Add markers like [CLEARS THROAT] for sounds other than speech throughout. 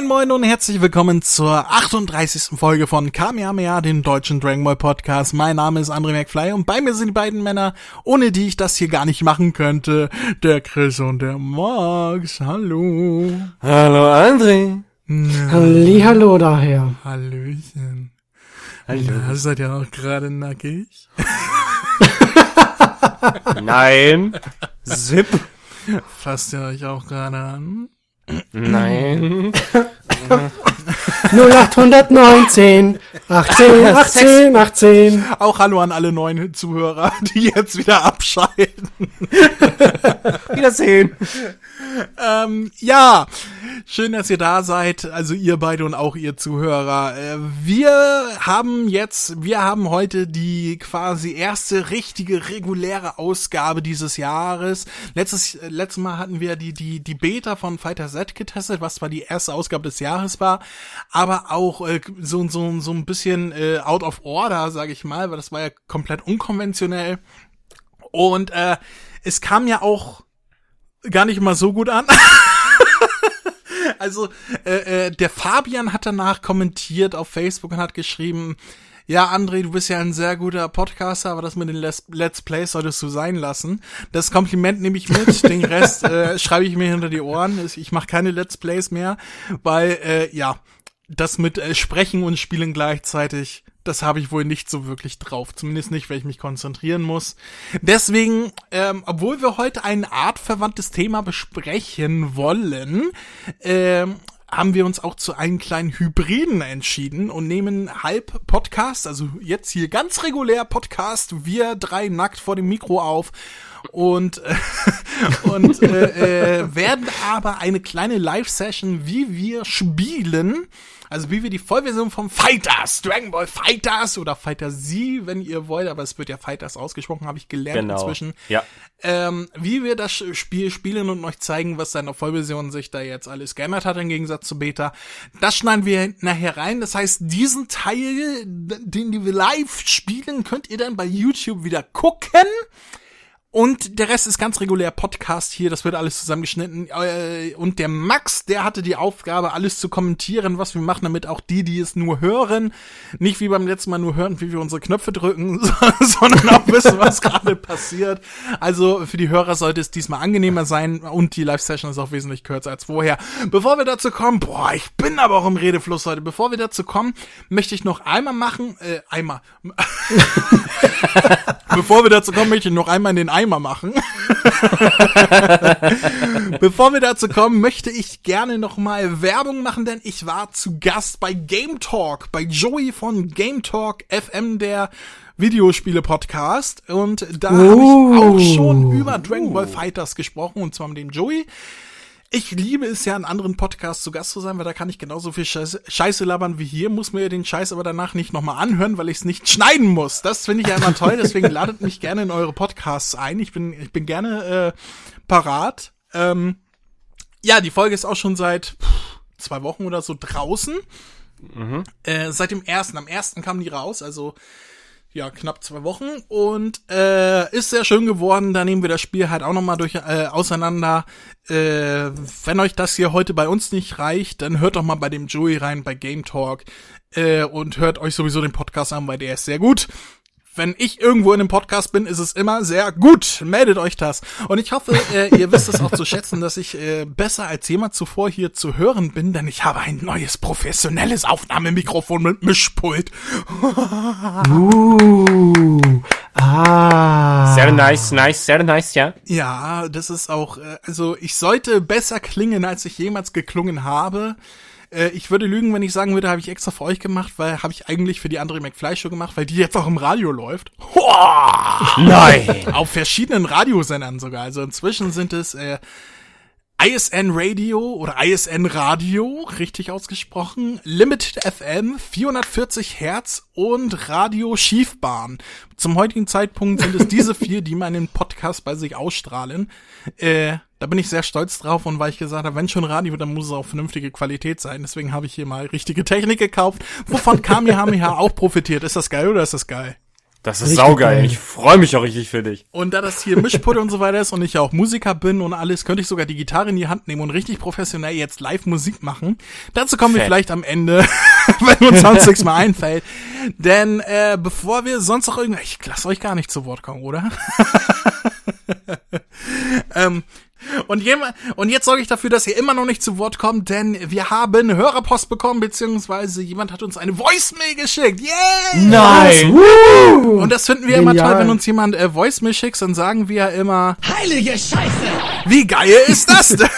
Moin moin und herzlich willkommen zur 38. Folge von Kamehameha, den deutschen Dragon Ball Podcast. Mein Name ist André McFly und bei mir sind die beiden Männer, ohne die ich das hier gar nicht machen könnte. Der Chris und der Max. Hallo. Hallo André. Halli, hallo daher. Hallöchen. Hallo. Na, seid ihr auch gerade nackig? [LAUGHS] Nein. [LAUGHS] Zip. Fasst ihr euch auch gerade an? Nein. [LAUGHS] [LAUGHS] 0819 18 18 18. Auch hallo an alle neuen Zuhörer, die jetzt wieder abschalten. [LAUGHS] Wiedersehen. Ähm, ja, schön, dass ihr da seid. Also ihr beide und auch ihr Zuhörer. Äh, wir haben jetzt, wir haben heute die quasi erste richtige reguläre Ausgabe dieses Jahres. Letztes, letztes Mal hatten wir die, die, die Beta von Fighter Z getestet, was zwar die erste Ausgabe des Jahres war, aber auch äh, so, so, so ein bisschen äh, out of order, sage ich mal, weil das war ja komplett unkonventionell. Und äh, es kam ja auch gar nicht mal so gut an. [LAUGHS] also äh, äh, der Fabian hat danach kommentiert auf Facebook und hat geschrieben, ja, André, du bist ja ein sehr guter Podcaster, aber das mit den Let's, Plays solltest du sein lassen. Das Kompliment nehme ich mit, [LAUGHS] den Rest äh, schreibe ich mir hinter die Ohren. Ich mache keine Let's Plays mehr, weil, äh, ja, das mit äh, Sprechen und Spielen gleichzeitig, das habe ich wohl nicht so wirklich drauf. Zumindest nicht, weil ich mich konzentrieren muss. Deswegen, ähm, obwohl wir heute ein artverwandtes Thema besprechen wollen, ähm, haben wir uns auch zu einem kleinen Hybriden entschieden und nehmen halb Podcast, also jetzt hier ganz regulär Podcast, wir drei nackt vor dem Mikro auf und äh, [LAUGHS] und äh, äh, werden aber eine kleine Live-Session, wie wir spielen, also wie wir die Vollversion vom Fighters, Dragon Ball Fighters oder Fighter Z, wenn ihr wollt, aber es wird ja Fighters ausgesprochen, habe ich gelernt Genau. inzwischen. Ja. Ähm, wie wir das Spiel spielen und euch zeigen, was seine Vollversion sich da jetzt alles geändert hat im Gegensatz zu Beta. Das schneiden wir nachher rein. Das heißt, diesen Teil, den wir live spielen, könnt ihr dann bei YouTube wieder gucken. Und der Rest ist ganz regulär Podcast hier, das wird alles zusammengeschnitten. Äh, Und der Max, der hatte die Aufgabe, alles zu kommentieren, was wir machen, damit auch die, die es nur hören, nicht wie beim letzten Mal nur hören, wie wir unsere Knöpfe drücken, [LAUGHS] sondern auch wissen, was gerade passiert. Also für die Hörer sollte es diesmal angenehmer sein und die Live-Session ist auch wesentlich kürzer als vorher. Bevor wir dazu kommen, boah, ich bin aber auch im Redefluss heute. Bevor wir dazu kommen, möchte ich noch einmal machen, äh, einmal. [LAUGHS] Bevor wir dazu kommen, möchte ich noch einmal in den Eimer machen. [LAUGHS] Bevor wir dazu kommen, möchte ich gerne noch mal Werbung machen, denn ich war zu Gast bei Game Talk, bei Joey von Game Talk FM, der Videospiele-Podcast. Und da habe ich auch schon über Dragon Ball Fighters gesprochen, und zwar mit dem Joey. Ich liebe es ja, in anderen Podcasts zu Gast zu sein, weil da kann ich genauso viel Scheiße, Scheiße labern wie hier, muss mir den Scheiß aber danach nicht nochmal anhören, weil ich es nicht schneiden muss. Das finde ich ja immer toll, deswegen [LAUGHS] ladet mich gerne in eure Podcasts ein. Ich bin, ich bin gerne äh, parat. Ähm, ja, die Folge ist auch schon seit zwei Wochen oder so draußen. Äh, seit dem ersten. Am ersten kam die raus, also ja, knapp zwei Wochen und äh, ist sehr schön geworden. Da nehmen wir das Spiel halt auch nochmal durch äh, auseinander. Äh, wenn euch das hier heute bei uns nicht reicht, dann hört doch mal bei dem Joey rein bei Game Talk äh, und hört euch sowieso den Podcast an, weil der ist sehr gut. Wenn ich irgendwo in einem Podcast bin, ist es immer sehr gut. Meldet euch das. Und ich hoffe, äh, ihr wisst es auch zu schätzen, dass ich äh, besser als jemand zuvor hier zu hören bin, denn ich habe ein neues professionelles Aufnahmemikrofon mit Mischpult. [LAUGHS] Uh, ah. Sehr nice, nice, sehr nice, ja. Ja, das ist auch, äh, also ich sollte besser klingen, als ich jemals geklungen habe. Äh, Ich würde lügen, wenn ich sagen würde, habe ich extra für euch gemacht, weil habe ich eigentlich für die andere McFly Show gemacht, weil die jetzt auch im Radio läuft. Hoa! Nein. Auf verschiedenen Radiosendern sogar. Also inzwischen sind es äh, ISN Radio oder ISN Radio, richtig ausgesprochen, Limited FM, 440 Hertz und Radio Schiefbahn. Zum heutigen Zeitpunkt sind es diese vier, die meinen Podcast bei sich ausstrahlen. Äh, da bin ich sehr stolz drauf und weil ich gesagt habe, wenn schon Radio, dann muss es auch vernünftige Qualität sein. Deswegen habe ich hier mal richtige Technik gekauft, wovon Kamehameha auch profitiert. Ist das geil oder ist das geil? Das ist Richtig saugeil. geil. Ich freue mich auch richtig für dich. Und da das hier Mischpult und so weiter ist und ich ja auch Musiker bin und alles, könnte ich sogar die Gitarre in die Hand nehmen und richtig professionell jetzt live Musik machen. Dazu kommen wir Fett. vielleicht am Ende, [LAUGHS] wenn uns sonst nichts mehr einfällt. Denn äh, bevor wir sonst noch irgendwie, ich lasse euch gar nicht zu Wort kommen, oder? [LAUGHS] ähm, und, jemand, und jetzt sorge ich dafür, dass ihr immer noch nicht zu Wort kommt, denn wir haben Hörerpost bekommen, beziehungsweise jemand hat uns eine Voicemail geschickt. Yay! Nein! Und das finden wir immer Genial. toll, wenn uns jemand äh, Voicemail schickt, dann sagen wir immer, Heilige Scheiße! wie geil ist das denn?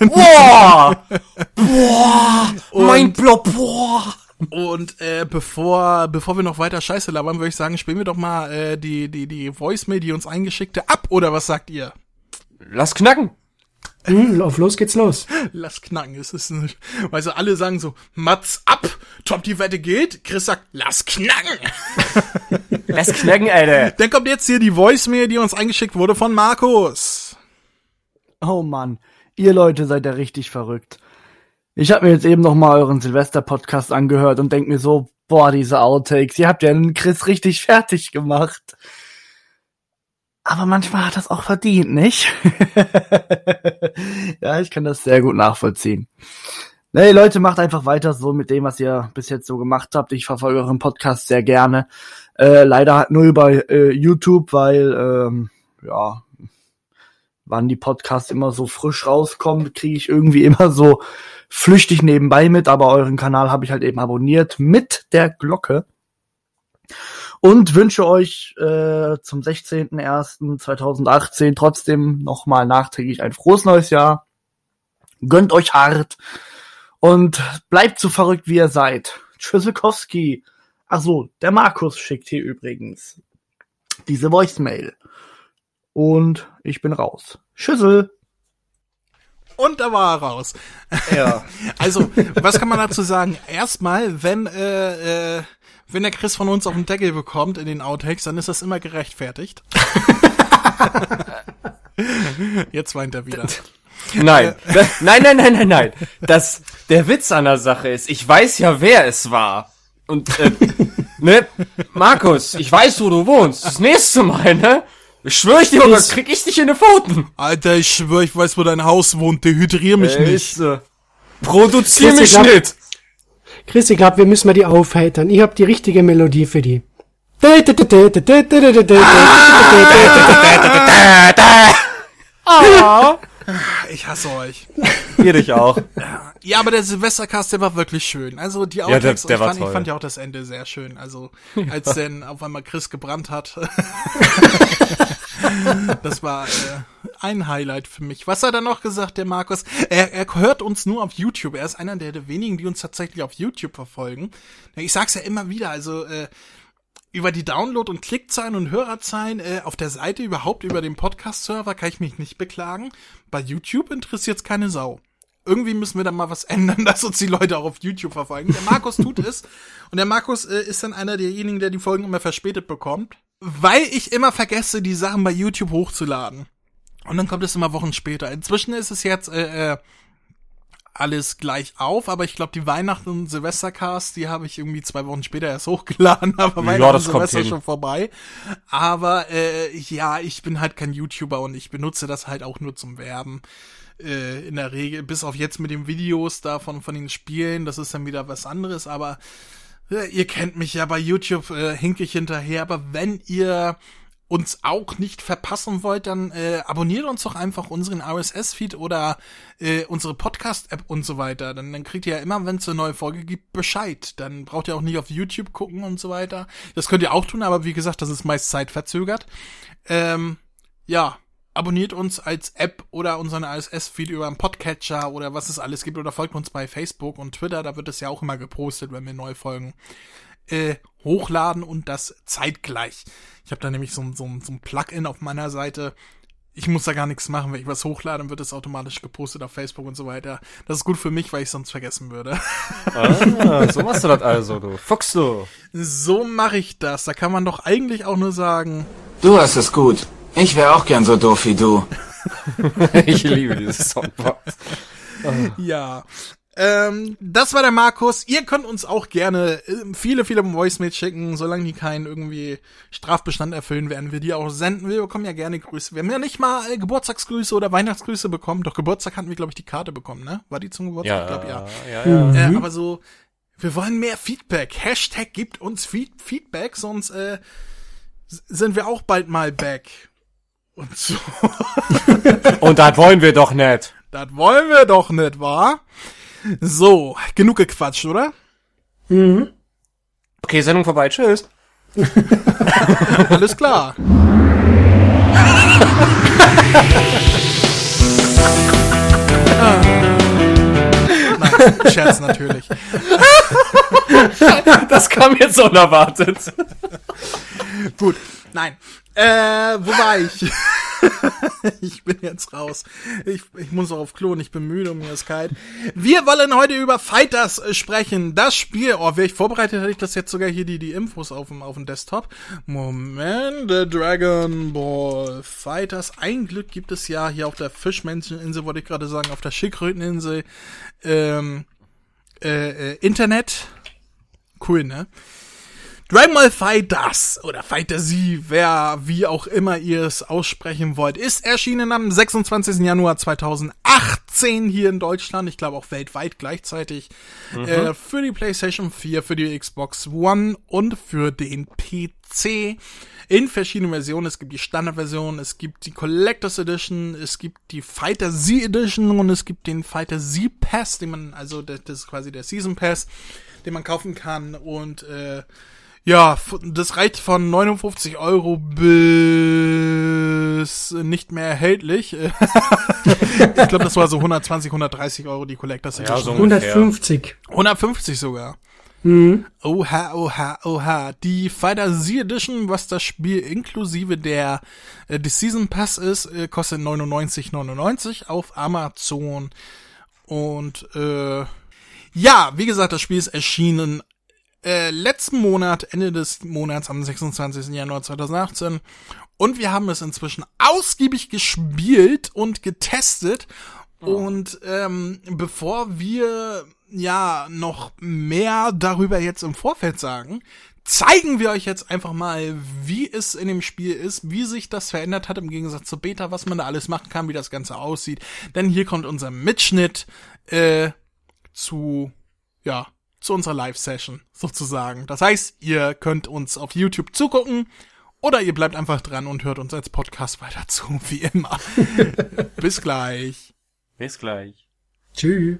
[LAUGHS] Boah! Boah! Mein Blob, boah! Und äh, bevor bevor wir noch weiter Scheiße labern, würde ich sagen, spielen wir doch mal äh, die die die Voicemail, die uns eingeschickte ab oder was sagt ihr? Lass knacken. Hm, auf los geht's los. Lass knacken, es ist ein, weil so alle sagen so Mats ab, top die Wette geht. Chris sagt, lass knacken. [LAUGHS] Lass knacken, Alter. Dann kommt jetzt hier die Voicemail, die uns eingeschickt wurde von Markus. Oh Mann, ihr Leute seid ja richtig verrückt. Ich habe mir jetzt eben noch mal euren Silvester-Podcast angehört und denk mir so, boah, diese Outtakes, ihr habt ja den Chris richtig fertig gemacht. Aber manchmal hat das auch verdient, nicht? [LAUGHS] ja, ich kann das sehr gut nachvollziehen. Nee, Leute, macht einfach weiter so mit dem, was ihr bis jetzt so gemacht habt. Ich verfolge euren Podcast sehr gerne. Äh, leider nur über äh, YouTube, weil, ähm, ja, wann die Podcasts immer so frisch rauskommen, kriege ich irgendwie [LAUGHS] immer so flüchtig nebenbei mit, aber euren Kanal habe ich halt eben abonniert mit der Glocke und wünsche euch äh, zum 16.01.2018 trotzdem nochmal nachträglich ein frohes neues Jahr. Gönnt euch hart und bleibt so verrückt, wie ihr seid. Tschüssikowski. Ach so, der Markus schickt hier übrigens diese Voicemail. Und ich bin raus. Schüssel. Und da war er raus. Ja. [LAUGHS] Also, was kann man dazu sagen? Erstmal, wenn äh, äh, wenn der Chris von uns auf den Deckel bekommt in den Outtakes, dann ist das immer gerechtfertigt. [LAUGHS] Jetzt weint er wieder. Nein. nein, nein, nein, nein, nein. Das, der Witz an der Sache ist, ich weiß ja, wer es war. Und, äh, [LAUGHS] ne, Markus, ich weiß, wo du wohnst. Das nächste Mal, ne? Ich schwöre ich dir, oder krieg ich dich in die Pfoten. Alter, ich schwör, ich weiß, wo dein Haus wohnt. Dehydrier mich Äh, nicht. ist, äh, Produzier Chris, mich nicht. Chris, ich glaube, wir müssen mal die aufheitern. Ich habe die richtige Melodie für die. Ich hasse euch. [LAUGHS] Ihr dich auch. Ja, aber der Silvestercast, der war wirklich schön. Also die der- Outtakes, der ich, war fand, ich fand ja auch das Ende sehr schön. Also als denn auf einmal Chris gebrannt hat. [LAUGHS] [LAUGHS] das war äh, ein Highlight für mich. Was hat er noch gesagt, der Markus? Er, er hört uns nur auf YouTube. Er ist einer der, der wenigen, die uns tatsächlich auf YouTube verfolgen. Ich sag's ja immer wieder, also äh, über die Download- und Klickzahlen und Hörerzahlen äh, auf der Seite überhaupt über den Podcast-Server kann ich mich nicht beklagen. Bei YouTube interessiert's keine Sau. Irgendwie müssen wir da mal was [LAUGHS] ändern, dass uns die Leute auch auf YouTube verfolgen. Der Markus tut es. Und der Markus äh, ist dann einer derjenigen, der die Folgen immer verspätet bekommt. Weil ich immer vergesse, die Sachen bei YouTube hochzuladen. Und dann kommt es immer Wochen später. Inzwischen ist es jetzt äh, äh, alles gleich auf, aber ich glaube, die Weihnachten- und Silvestercast, die habe ich irgendwie zwei Wochen später erst [LAUGHS] hochgeladen, aber Ja, Weihnachten das und Silvester hin. schon vorbei. Aber äh, ja, ich bin halt kein YouTuber und ich benutze das halt auch nur zum Werben. Äh, in der Regel, bis auf jetzt mit den Videos davon von den Spielen, das ist dann wieder was anderes, aber ihr kennt mich ja bei YouTube, äh, hink ich hinterher, aber wenn ihr uns auch nicht verpassen wollt, dann äh, abonniert uns doch einfach unseren RSS-Feed oder äh, unsere Podcast-App und so weiter. Dann, dann kriegt ihr ja immer, wenn es eine neue Folge gibt, Bescheid. Dann braucht ihr auch nicht auf YouTube gucken und so weiter. Das könnt ihr auch tun, aber wie gesagt, das ist meist zeitverzögert. Ähm, ja, abonniert uns als App oder unseren RSS-Feed über einen Podcatcher oder was es alles gibt oder folgt uns bei Facebook und Twitter, da wird es ja auch immer gepostet, wenn wir neue Folgen äh, hochladen und das zeitgleich. Ich habe da nämlich so, ein- so, so ein Plugin auf meiner Seite. Ich muss da gar nichts machen. Wenn ich was hochlade, dann wird es automatisch gepostet auf Facebook und so weiter. Das ist gut für mich, weil ich sonst vergessen würde. Ah, so machst du das also, du. Fuchs du. So mache ich das. Da kann man doch eigentlich auch nur sagen, Du hast es gut. Ich wäre auch gern so doof wie du. [LAUGHS] Ich liebe dieses Soundbox. [LAUGHS] ja. Ähm, das war der Markus. Ihr könnt uns auch gerne äh, viele, viele Voicemails schicken. Solange die keinen irgendwie Strafbestand erfüllen, werden wir die auch senden. Wir bekommen ja gerne Grüße. Wir haben ja nicht mal äh, Geburtstagsgrüße oder Weihnachtsgrüße bekommen. Doch Geburtstag hatten wir, glaube ich, die Karte bekommen, ne? War die zum Geburtstag? Ja, Ich glaube, ja. ja, ja. Äh, aber so, wir wollen mehr Feedback. Hashtag gibt uns Feed Feedback, sonst äh, sind wir auch bald mal back. Und so. [LAUGHS] Und das wollen wir doch nicht. Das wollen wir doch nicht, wahr? So, genug gequatscht, oder? Okay, Sendung vorbei. Tschüss. [LAUGHS] Alles klar. [LAUGHS] Nein, Scherz natürlich. Das kam jetzt unerwartet. Gut, nein. Äh, wo war ich? [LAUGHS] ich bin jetzt raus. Ich, ich muss auch auf Klo und ich bin müde und mir ist kalt. Wir wollen heute über Fighters äh, sprechen. Das Spiel, oh, wäre ich vorbereitet, hätte ich das jetzt sogar hier die, die Infos auf dem, auf dem Desktop. Moment, The Dragon Ball Fighters. Ein Glück gibt es ja hier auf der Fischmenscheninsel, wollte ich gerade sagen, auf der Schildkröteninsel, ähm, äh, äh, Internet. Cool, ne? Dragon Ball Fighters oder Fighter Sie, wer, wie auch immer ihr es aussprechen wollt, ist erschienen am 26. Januar 2018 hier in Deutschland, ich glaube auch weltweit gleichzeitig, äh, für die PlayStation 4, für die Xbox One und für den PC in verschiedenen Versionen. Es gibt die Standardversion, es gibt die Collectors Edition, es gibt die Fighter Z Edition und es gibt den Fighter Z Pass, den man, also das, das ist quasi der Season Pass, den man kaufen kann und äh, ja, das reicht von 59 Euro bis nicht mehr erhältlich. [LAUGHS] ich glaube, das war so 120, 130 Euro die Collectors Ja, Edition. so ungefähr. 150. 150 sogar. Oha, oha, oha. Die Fighter Z Edition, was das Spiel inklusive der äh, des Season Pass ist, äh, kostet 99,99 auf Amazon. Und äh, ja, wie gesagt, das Spiel ist erschienen äh, letzten Monat, Ende des Monats am 26. Januar 2018. Und wir haben es inzwischen ausgiebig gespielt und getestet. Und ähm, bevor wir ja noch mehr darüber jetzt im Vorfeld sagen, zeigen wir euch jetzt einfach mal, wie es in dem Spiel ist, wie sich das verändert hat im Gegensatz zur Beta, was man da alles machen kann, wie das Ganze aussieht. Denn hier kommt unser Mitschnitt äh, zu, ja, zu unserer Live-Session sozusagen. Das heißt, ihr könnt uns auf YouTube zugucken oder ihr bleibt einfach dran und hört uns als Podcast weiter zu, wie immer. [LAUGHS] Bis gleich. Bis gleich. Tschüss.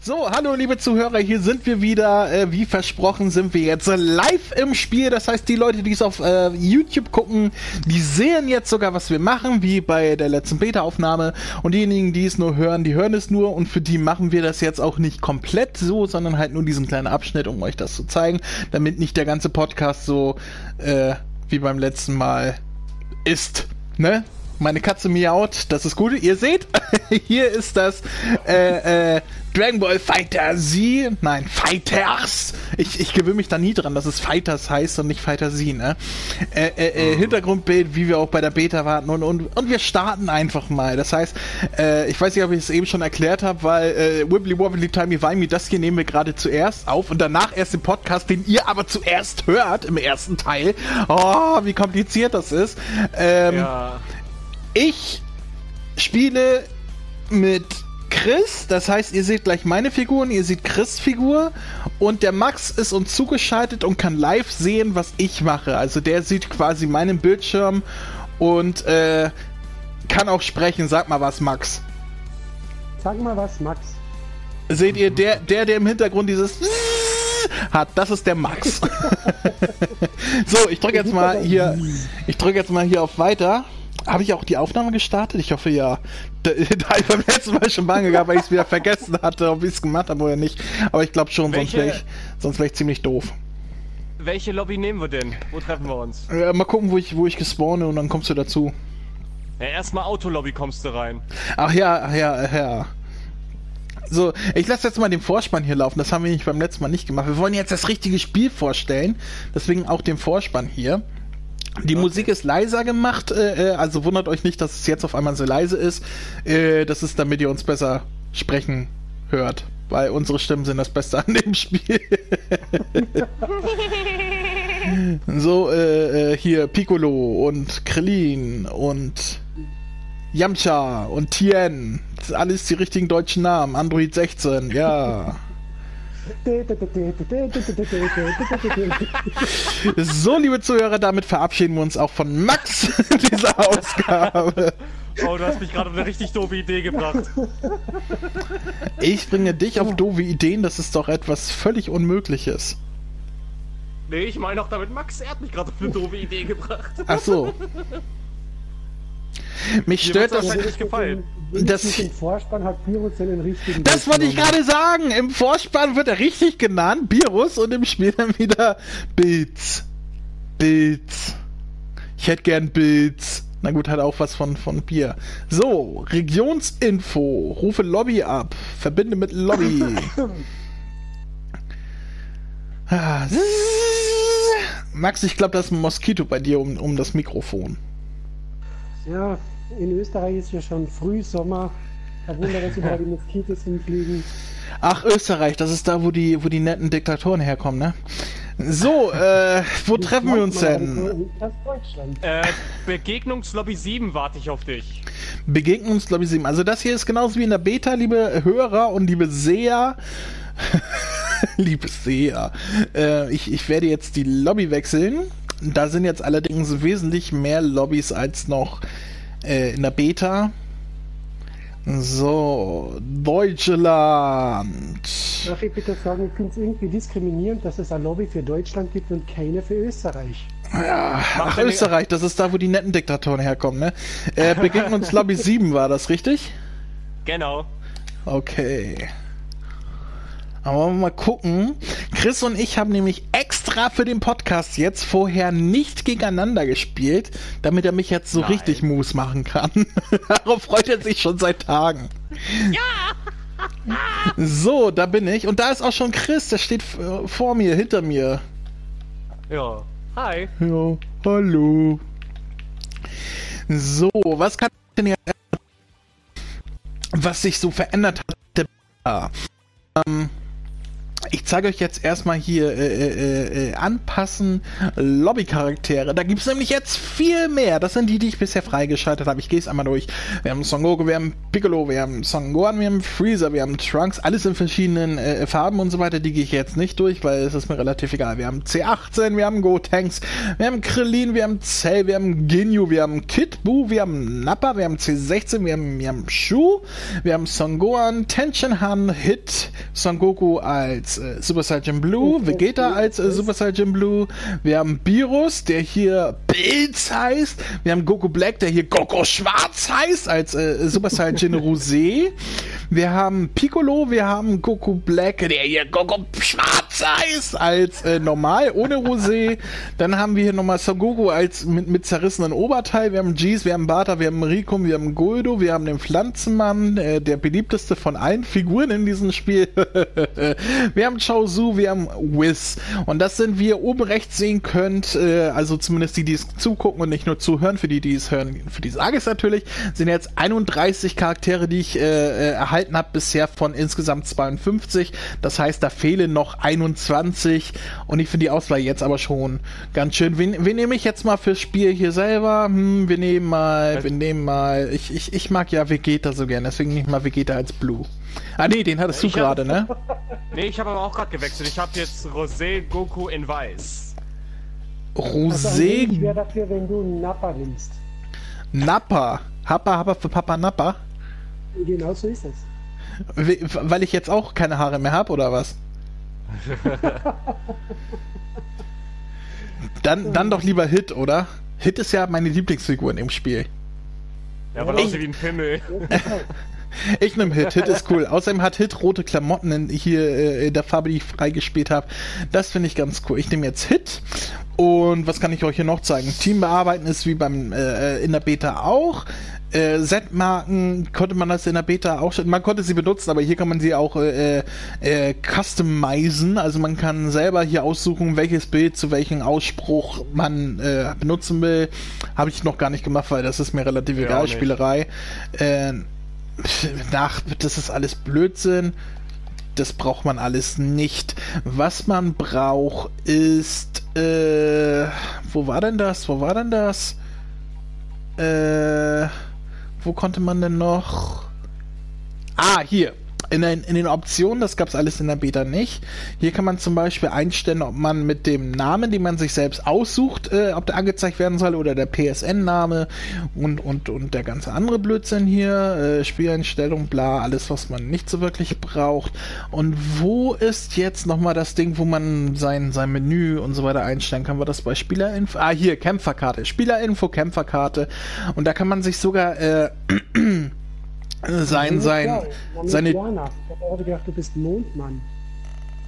So, hallo liebe Zuhörer, hier sind wir wieder. Äh, wie versprochen sind wir jetzt live im Spiel. Das heißt, die Leute, die es auf äh, YouTube gucken, die sehen jetzt sogar, was wir machen, wie bei der letzten Beta-Aufnahme. Und diejenigen, die es nur hören, die hören es nur. Und für die machen wir das jetzt auch nicht komplett so, sondern halt nur diesen kleinen Abschnitt, um euch das zu zeigen, damit nicht der ganze Podcast so äh, wie beim letzten Mal ist. Ne? Meine Katze miaut, das ist gut. Ihr seht, [LAUGHS] hier ist das äh, äh, Dragon Ball Fighter Z. Nein, Fighters. Ich, ich gewöhne mich da nie dran, dass es Fighters heißt und nicht Fighter Z, ne? Äh, äh, äh, Hintergrundbild, wie wir auch bei der Beta warten und, und, und wir starten einfach mal. Das heißt, äh, ich weiß nicht, ob ich es eben schon erklärt habe, weil äh, Wibbly Wobbly Timey Wimey, das hier nehmen wir gerade zuerst auf und danach erst den Podcast, den ihr aber zuerst hört im ersten Teil. Oh, wie kompliziert das ist. Ähm, Ja. Ich spiele mit Chris, das heißt, ihr seht gleich meine Figuren, ihr seht Chris Figur und der Max ist uns zugeschaltet und kann live sehen, was ich mache. Also der sieht quasi meinen Bildschirm und äh, kann auch sprechen. Sag mal was, Max. Sag mal was, Max. Seht ihr, der, der, der im Hintergrund dieses hat, das ist der Max. [LAUGHS] [LAUGHS] so, ich drücke jetzt mal hier, ich drücke jetzt mal hier auf Weiter. Habe ich auch die Aufnahme gestartet? Ich hoffe ja. Da, da ich beim letzten Mal schon Bange gehabt, weil ich es wieder vergessen hatte, ob ich es gemacht habe oder nicht. Aber ich glaube schon, sonst wäre ich, sonst wäre ich ziemlich doof. Welche Lobby nehmen wir denn? Wo treffen wir uns? Äh, mal gucken, wo ich, wo ich gespawne und dann kommst du dazu. Ja, erstmal Autolobby kommst du rein. Ach ja, ach ja, ach ja. So, ich lasse jetzt mal den Vorspann hier laufen. Das haben wir nicht beim letzten Mal nicht gemacht. Wir wollen jetzt das richtige Spiel vorstellen. Deswegen auch den Vorspann hier. Die Musik ist leiser gemacht, äh, äh, also wundert euch nicht, dass es jetzt auf einmal so leise ist. Äh, das ist, damit ihr uns besser sprechen hört. weil unsere Stimmen sind das Beste an dem Spiel. [LAUGHS] so, äh, äh, hier Piccolo und Krillin und Yamcha und Tien. Das sind alles die richtigen deutschen Namen. Android 16, ja. So, liebe Zuhörer, damit verabschieden wir uns auch von Max in dieser Ausgabe. Oh, du hast mich gerade auf eine richtig doofe Idee gebracht. Ich bringe dich auf doofe Ideen, das ist doch etwas völlig Unmögliches. Nee, ich meine auch damit Max, er hat mich gerade auf eine doofe Idee gebracht. Ach so. Mich stört das. nicht gefallen. Das- im Vorspann hat Virus seinen richtigen Das wollte ich gerade sagen. Im Vorspann wird er richtig genannt, Virus, und im Spiel dann wieder Bilds. Bilds. Ich hätte gern Bilds. Na gut, hat auch was von, von Bier. So, Regionsinfo. Rufe Lobby ab. Verbinde mit Lobby. [LAUGHS] Ah. Max, ich glaube, das ist ein Moskito bei dir um, um das Mikrofon. Ja, in Österreich ist ja schon Frühsommer. Kein Wunder, dass überall die Moskitos hinfliegen. Ach, Österreich, das ist da, wo die, wo die netten Diktatoren herkommen, ne? So, äh, wo treffen wir uns denn? Das Deutschland. Äh, Begegnungslobby 7 warte ich auf dich. Ich, sieben. Also das hier ist genauso wie in der Beta, liebe Hörer und liebe Seher. [LAUGHS] liebe Seher. Äh, ich, ich werde jetzt die Lobby wechseln. Da sind jetzt allerdings wesentlich mehr Lobbys als noch äh, in der Beta. So, Deutschland. Darf ich bitte sagen, ich finde es irgendwie diskriminierend, dass es ein Lobby für Deutschland gibt und keine für Österreich. Ach, Österreich, das ist da, wo die netten Diktatoren herkommen, ne? Äh, Lobby [LAUGHS] 7, war das richtig? Genau. Okay. Aber wollen wir mal gucken. Chris und ich haben nämlich extra für den Podcast jetzt vorher nicht gegeneinander gespielt, damit er mich jetzt so Nein. richtig Moves machen kann. [LAUGHS] Darauf freut er sich schon seit Tagen. Ja! [LAUGHS] So, da bin ich. Und da ist auch schon Chris, der steht äh, vor mir, hinter mir. Ja. Hi. Ja, hallo. So, was kann ich denn jetzt was sich so verändert hat? Ja. Ähm, ich zeige euch jetzt erstmal hier äh, äh, äh, anpassen Lobby-Charaktere. Da gibt es nämlich jetzt viel mehr. Das sind die, die ich bisher freigeschaltet habe. Ich gehe es einmal durch. Wir haben Son Goku, wir haben Piccolo, wir haben Son Gohan, wir haben Freezer, wir haben Trunks, alles in verschiedenen äh, Farben und so weiter. Die gehe ich jetzt nicht durch, weil es ist mir relativ egal. Wir haben C18, wir haben Gotenks, wir haben Krillin, wir haben Cell, wir haben Ginyu, wir haben Kid Buu, wir haben Nappa, wir haben C16, wir haben, wir haben Shu, wir haben Son Gohan, Tenshinhan, Hit, Son Goku als äh, Super Saiyan Blue, Vegeta als äh, Super Saiyan Blue, wir haben Beerus, der hier Bills heißt, wir haben Goku Black, der hier Goku Schwarz heißt als äh, Super Saiyan Rosé, wir haben Piccolo, wir haben Goku Black, der hier Goku Schwarz heißt als äh, normal ohne Rosé, dann haben wir hier nochmal Son Goku als mit, mit zerrissenen Oberteil, wir haben Jeez, wir haben Bata, wir haben Rikum, wir haben Guldo, wir haben den Pflanzenmann, äh, der beliebteste von allen Figuren in diesem Spiel. [LAUGHS] wir haben Chao Su, wir haben Wiz. Und das sind, wie ihr oben rechts sehen könnt, äh, also zumindest die, die es zugucken und nicht nur zuhören, für die, die es hören, für die sage ich es natürlich, sind jetzt 31 Charaktere, die ich äh, äh, erhalten habe bisher von insgesamt 52. Das heißt, da fehlen noch 21 und ich finde die Auswahl jetzt aber schon ganz schön. Wen, wen nehme ich jetzt mal fürs Spiel hier selber? Hm, wir nehmen mal, wir nehmen mal, ich, ich, ich mag ja Vegeta so gern, deswegen nehme ich mal Vegeta als Blue. Ah nee, den hattest du Ich hab- gerade, ne? [LAUGHS] Nee, ich habe aber auch gerade gewechselt. Ich habe jetzt Rosé Goku in Weiß. Also ich Rosé wäre dafür, wenn du einen Nappa nimmst. Nappa. Happa, Happa für Papa Nappa. Genau so ist es. We- Weil ich jetzt auch keine Haare mehr habe, oder was? [LAUGHS] dann, dann doch lieber Hit, oder? Hit ist ja meine Lieblingsfigur in dem Spiel. Ja, weil Ich- aussieht wie ein Pimmel. [LAUGHS] Ich nehme Hit. Hit ist cool. Außerdem hat Hit rote Klamotten in, hier äh, in der Farbe, die ich freigespielt habe. Das finde ich ganz cool. Ich nehme jetzt Hit. Und was kann ich euch hier noch zeigen? Team bearbeiten ist wie beim äh, in der Beta auch. Äh, Z-Marken konnte man das in der Beta auch schon. Man konnte sie benutzen, aber hier kann man sie auch äh, äh, customizen. Also man kann selber hier aussuchen, welches Bild zu welchem Ausspruch man äh, benutzen will. Habe ich noch gar nicht gemacht, weil das ist mir relativ Ja, egal. Spielerei. Äh, nach, das ist alles Blödsinn. das braucht man alles nicht. Was man braucht ist, äh, wo war denn das? Wo war denn das? Äh, wo konnte man denn noch? Ah, hier. In den, in den Optionen, das gab's alles in der Beta nicht. Hier kann man zum Beispiel einstellen, ob man mit dem Namen, den man sich selbst aussucht, äh, ob der angezeigt werden soll oder der PSN-Name und, und, und der ganze andere Blödsinn hier, äh, Spieleinstellung, bla, alles, was man nicht so wirklich braucht. Und wo ist jetzt nochmal das Ding, wo man sein, sein Menü und so weiter einstellen kann? War das bei Spielerinfo? Ah, hier, Kämpferkarte. Spielerinfo, Kämpferkarte. Und da kann man sich sogar, äh, sein, sein, seine. Ich habe gedacht, du bist Mondmann.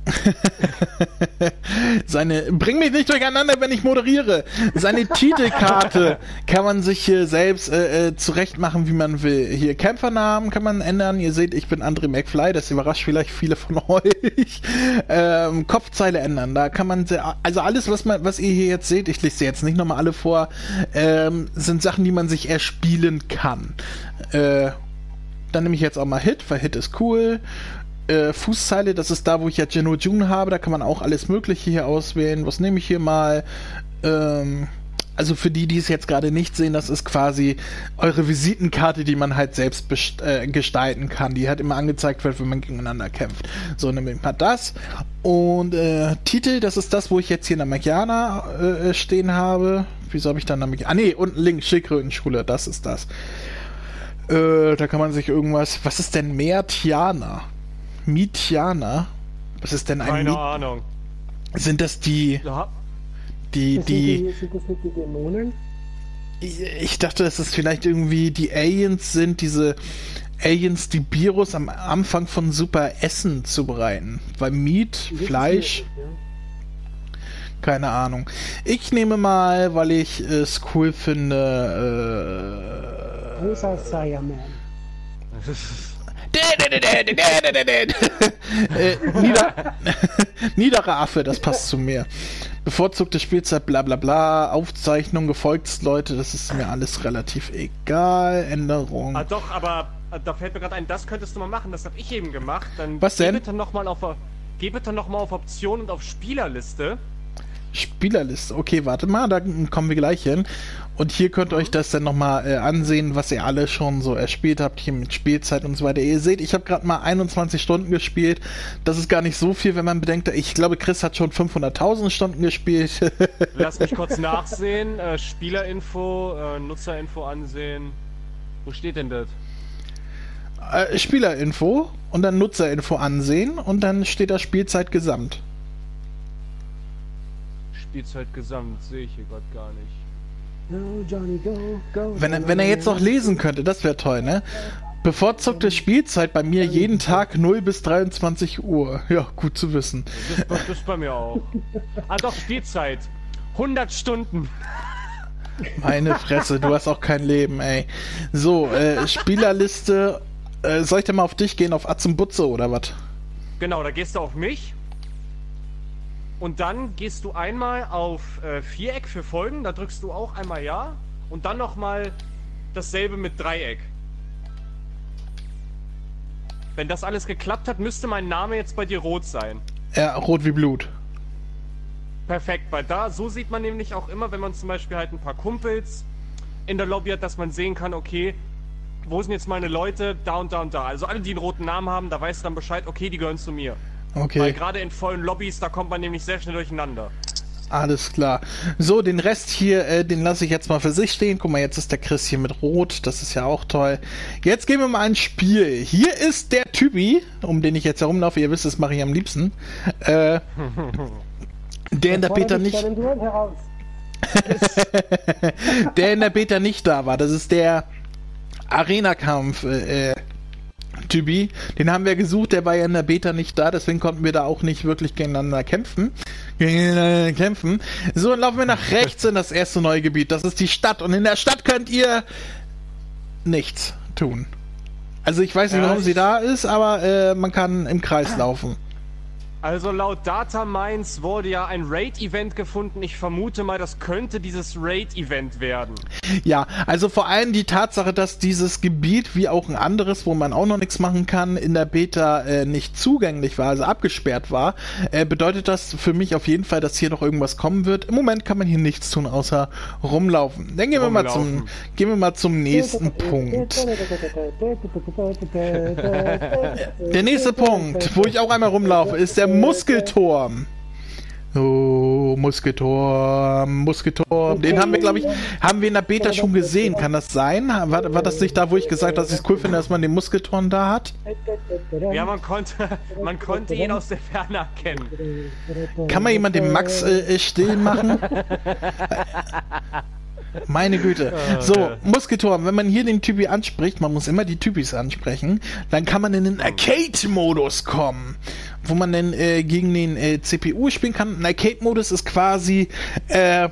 [LAUGHS] seine, bring mich nicht durcheinander, wenn ich moderiere. Seine Titelkarte [LAUGHS] kann man sich hier selbst äh, äh, zurecht machen, wie man will. Hier Kämpfernamen kann man ändern. Ihr seht, ich bin André McFly, das überrascht vielleicht viele von [LAUGHS] euch. Ähm, Kopfzeile ändern, da kann man, sehr, also alles, was man, was ihr hier jetzt seht, ich lese sie jetzt nicht nochmal alle vor, ähm, sind Sachen, die man sich erspielen kann. Äh, dann nehme ich jetzt auch mal Hit, weil Hit ist cool. Äh, Fußzeile, das ist da, wo ich ja Geno June habe, da kann man auch alles Mögliche hier auswählen. Was nehme ich hier mal? Ähm, also für die, die es jetzt gerade nicht sehen, das ist quasi eure Visitenkarte, die man halt selbst äh, gestalten kann, die halt immer angezeigt wird, wenn man gegeneinander kämpft. So, nehme ich mal das. Und äh, Titel, das ist das, wo ich jetzt hier in der Magiana äh, stehen habe. Wieso habe ich dann Magiana? Ah nee, unten links, Schildkrötenschule, das ist das. Äh, da kann man sich irgendwas. Was ist denn Meatiana? Mietiana? Was ist denn ein Keine Mi Ahnung. Sind das die, Ja, die, Das die. Sind, die, sind das nicht die Dämonen? Ich, dachte, dass es vielleicht irgendwie die Aliens sind, diese Aliens, die Virus am Anfang von Super Essen zubereiten. Weil Meat, Fleisch, ja. keine Ahnung. Ich nehme mal, weil ich es cool finde, Großer Saiyaman. äh, nieder [LAUGHS] niederer Affe, das passt zu mir. Bevorzugte Spielzeit, bla bla bla, Aufzeichnung, Gefolgsleute, das ist mir alles relativ egal. Änderung. ah, doch, aber äh, da fällt mir gerade ein, das könntest du mal machen. Das habe ich eben gemacht. Dann Was geh denn? bitte nochmal auf, geh bitte noch mal auf Option und auf Spielerliste. Spielerliste. Okay, warte mal, da kommen wir gleich hin. Und hier könnt ihr euch das dann nochmal äh, ansehen, was ihr alle schon so erspielt habt, hier mit Spielzeit und so weiter. Ihr seht, ich habe gerade mal 21 Stunden gespielt. Das ist gar nicht so viel, wenn man bedenkt, ich glaube, Chris hat schon 500.000 Stunden gespielt. [LAUGHS] Lass mich kurz nachsehen. Äh, Spielerinfo, äh, Nutzerinfo ansehen. Wo steht denn das? äh, Spielerinfo und dann Nutzerinfo ansehen und dann steht da Spielzeit gesamt. Spielzeit gesamt, sehe ich hier gerade gar nicht. Go, Johnny, go, go. Wenn er, wenn er jetzt noch lesen könnte, das wäre toll, ne? Bevorzugte Spielzeit bei mir jeden Tag 0 bis 23 Uhr. Ja, gut zu wissen. Das, das ist bei mir auch. Ah doch, Spielzeit. 100 Stunden. Meine Fresse, du hast auch kein Leben, ey. So, äh, Spielerliste. Äh, soll ich denn mal auf dich gehen, auf Atzembutze oder was? Genau, da gehst du auf mich. Und dann gehst du einmal auf äh, Viereck für Folgen, da drückst du auch einmal Ja. Und dann nochmal dasselbe mit Dreieck. Wenn das alles geklappt hat, müsste mein Name jetzt bei dir rot sein. Ja, rot wie Blut. Perfekt, weil da, so sieht man nämlich auch immer, wenn man zum Beispiel halt ein paar Kumpels in der Lobby hat, dass man sehen kann, okay, wo sind jetzt meine Leute, da und da und da. Also alle, die einen roten Namen haben, da weißt du dann Bescheid, okay, die gehören zu mir. Weil Okay, gerade in vollen Lobbys, da kommt man nämlich sehr schnell durcheinander. alles klar. So, den Rest hier, äh, den lasse ich jetzt mal für sich stehen. Guck mal, jetzt ist der Chris hier mit Rot. Das ist ja auch toll. Jetzt gehen wir mal ins Spiel. Hier ist der Typi, um den ich jetzt herumlaufe. Ihr wisst, das mache ich am liebsten. Äh, [LAUGHS] der in der dich nicht. [LAUGHS] der in der Beta nicht da war. Das ist der Arena-Kampf. Äh, Typi. Den haben wir gesucht, der war ja in der Beta nicht da, deswegen konnten wir da auch nicht wirklich gegeneinander kämpfen. Gegeneinander kämpfen. So, dann laufen wir nach rechts in das erste neue Gebiet. Das ist die Stadt. Und in der Stadt könnt ihr nichts tun. Also ich weiß nicht, Ja, warum ich- sie da ist, aber äh, man kann im Kreis laufen. Also laut Data Mines wurde ja ein Raid-Event gefunden. Ich vermute mal, das könnte dieses Raid-Event werden. Ja, also vor allem die Tatsache, dass dieses Gebiet, wie auch ein anderes, wo man auch noch nichts machen kann, in der Beta äh, nicht zugänglich war, also abgesperrt war, äh, bedeutet das für mich auf jeden Fall, dass hier noch irgendwas kommen wird. Im Moment kann man hier nichts tun, außer rumlaufen. Dann gehen wir mal zum, Rumlaufen. gehen wir mal zum nächsten Punkt. [LAUGHS] Der nächste Punkt, wo ich auch einmal rumlaufe, ist der Muskelturm. Oh, Muskelturm, Muskelturm. Den haben wir, glaube ich, haben wir in der Beta schon gesehen. Kann das sein? War, war das nicht da, wo ich gesagt habe, dass ich es cool finde, dass man den Muskelturm da hat? Ja, man konnte, man konnte ihn aus der Ferne erkennen. Kann man jemand den Max äh, still machen? [LAUGHS] Meine Güte. So, Muskelturm, wenn man hier den Typi anspricht, man muss immer die Typis ansprechen, dann kann man in den Arcade-Modus kommen, wo man dann äh, gegen den äh, CPU spielen kann. Ein Arcade-Modus ist quasi, äh,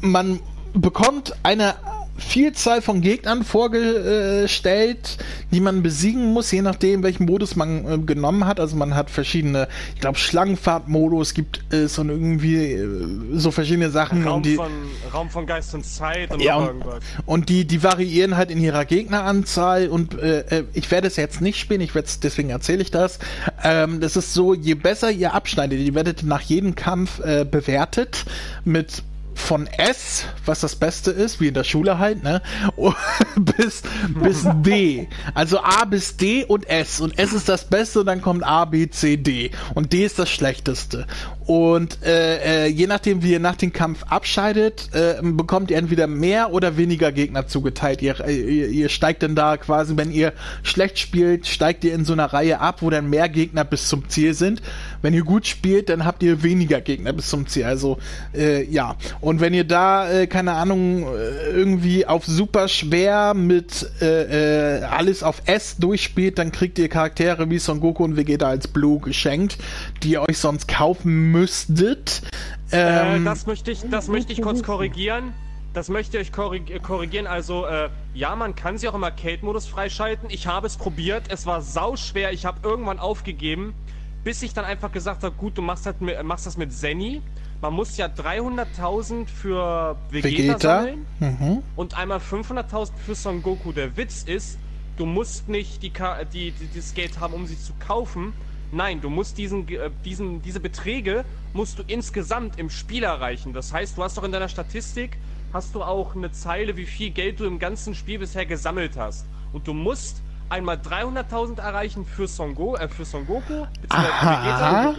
man bekommt eine Vielzahl von Gegnern vorgestellt, die man besiegen muss, je nachdem, welchen Modus man äh, genommen hat. Also man hat verschiedene, ich glaube, Schlangenfahrtmodus gibt es und irgendwie äh, so verschiedene Sachen. Raum die, von, Raum von Geist und Zeit und ja, und, irgendwas. und die, die variieren halt in ihrer Gegneranzahl und äh, äh, ich werde es jetzt nicht spielen, ich werde deswegen erzähle ich das. Ähm, das ist so, je besser ihr abschneidet, ihr werdet nach jedem Kampf äh, bewertet mit von S, was das Beste ist, wie in der Schule halt, ne, [LAUGHS] bis, bis D. Also A bis D und S. Und S ist das Beste und dann kommt A, B, C, D. Und D ist das Schlechteste. Und äh, äh, je nachdem, wie ihr nach dem Kampf abscheidet, äh, bekommt ihr entweder mehr oder weniger Gegner zugeteilt. Ihr, äh, ihr, ihr steigt dann da quasi, wenn ihr schlecht spielt, steigt ihr in so einer Reihe ab, wo dann mehr Gegner bis zum Ziel sind. Wenn ihr gut spielt, dann habt ihr weniger Gegner bis zum Ziel. Also äh, ja. Und wenn ihr da, äh, keine Ahnung, äh, irgendwie auf super schwer mit äh, äh, alles auf S durchspielt, dann kriegt ihr Charaktere wie Son Goku und Vegeta als Blue geschenkt, die ihr euch sonst kaufen müsstet. Äh, Ähm, das möchte ich, das möchte ich kurz korrigieren. Das möchte ich korrig korrigieren. Also, äh, ja, man kann sie auch im Arcade-Modus freischalten. Ich habe es probiert. Es war sauschwer. Ich habe irgendwann aufgegeben, bis ich dann einfach gesagt habe, gut, du machst, halt machst das mit Zenny. Man muss ja 300.000 für Vegeta, Vegeta. sammeln mhm. und einmal 500.000 für Son Goku. Der Witz ist, du musst nicht die, Ka die, die, das Geld haben, um sie zu kaufen. Nein, du musst diesen, äh, diesen, diese Beträge musst du insgesamt im Spiel erreichen. Das heißt, du hast doch in deiner Statistik hast du auch eine Zeile, wie viel Geld du im ganzen Spiel bisher gesammelt hast. Und du musst einmal 300.000 erreichen für Son, Go äh, für Son Goku, Aha.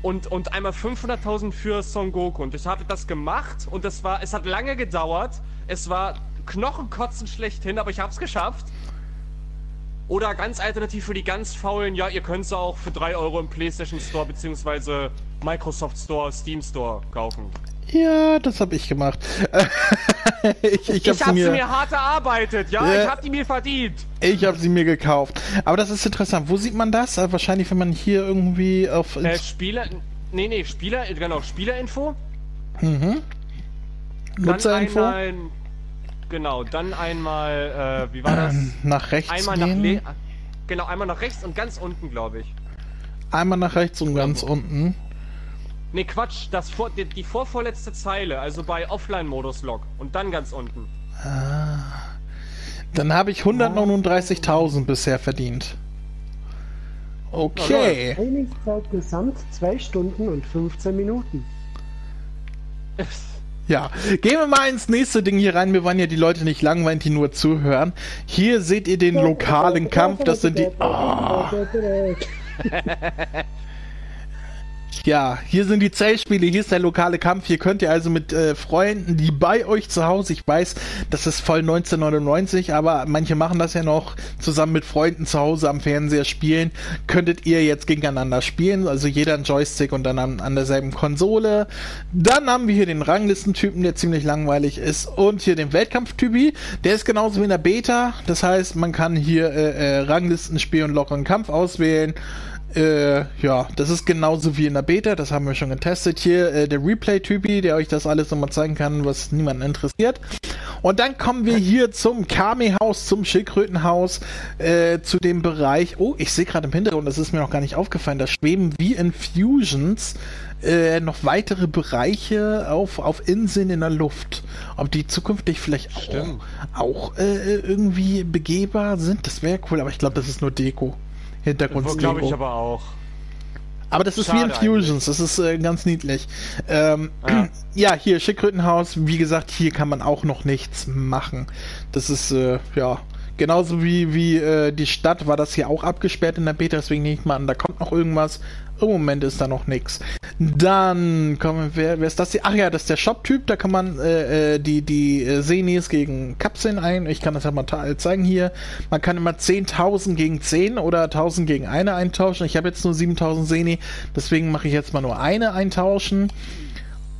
Und, und einmal 500.000 für Son Goku. Und ich habe das gemacht und das war, es hat lange gedauert. Es war Knochenkotzen schlechthin, aber ich habe es geschafft. Oder ganz alternativ für die ganz faulen, ja, ihr könnt sie auch für 3 Euro im PlayStation Store beziehungsweise Microsoft Store, Steam Store kaufen. Ja, das habe ich gemacht. [LAUGHS] ich ich habe sie mir, mir hart erarbeitet, ja, Ja. ich habe die mir verdient. ich habe sie mir gekauft. Aber das ist interessant. Wo sieht man das? Äh, wahrscheinlich, wenn man hier irgendwie auf Äh, Spieler, nee, nee, Spieler, genau, Spielerinfo. mhm. Dann Nutzerinfo einmal, genau, dann einmal, äh, wie war das? ähm, nach rechts Einmal nach gehen. le genau, einmal nach rechts und ganz unten, glaube ich. Einmal nach rechts und ganz unten. Nee, Quatsch, das vor, die, die vorvorletzte Zeile, also bei Offline-Modus-Log und dann ganz unten. Dann habe ich 139.000 bisher verdient. Okay. Trainingszeit gesamt 2 Stunden und 15 Minuten. [LAUGHS] Ja, gehen wir mal ins nächste Ding hier rein. Wir wollen ja die Leute nicht langweilen, die nur zuhören. Hier seht ihr den lokalen Kampf. Das sind die. Ah, [LAUGHS] ja, hier sind die Zellspiele. Hier ist der lokale Kampf. Hier könnt ihr also mit äh, Freunden, die bei euch zu Hause, ich weiß, das ist voll 1999, aber manche machen das ja noch zusammen mit Freunden zu Hause am Fernseher spielen. Könntet ihr jetzt gegeneinander spielen. Also jeder ein Joystick und dann an, an derselben Konsole. Dann haben wir hier den Ranglistentypen, der ziemlich langweilig ist. Und hier den Weltkampftypi. Der ist genauso wie in der Beta. Das heißt, man kann hier äh, äh, Ranglisten spielen und lockeren Kampf auswählen. Äh, ja, das ist genauso wie in der Beta, das haben wir schon getestet. Hier äh, der Replay-Typi, der euch das alles nochmal zeigen kann, was niemanden interessiert. Und dann kommen wir hier zum Kami-Haus, zum Schildkrötenhaus, äh, zu dem Bereich. Oh, ich sehe gerade im Hintergrund, das ist mir noch gar nicht aufgefallen, da schweben wie in Fusions äh, noch weitere Bereiche auf, auf Inseln in der Luft. Ob die zukünftig vielleicht auch, auch äh, irgendwie begehbar sind, das wäre cool, aber ich glaube, das ist nur Deko. Hintergrund Glaube ich aber auch. aber das ist wie in Schade Fusions, das ist äh, ganz niedlich. Ähm, Ja. [CLEARS THROAT] ja, hier Schildkrötenhaus, wie gesagt, hier kann man auch noch nichts machen. Das ist, äh, ja, genauso wie, wie äh, die Stadt war das hier auch abgesperrt in der Beta, deswegen nehme ich mal an, da kommt noch irgendwas. Im Moment ist da noch nichts. Dann kommen, wer, wer ist das hier? Ach ja, das ist der Shop-Typ, da kann man äh, äh, die, die äh, Senis gegen Kapseln ein. Ich kann das ja mal zeigen hier. Man kann immer 10.000 gegen 10 oder 1.000 gegen eine eintauschen. Ich habe jetzt nur 7.000 Seni, deswegen mache ich jetzt mal nur eine eintauschen.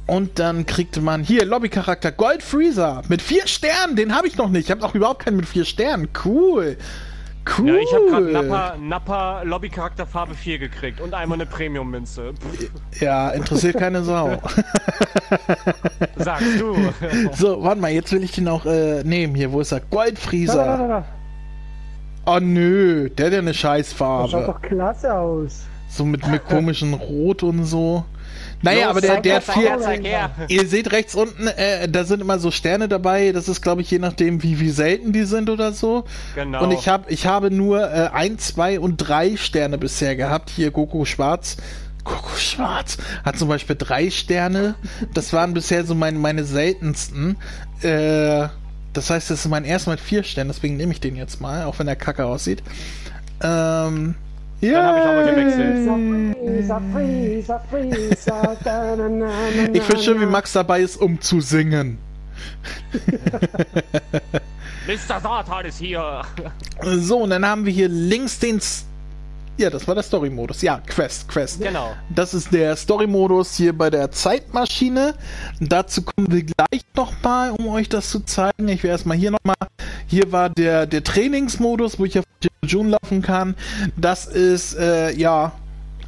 Und dann kriegt man hier Lobbycharakter Gold Freezer mit vier Sternen. Den habe ich noch nicht. Ich habe noch überhaupt keinen mit vier Sternen. Cool. Cool. Ja, ich habe gerade Nappa, Nappa Lobbycharakterfarbe 4 gekriegt und einmal eine Premium-Münze. Ja, interessiert keine Sau. Sagst du. [LAUGHS] so, warte mal, jetzt will ich den auch äh, nehmen. Hier, wo ist er? Gold Da, da, da, Freezer. da. Oh nö, der hat ja eine Das schaut Scheißfarbe. doch klasse aus. So mit, mit komischen Rot und so. Naja, Los, aber der, der vier. Ihr seht rechts unten, äh, da sind immer so Sterne dabei. Das ist, glaube ich, je nachdem, wie, wie selten die sind oder so. Genau. Und ich habe ich habe nur äh, ein, zwei und drei Sterne bisher gehabt. Hier Goku Schwarz. Goku Schwarz hat zum Beispiel drei Sterne. Das waren bisher so meine, meine seltensten. Äh, das heißt, das ist mein erster mit vier Sternen. Deswegen nehme ich den jetzt mal, auch wenn er kacke aussieht. Ähm, ja. Dann habe ich mal gewechselt. [LAUGHS] Ich finde schön, wie. Max dabei ist, um zu singen. [LAUGHS] Mr. Satan ist hier. [LAUGHS] So, und dann haben wir hier links den. S ja, das war der Story-Modus. Ja, Quest, Quest. Genau. Das ist der Story-Modus hier bei der Zeitmaschine. Dazu kommen wir gleich nochmal, um euch das zu zeigen. Ich werde erstmal hier nochmal. Hier war der, der Trainingsmodus, wo ich auf June laufen kann. Das ist, äh, ja,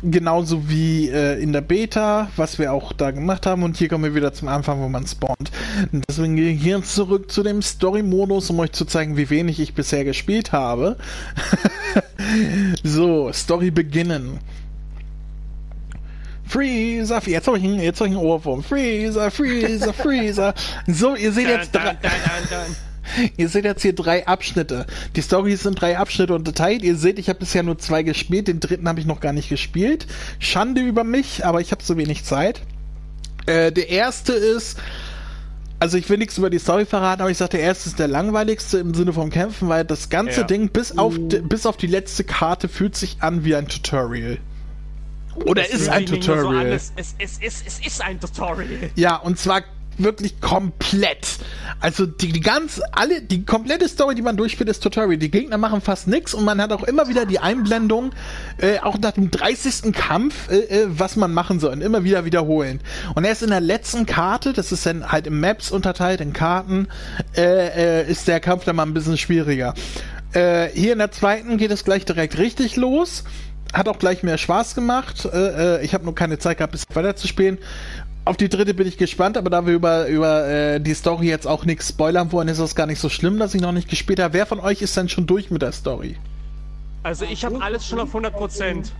genauso wie äh, in der Beta, was wir auch da gemacht haben. Und hier kommen wir wieder zum Anfang, wo man spawnt. Deswegen gehe ich hier zurück zu dem Story-Modus, um euch zu zeigen, wie wenig ich bisher gespielt habe. [LAUGHS] so, Story beginnen. Freezer, jetzt habe ich, einen- jetzt hab ich einen Ohrwurm. Freezer, Freezer, Freezer. So, ihr seht jetzt dun, dun, dun. [LAUGHS] ihr seht jetzt hier drei Abschnitte. Die Story sind drei Abschnitte unterteilt. Ihr seht, ich habe bisher nur zwei gespielt. Den dritten habe ich noch gar nicht gespielt. Schande über mich, aber ich habe so wenig Zeit. Äh, der erste ist, also ich will nichts über die Story verraten, aber ich sage, der erste ist der langweiligste im Sinne vom Kämpfen, weil das ganze Ja. Ding bis auf, di- bis auf die letzte Karte fühlt sich an wie ein Tutorial. Oder ist ein so Tutorial. es, es, es, es, es ist ein Tutorial. Ja, und zwar wirklich komplett. Also die, die ganz, alle, die komplette Story, die man durchführt, ist Tutorial. Die Gegner machen fast nix und man hat auch immer wieder die Einblendung, äh, auch nach dem 30. Kampf, äh, äh, was man machen soll und immer wieder wiederholen. Und erst in der letzten Karte, das ist dann halt in Maps unterteilt, in Karten, äh, äh, ist der Kampf dann mal ein bisschen schwieriger. Äh, hier in der zweiten geht es gleich direkt richtig los. Hat auch gleich mehr Spaß gemacht. Äh, ich habe nur keine Zeit gehabt, bis weiter zu spielen. Auf die dritte bin ich gespannt, aber da wir über, über äh, die Story jetzt auch nichts spoilern wollen, ist das gar nicht so schlimm, dass ich noch nicht gespielt habe. Wer von euch ist denn schon durch mit der Story? Also ich habe alles schon auf 100 Prozent.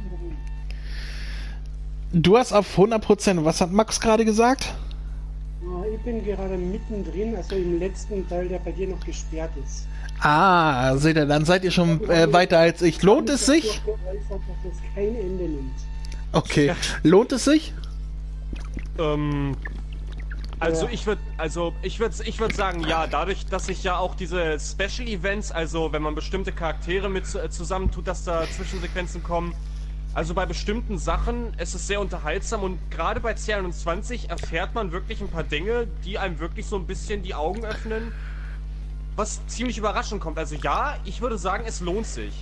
Du hast auf 100%, was hat Max gerade gesagt? Ich bin gerade mittendrin, also im letzten Teil, der bei dir noch gesperrt ist. Ah, seht ihr, dann seid ihr schon äh, weiter als ich. Lohnt es sich? Okay. Lohnt es sich? Ähm, also Ja. ich würde, also ich würde, ich würde sagen, ja, dadurch, dass ich ja auch diese Special Events, also wenn man bestimmte Charaktere mit äh, zusammentut, dass da Zwischensequenzen kommen. Also bei bestimmten Sachen es ist sehr unterhaltsam und gerade bei C21 erfährt man wirklich ein paar Dinge, die einem wirklich so ein bisschen die Augen öffnen, was ziemlich überraschend kommt. Also ja, ich würde sagen, es lohnt sich.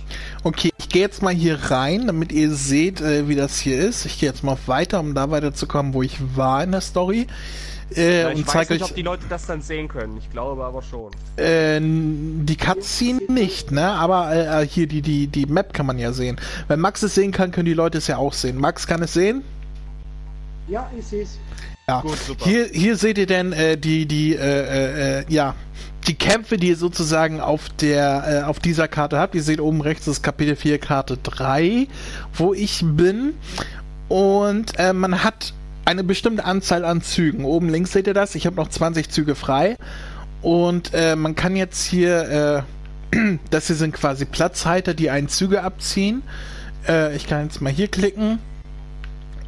Okay, ich gehe jetzt mal hier rein, damit ihr seht, äh, wie das hier ist. Ich gehe jetzt mal auf weiter, um da weiterzukommen, wo ich war in der Story. Äh, Ja, ich und weiß zeige nicht, euch ob die Leute das dann sehen können. Ich glaube aber schon. äh, die Cutscene nicht, ne? Aber äh, hier die, die, die Map kann man ja sehen. Wenn Max es sehen kann, können die Leute es ja auch sehen. Max kann es sehen? Ja, ich sehe es. Ja. Gut, super. Hier, hier seht ihr denn äh, die, die, äh, äh, äh, ja, die Kämpfe, die ihr sozusagen auf der, äh, auf dieser Karte habt. Ihr seht oben rechts das Kapitel 4, Karte 3, wo ich bin. Und äh, man hat eine bestimmte Anzahl an Zügen. Oben links seht ihr das. Ich habe noch 20 Züge frei. Und äh, man kann jetzt hier, äh, [CLEARS THROAT] das hier sind quasi Platzhalter, die einen Züge abziehen. Äh, ich kann jetzt mal hier klicken.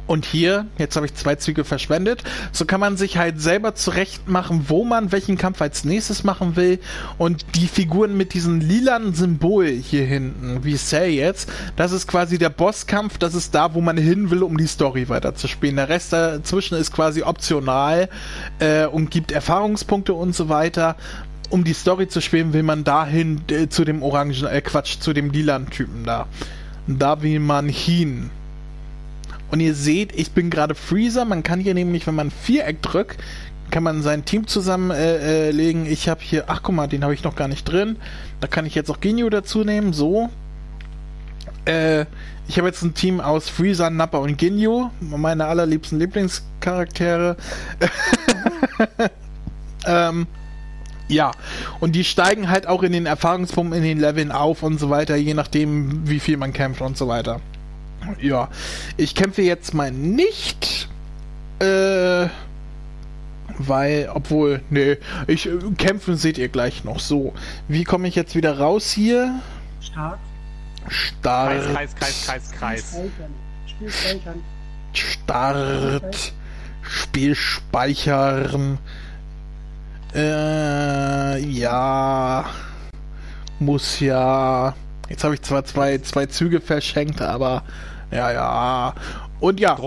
Und hier, jetzt habe ich zwei Züge verschwendet, so kann man sich halt selber zurecht machen, wo man welchen Kampf als nächstes machen will. Und die Figuren mit diesem lilanen Symbol hier hinten, wie Cell jetzt, das ist quasi der Bosskampf, das ist da, wo man hin will, um die Story weiterzuspielen. Der Rest dazwischen ist quasi optional äh, und gibt Erfahrungspunkte und so weiter. Um die Story zu spielen, will man dahin äh, zu dem orangen, äh, Quatsch, zu dem lilanen Typen da. Da will man hin. Und ihr seht, ich bin gerade Freezer. Man kann hier nämlich, wenn man Viereck drückt, kann man sein Team zusammenlegen. Äh, legen. ich habe hier, ach guck mal, den habe ich noch gar nicht drin. Da kann ich jetzt auch Ginyu dazu nehmen. So. Äh, ich habe jetzt ein Team aus Freezer, Nappa und Ginyu. Meine allerliebsten Lieblingscharaktere. [LAUGHS] ähm, ja, und die steigen halt auch in den Erfahrungspunkten, in den Leveln auf und so weiter, je nachdem, wie viel man kämpft und so weiter. Ja, ich kämpfe jetzt mal nicht, äh, weil, obwohl, nee, ich äh, kämpfen seht ihr gleich noch. So, wie komme ich jetzt wieder raus hier? Start. Start. Kreis, Kreis, Kreis, Kreis. Speichern. Spiel speichern. Start. Spiel speichern. Äh, ja. Muss ja. Jetzt habe ich zwar zwei, zwei Züge verschenkt, aber ja, ja. Und ja,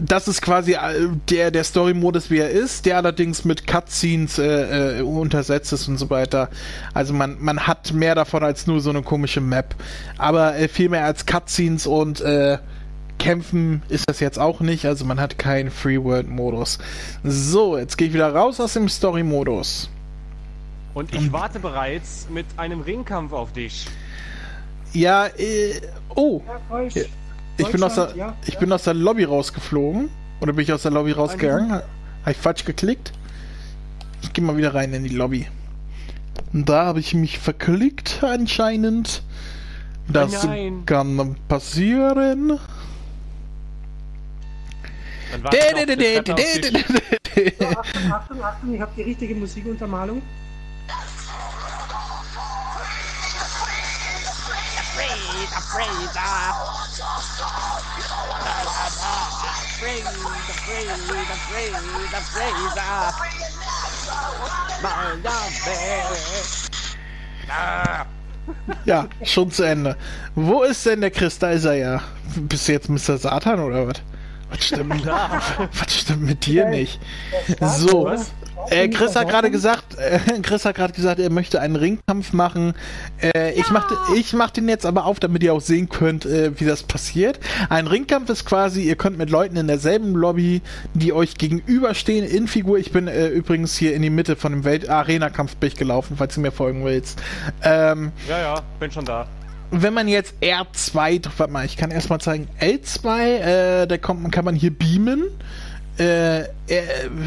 das ist quasi äh, der, der Story-Modus, wie er ist, der allerdings mit Cutscenes äh, äh, untersetzt ist und so weiter. Also man, man hat mehr davon als nur so eine komische Map. Aber äh, viel mehr als Cutscenes und äh, Kämpfen ist das jetzt auch nicht. Also man hat keinen Free-World-Modus. So, jetzt gehe ich wieder raus aus dem Story-Modus. Und ich warte bereits mit einem Ringkampf auf dich. Ja, äh, oh. Ja. Ich bin, aus der, ja, ich ja. bin aus der Lobby rausgeflogen. Oder bin ich aus der Lobby rausgegangen? Habe ich falsch geklickt? Ich gehe mal wieder rein in die Lobby. Und da habe ich mich verklickt anscheinend. Das nein. kann passieren. Dann warte ich [LAUGHS] auf die Treppe auf So, Achtung, Achtung, Achtung, ich habe die richtige Musikuntermalung. Ja, schon zu Ende. Wo ist denn der? Da ist er ja. Bist du jetzt Mr. Satan oder was? Was stimmt, [LAUGHS] was stimmt mit dir nicht? So, äh, Chris hat gerade gesagt, äh, Chris hat gerade gesagt, er möchte einen Ringkampf machen. Äh, ich mach, ich mach den jetzt aber auf, damit ihr auch sehen könnt, äh, wie das passiert. Ein Ringkampf ist quasi, ihr könnt mit Leuten in derselben Lobby, die euch gegenüberstehen, in Figur. Ich bin äh, übrigens hier in die Mitte von dem Welt-Arena-Kampf bin ich gelaufen, falls du mir folgen willst. Ähm, Ja, ja, bin schon da. Wenn man jetzt R2, drückt, warte mal, ich kann erstmal zeigen, L2, äh, da kommt, kann man hier beamen. Äh,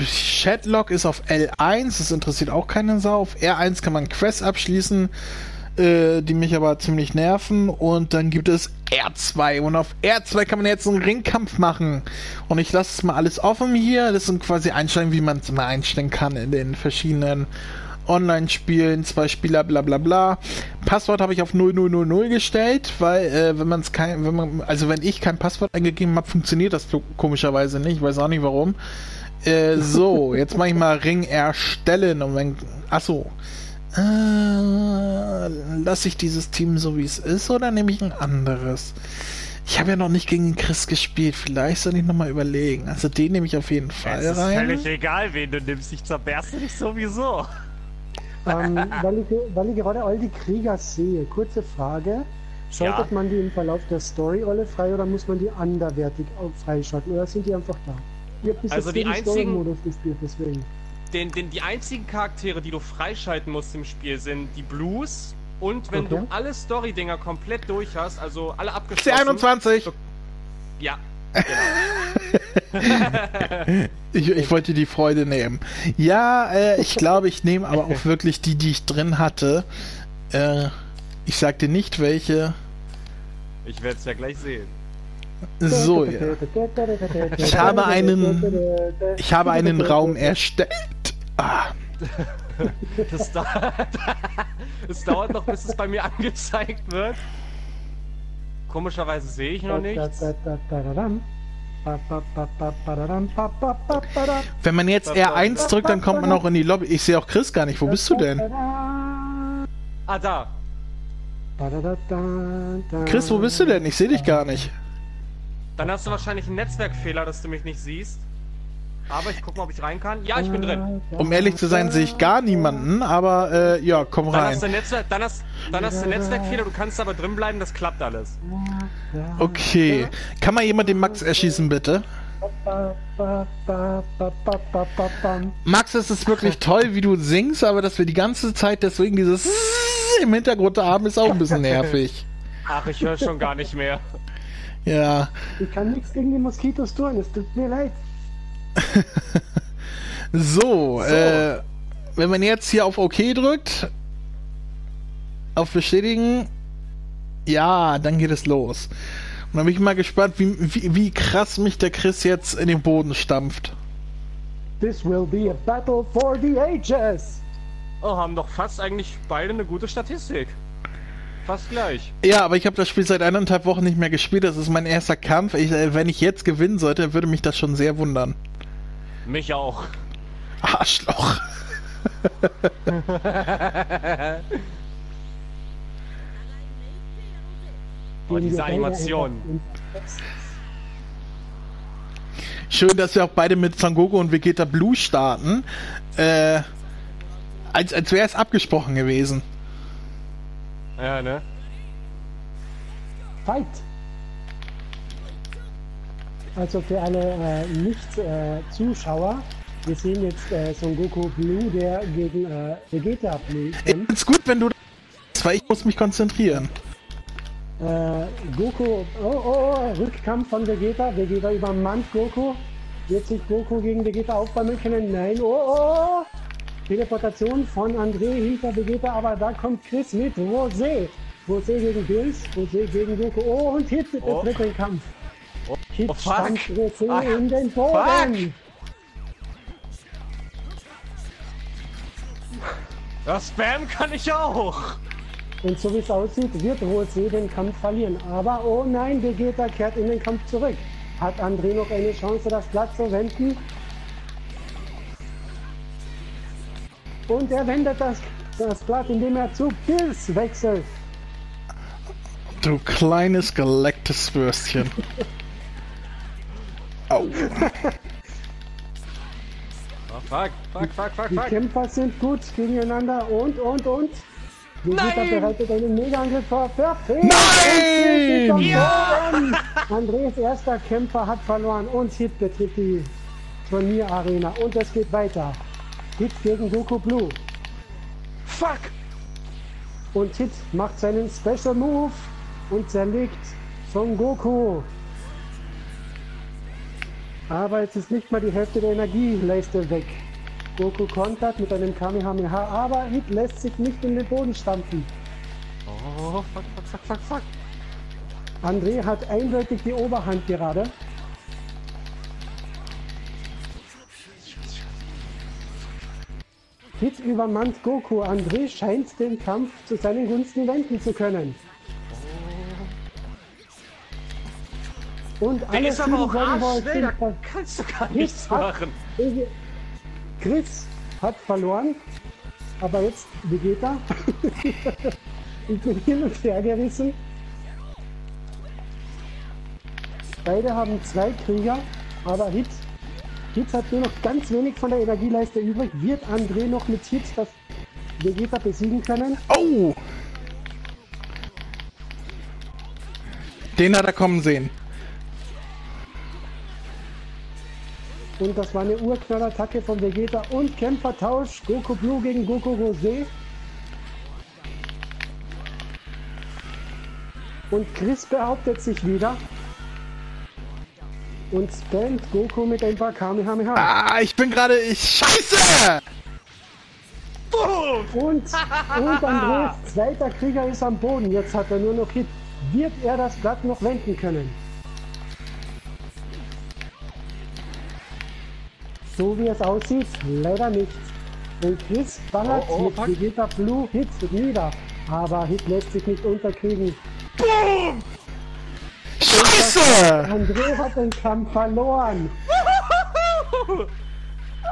Chatlock ist auf L1, das interessiert auch keine Sau. Auf R1 kann man Quests abschließen, äh, die mich aber ziemlich nerven. Und dann gibt es R2. Und auf R2 kann man jetzt einen Ringkampf machen. Und ich lasse es mal alles offen hier. Das sind quasi Einstellungen, wie man es mal einstellen kann in den verschiedenen Online-Spielen, zwei Spieler, bla bla bla. Passwort habe ich auf 0000 gestellt, weil äh, wenn man es kein, wenn man, also wenn ich kein Passwort eingegeben habe, funktioniert das komischerweise nicht. Ich weiß auch nicht warum. Äh, so, [LAUGHS] jetzt mache ich mal Ring erstellen und wenn, ach so. Äh, lasse ich dieses Team so wie es ist oder nehme ich ein anderes? Ich habe ja noch nicht gegen Chris gespielt. Vielleicht soll ich noch mal überlegen. Also den nehme ich auf jeden Fall Es ist rein. völlig egal, wen du nimmst. Ich zerberste dich sowieso. Ähm, [LAUGHS] weil, ich, weil ich gerade all die Krieger sehe, kurze Frage. Schaltet Ja. man die im Verlauf der Story alle frei oder muss man die anderwertig auch freischalten? Oder sind die einfach da? Ich habe bis Also jetzt die einzigen- Story-Modus gespielt, deswegen. Den, den, die einzigen Charaktere, die du freischalten musst im Spiel, sind die Blues. Und wenn Okay. du alle Story-Dinger komplett durch hast, also alle abgeschlossen. C21! Ja, Ich, ich wollte die Freude nehmen. Ja, äh, ich glaube, ich nehme aber auch wirklich die, die ich drin hatte. Äh, ich sag dir nicht welche. Ich werde es ja gleich sehen. So, ja. Ich habe einen, ich habe einen Raum erstellt. Ah, Das dauert, [LAUGHS] es dauert noch, bis es bei mir angezeigt wird. Komischerweise sehe ich noch nichts. wenn man jetzt R1 drückt, dann kommt man auch in die Lobby. Ich sehe auch Chris gar nicht. Wo bist du denn? Ah, da. Chris, wo bist du denn? Ich sehe dich gar nicht. Dann hast du wahrscheinlich einen Netzwerkfehler, dass du mich nicht siehst. Aber ich guck mal, ob ich rein kann. Ja, ich bin drin. Um ehrlich zu sein, sehe ich gar niemanden, aber äh, ja, komm Dann rein. hast du Netzwerk, dann hast, dann hast du Netzwerkfehler, du kannst aber drin bleiben, das klappt alles. Okay. Kann mal jemand den Max erschießen, bitte? Max, es ist wirklich toll, wie du singst, aber dass wir die ganze Zeit deswegen dieses [LAUGHS] im Hintergrund haben, ist auch ein bisschen nervig. Ach, ich höre schon gar nicht mehr. Ja. Ich kann nichts gegen die Moskitos tun, es tut mir leid. [LAUGHS] So, Äh, wenn man jetzt hier auf OK drückt, auf Bestätigen, ja, dann geht es los. Und dann bin ich mal gespannt, wie, wie, wie krass mich der Chris jetzt in den Boden stampft. This will be a battle for the ages. Oh, haben doch fast eigentlich beide eine gute Statistik. Fast gleich. Ja, aber ich habe das Spiel seit eineinhalb Wochen nicht mehr gespielt. Das ist mein erster Kampf. Ich, äh, wenn ich jetzt gewinnen sollte, würde mich das schon sehr wundern. Mich auch. Arschloch. [LAUGHS] Oh, diese Animation. Schön, dass wir auch beide mit Son Goku und Vegeta Blue starten. Äh, als als wäre es abgesprochen gewesen. Ja, ne? Fight! Also für alle äh, Nicht-Zuschauer, wir sehen jetzt äh, Son Goku Blue, der gegen äh, Vegeta Blue kämpft. Ist gut, wenn du das, weil ich muss mich konzentrieren. Äh, Goku, oh, oh, oh, Rückkampf von Vegeta. Vegeta übermannt Goku. Wird sich Goku gegen Vegeta aufbäumen können? Nein, oh, oh, oh. Teleportation von André hinter Vegeta, aber da kommt Chris mit Rosé. Rosé gegen Bills, Rosé gegen Goku. Oh, und Hit, der Oh. dritte Kampf. Hit Oh, fuck. Rosé Ah, in den Boden. fuck. Ja, Spam kann ich auch. Und so wie es aussieht, wird Rosé den Kampf verlieren. Aber oh nein, Vegeta kehrt in den Kampf zurück. Hat André noch eine Chance, das Blatt zu wenden? Und er wendet das, das Blatt, indem er zu Bills wechselt. Du kleines gelecktes Würstchen. [LAUGHS] Au. [LAUGHS] Oh, fuck, fuck, fuck, fuck, Die fuck. Kämpfer sind gut gegeneinander und, und, und. Vegeta Nein! bereitet einen Mega-Angriff vor. Perfekt! Nein! Ja! Andres erster Kämpfer hat verloren und Hit betritt die Turnierarena. Und es geht weiter. Hit gegen Goku Blue. Fuck. Und Hit macht seinen Special Move und zerlegt Son Goku. Aber jetzt ist nicht mal die Hälfte der Energieleiste weg. Goku kontert mit einem Kamehameha, aber Hit lässt sich nicht in den Boden stampfen. Oh, fuck, fuck, fuck, fuck, fuck. André hat eindeutig die Oberhand gerade. Hit übermannt Goku. André scheint den Kampf zu seinen Gunsten wenden zu können. Und Der alle ist aber auch arschschnell, da kannst du gar Hit nichts hat- machen. Chris hat verloren, aber jetzt Vegeta. [LAUGHS] ich bin hin und her gerissen. Beide haben zwei Krieger, aber Hit, Hit hat nur noch ganz wenig von der Energieleiste übrig. Wird André noch mit Hit das Vegeta besiegen können? Oh! Den hat er kommen sehen. Und das war eine Urknallattacke von Vegeta und Kämpfertausch. Goku Blue gegen Goku Rosé. Und Chris behauptet sich wieder. und spammt Goku mit ein paar Kamehameha. Ah, ich bin gerade. Ich. Scheiße! Und, und Andres zweiter Krieger ist am Boden. Jetzt hat er nur noch Hit. Wird er das Blatt noch wenden können? So wie es aussieht, leider nicht. Und Chris ballert Oh, oh, mit fuck. Vegeta Blue Hit nieder. Aber Hit lässt sich nicht unterkriegen. Scheiße! André hat den Kampf verloren.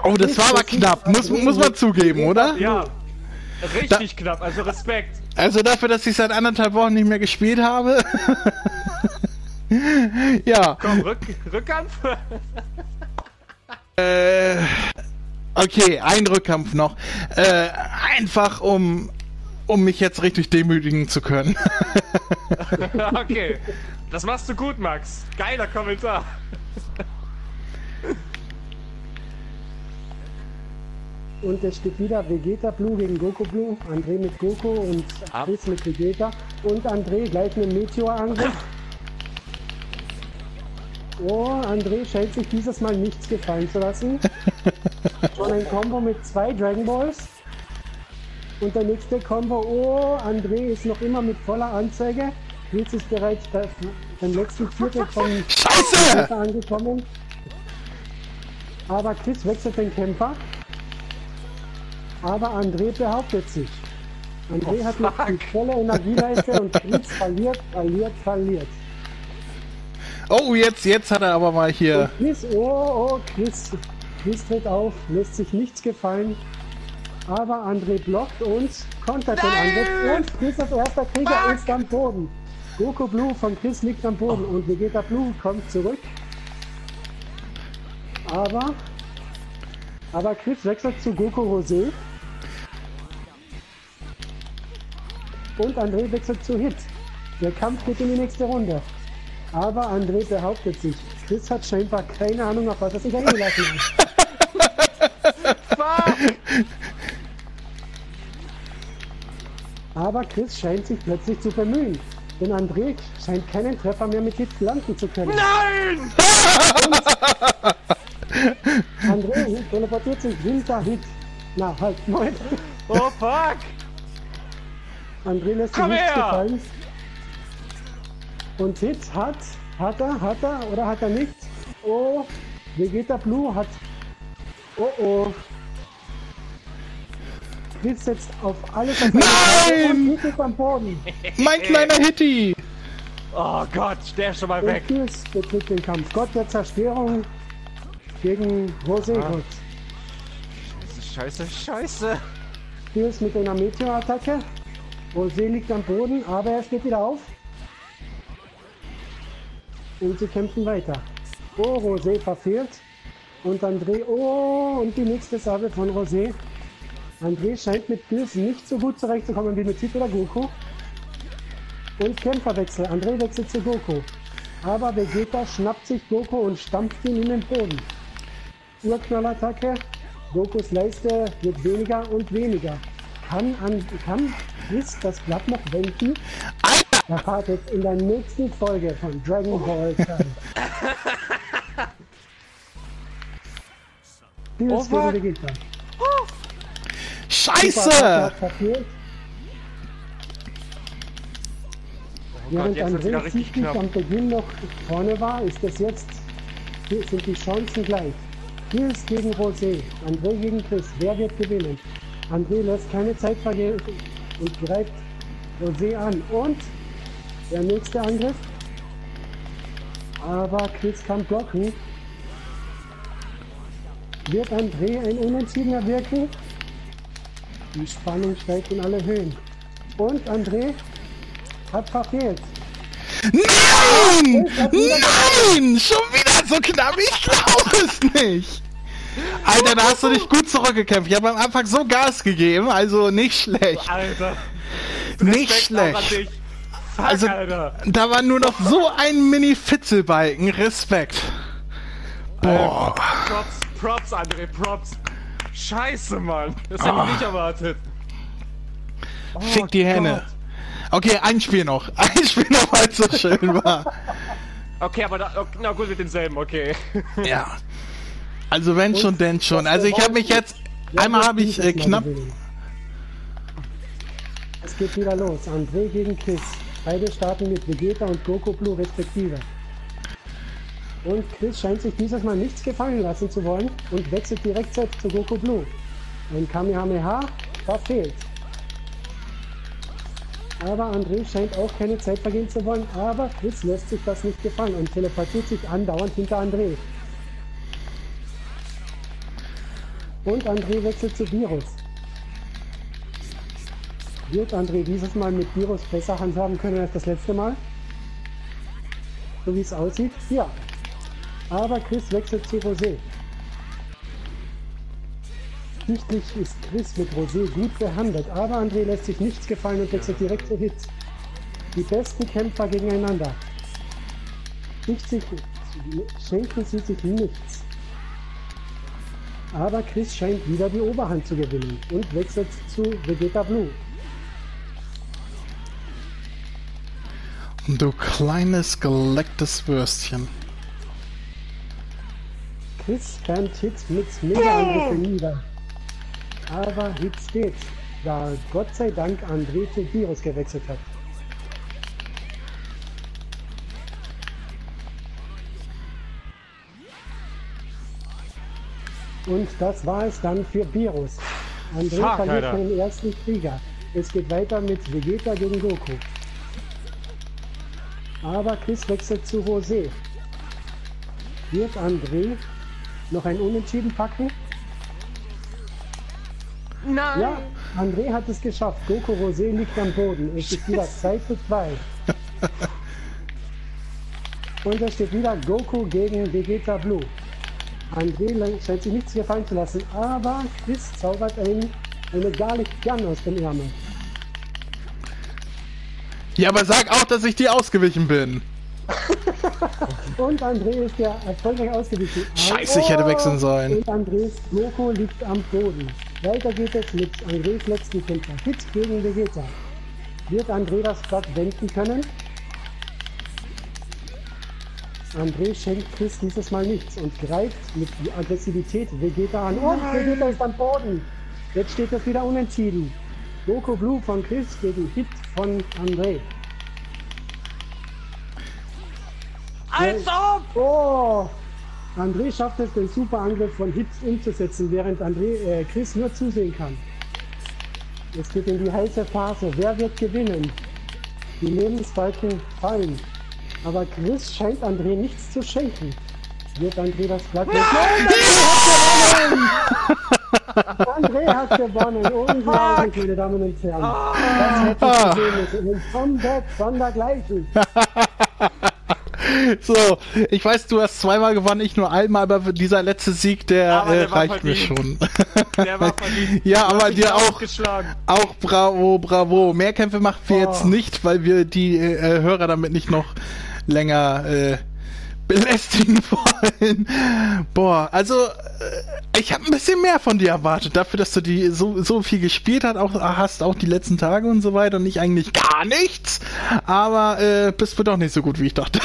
Oh, das war aber knapp. Muss, muss man zugeben, oder? Ja. Richtig knapp, also Respekt. Also dafür, dass ich seit anderthalb Wochen nicht mehr gespielt habe. [LAUGHS] ja. Komm, Rück, Rückkampf. Äh, okay, ein Rückkampf noch. Äh, einfach um, um mich jetzt richtig demütigen zu können. [LAUGHS] okay. Das machst du gut, Max. Geiler Kommentar. Und es steht wieder Vegeta Blue gegen Goku Blue. André mit Goku und Chris mit Vegeta. Und André gleich mit Meteorangriff. Oh, André scheint sich dieses Mal nichts gefallen zu lassen. [LAUGHS] Schon ein Combo mit zwei Dragon Balls. Und der nächste Combo, oh, André ist noch immer mit voller Anzeige. Chris ist bereits bei, beim letzten Viertel von Scheiße! Angekommen. Aber Chris wechselt den Kämpfer. Aber André behauptet sich. André hat noch die volle Energieleiste und Chris verliert, verliert, verliert. Oh, jetzt, jetzt hat er aber mal hier. Chris, oh, oh, Chris, Chris tritt auf, lässt sich nichts gefallen. Aber André blockt und kontert den Angriff. Und Chris als erster Krieger ist am Boden. Goku Blue von Chris liegt am Boden und Vegeta Blue kommt zurück. Aber, aber Chris wechselt zu Goku Rosé. Und André wechselt zu Hit. Der Kampf geht in die nächste Runde. Aber André behauptet sich. Chris hat scheinbar keine Ahnung, auf was er sich eingelassen hat. [LAUGHS] Aber Chris scheint sich plötzlich zu bemühen. Denn André scheint keinen Treffer mehr mit Hit landen zu können. Nein! André teleportiert sich hinter Hit. Na, halt, Moment. Oh fuck! André lässt sich Komm nichts her! gefallen. Und Hit hat, hat er, hat er oder hat er nicht? Oh, Vegeta Blue hat. Oh oh. Chris setzt auf alles auf Nein! am Boden. Mein kleiner Hitty! Oh Gott, der ist schon mal weg. Und Chris betritt den Kampf. Gott der Zerstörung gegen Rosé Ah. Gott. Scheiße, scheiße. Chris mit einer Meteorattacke. Rosé liegt am Boden, aber er steht wieder auf. Und sie kämpfen weiter. Oh, Rosé verfehlt. Und André, oh, und die nächste Sabe von Rosé. André scheint mit Chris nicht so gut zurechtzukommen wie mit Hit oder Goku. Und Kämpferwechsel. André wechselt zu Goku. Aber Vegeta schnappt sich Goku und stampft ihn in den Boden. Urknallattacke. Gokus Leiste wird weniger und weniger. Kann, an, kann Chris das Blatt noch wenden? Erwartet in der nächsten Folge von Dragon Ball Kai. [LAUGHS] Oh, Vegeta. Scheiße! Verfehlt. Oh Gott, Während wieder André richtig sichtlich am Beginn noch vorne war, ist es jetzt, hier sind die Chancen gleich. Chris gegen Rosé, André gegen Chris. Wer wird gewinnen? André lässt keine Zeit vergehen und greift Rosé an. Und der nächste Angriff. Aber Chris kann blocken. Wird André ein Unentschieden erwirken? Die Spannung steigt in alle Höhen. Und André hat verfehlt. Nein! Nein! Schon wieder so knapp. Ich glaube es nicht. Alter, da hast du dich gut zurückgekämpft. Ich habe am Anfang so Gas gegeben, also nicht schlecht. Alter. Nicht schlecht. Fuck, Also, Alter. da war nur noch so ein Mini-Fitzelbalken. Respekt. Boah. Props, Props, André, Props. Scheiße, Mann. Das hätte ich nicht erwartet. Oh Fick die Henne. Okay, ein Spiel noch. [LAUGHS] Ein Spiel noch, weil es so schön war. Okay, aber da, na gut, mit denselben, okay. Ja. Also wenn schon, denn schon. Also ich habe mich jetzt, einmal habe ich äh, knapp, Es geht wieder los. André gegen Chris. Beide starten mit Vegeta und Goku Blue respektive. Und Chris scheint sich dieses Mal nichts gefallen lassen zu wollen und wechselt direkt selbst zu Goku Blue. Ein Kamehameha verfehlt. Aber André scheint auch keine Zeit vergehen zu wollen, aber Chris lässt sich das nicht gefallen und teleportiert sich andauernd hinter André. Und André wechselt zu Virus. Wird André dieses Mal mit Virus besser handhaben können als das letzte Mal? So wie es aussieht? Ja. Aber Chris wechselt zu Rosé. Sichtlich ist Chris mit Rosé gut behandelt, aber André lässt sich nichts gefallen und wechselt direkt zu Hit. Die besten Kämpfer gegeneinander. Sich, schenken sie sich nichts. Aber Chris scheint wieder die Oberhand zu gewinnen und wechselt zu Vegeta Blue. du kleines gelecktes Würstchen. Chris fährt Hits mit Mega-Angriffen nieder. Aber Hit steht, da Gott sei Dank André zu Virus gewechselt hat. Und das war es dann für Virus. André Fuck, verliert Alter. seinen ersten Krieger. Es geht weiter mit Vegeta gegen Goku. Aber Chris wechselt zu Rosé. Wird André noch ein Unentschieden packen? Nein! Ja, André hat es geschafft. Goku Rosé liegt am Boden. Es ist wieder 2 zu 2. Und es steht wieder Goku gegen Vegeta Blue. André le- scheint sich nichts gefallen zu lassen, aber Chris zaubert ein, eine Garlic Gun aus dem Ärmel. Ja, aber sag auch, dass ich dir ausgewichen bin. [LAUGHS] Und André ist ja erfolgreich ausgewichen. Scheiße, ich hätte wechseln sollen. Und Andrés Goku liegt am Boden. Weiter geht es mit Andrés letzten Kämpfer. Hit gegen Vegeta. Wird André das Blatt wenden können? André schenkt Chris dieses Mal nichts und greift mit Aggressivität Vegeta an. Und Vegeta ist am Boden. Jetzt steht es wieder unentschieden. Goku Blue von Chris gegen Hit von André. Als ob! Oh! André schafft es, den Superangriff von Hit umzusetzen, während André, äh, Chris nur zusehen kann. Es geht in die heiße Phase. Wer wird gewinnen? Die Lebensbalken fallen. Aber Chris scheint André nichts zu schenken. Wird André das Blatt? Nein, André hat gewonnen! [LAUGHS] André hat gewonnen! Unglaublich, meine Damen und Herren. Das hätte ich sehen müssen. Ein Comeback sondergleichen. [LAUGHS] So, ich weiß, du hast zweimal gewonnen, ich nur einmal, aber dieser letzte Sieg, der, äh, der war reicht mir schon. Der war verdient. [LAUGHS] Ja, aber dir auch-. Auch bravo, bravo. Mehr Kämpfe machen wir Oh. jetzt nicht, weil wir die äh, Hörer damit nicht noch länger äh, belästigen [LAUGHS] wollen. Boah, also äh, ich habe ein bisschen mehr von dir erwartet, dafür, dass du die so, so viel gespielt hat, auch, hast, auch die letzten Tage und so weiter und nicht eigentlich gar nichts. Aber äh, bist du doch nicht so gut, wie ich dachte.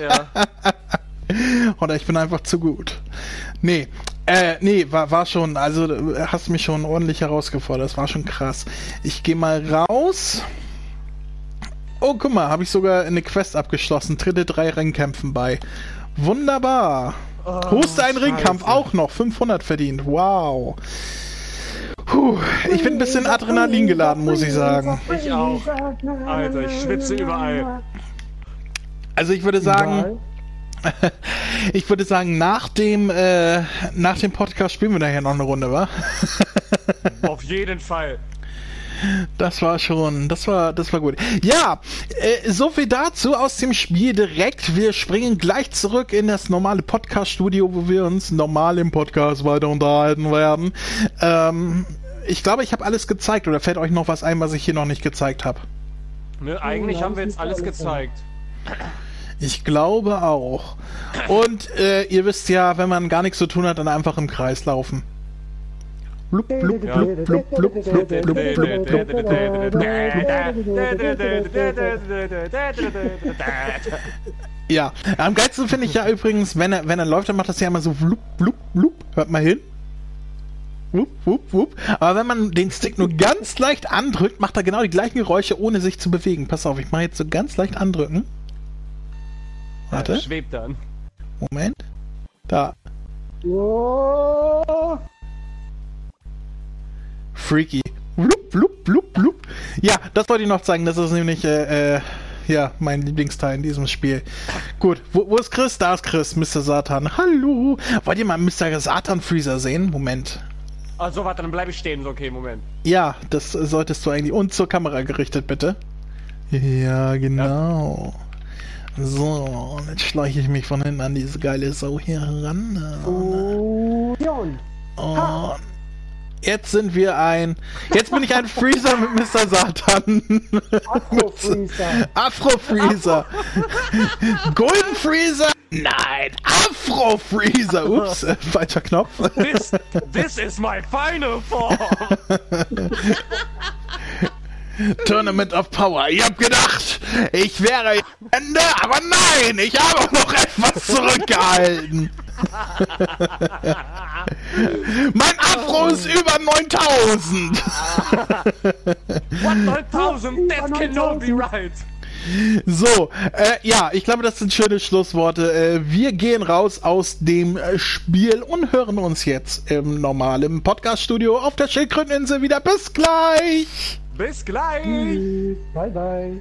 Ja. [LAUGHS] Oder ich bin einfach zu gut. Nee, äh, nee, war, war schon, also äh, hast mich schon ordentlich herausgefordert, das war schon krass. Ich gehe mal raus. Oh, guck mal, habe ich sogar eine Quest abgeschlossen. Dritte drei Ringkämpfen bei. Wunderbar. Huste ein Ringkampf auch noch. 500 verdient. Wow. Puh, ich bin ein bisschen Adrenalin geladen, muss ich sagen. Ich auch. Alter, ich schwitze überall. Also ich würde sagen, [LAUGHS] ich würde sagen, nach dem, äh, nach dem Podcast spielen wir nachher noch eine Runde, wa? [LAUGHS] Auf jeden Fall. Das war schon, das war, das war gut. Ja, äh, so viel dazu aus dem Spiel direkt. Wir springen gleich zurück in das normale Podcast-Studio, wo wir uns normal im Podcast weiter unterhalten werden. Ähm, ich glaube, ich habe alles gezeigt. Oder fällt euch noch was ein, was ich hier noch nicht gezeigt habe? Ne, eigentlich Ja, haben wir jetzt alles gezeigt. Ich glaube auch. Und äh, ihr wisst ja, wenn man gar nichts zu tun hat, dann einfach im Kreis laufen. Blub, blub, blub, blub, blub, blub, blub, blub, blub. Ja, am geilsten finde ich ja übrigens, wenn er, wenn er läuft, dann macht das ja immer so blub, blub, blub. Hört mal hin. Wupp, wupp, wupp. Aber wenn man den Stick nur ganz leicht andrückt, macht er genau die gleichen Geräusche, ohne sich zu bewegen. Pass auf, ich mache jetzt so ganz leicht andrücken. Warte, Schwebt dann. Moment. Da. Oh, Freaky. Blub, blub, blub, blub. Ja, das wollte ich noch zeigen. Das ist nämlich, äh, äh, ja, mein Lieblingsteil in diesem Spiel. Gut, wo, wo ist Chris? Da ist Chris, Mr. Satan. Hallo. Wollt ihr mal Mr. Satan Freezer sehen? Moment. Also warte, dann bleibe ich stehen. Okay, Moment. Ja, das solltest du eigentlich. Und zur Kamera gerichtet, bitte. Ja, genau. So, und jetzt schleiche ich mich von hinten an diese geile Sau hier ran. oh, Jon. Und jetzt sind wir ein. Jetzt bin ich ein Freezer mit Mr. Satan. Afro-Freezer. Afro-Freezer. Golden Freezer. Nein, Afro-Freezer. Ups, äh, falscher Knopf. This, this is my final form. Tournament of Power. Ihr habt gedacht, ich wäre Ende, aber nein, ich habe noch etwas zurückgehalten. Mein Afro ist über 9000. [LAUGHS] What 9000? That cannot be right. So, äh, ja, ich glaube, das sind schöne Schlussworte. Äh, wir gehen raus aus dem Spiel und hören uns jetzt im normalen Podcast-Studio auf der Schildkröteninsel wieder. Bis gleich! Bis gleich. Bye, bye.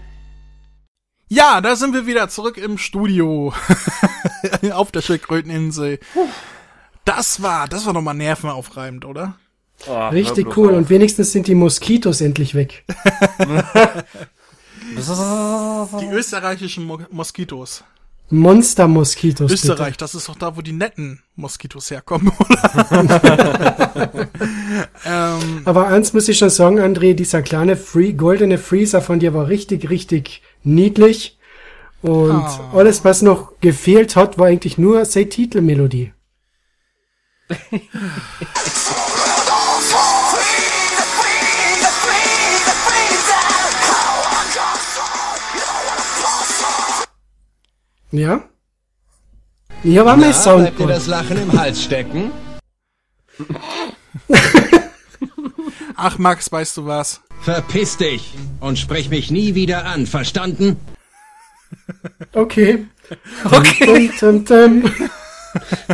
Ja, da sind wir wieder zurück im Studio. [LAUGHS] Auf der Schildkröteninsel. Das war, das war nochmal nervenaufreibend, oder? Oh, Richtig cool. auf. Und wenigstens sind die Moskitos endlich weg. [LAUGHS] Die österreichischen Mo Moskitos. Monster-Moskitos. Österreich, das ist doch da, wo die netten Moskitos herkommen, [LAUGHS] oder? ähm, Aber eins muss ich schon sagen, André, dieser kleine Free, goldene Freezer von dir war richtig, richtig niedlich. Und Ah. alles, was noch gefehlt hat, war eigentlich nur seine Titelmelodie. Ja? Ja, war mein bleibt dir das Lachen im Hals stecken? [LAUGHS] ach, Max, weißt du was? Verpiss dich und sprich mich nie wieder an, verstanden? Okay. [LAUGHS] Okay. Dum, dum, dum.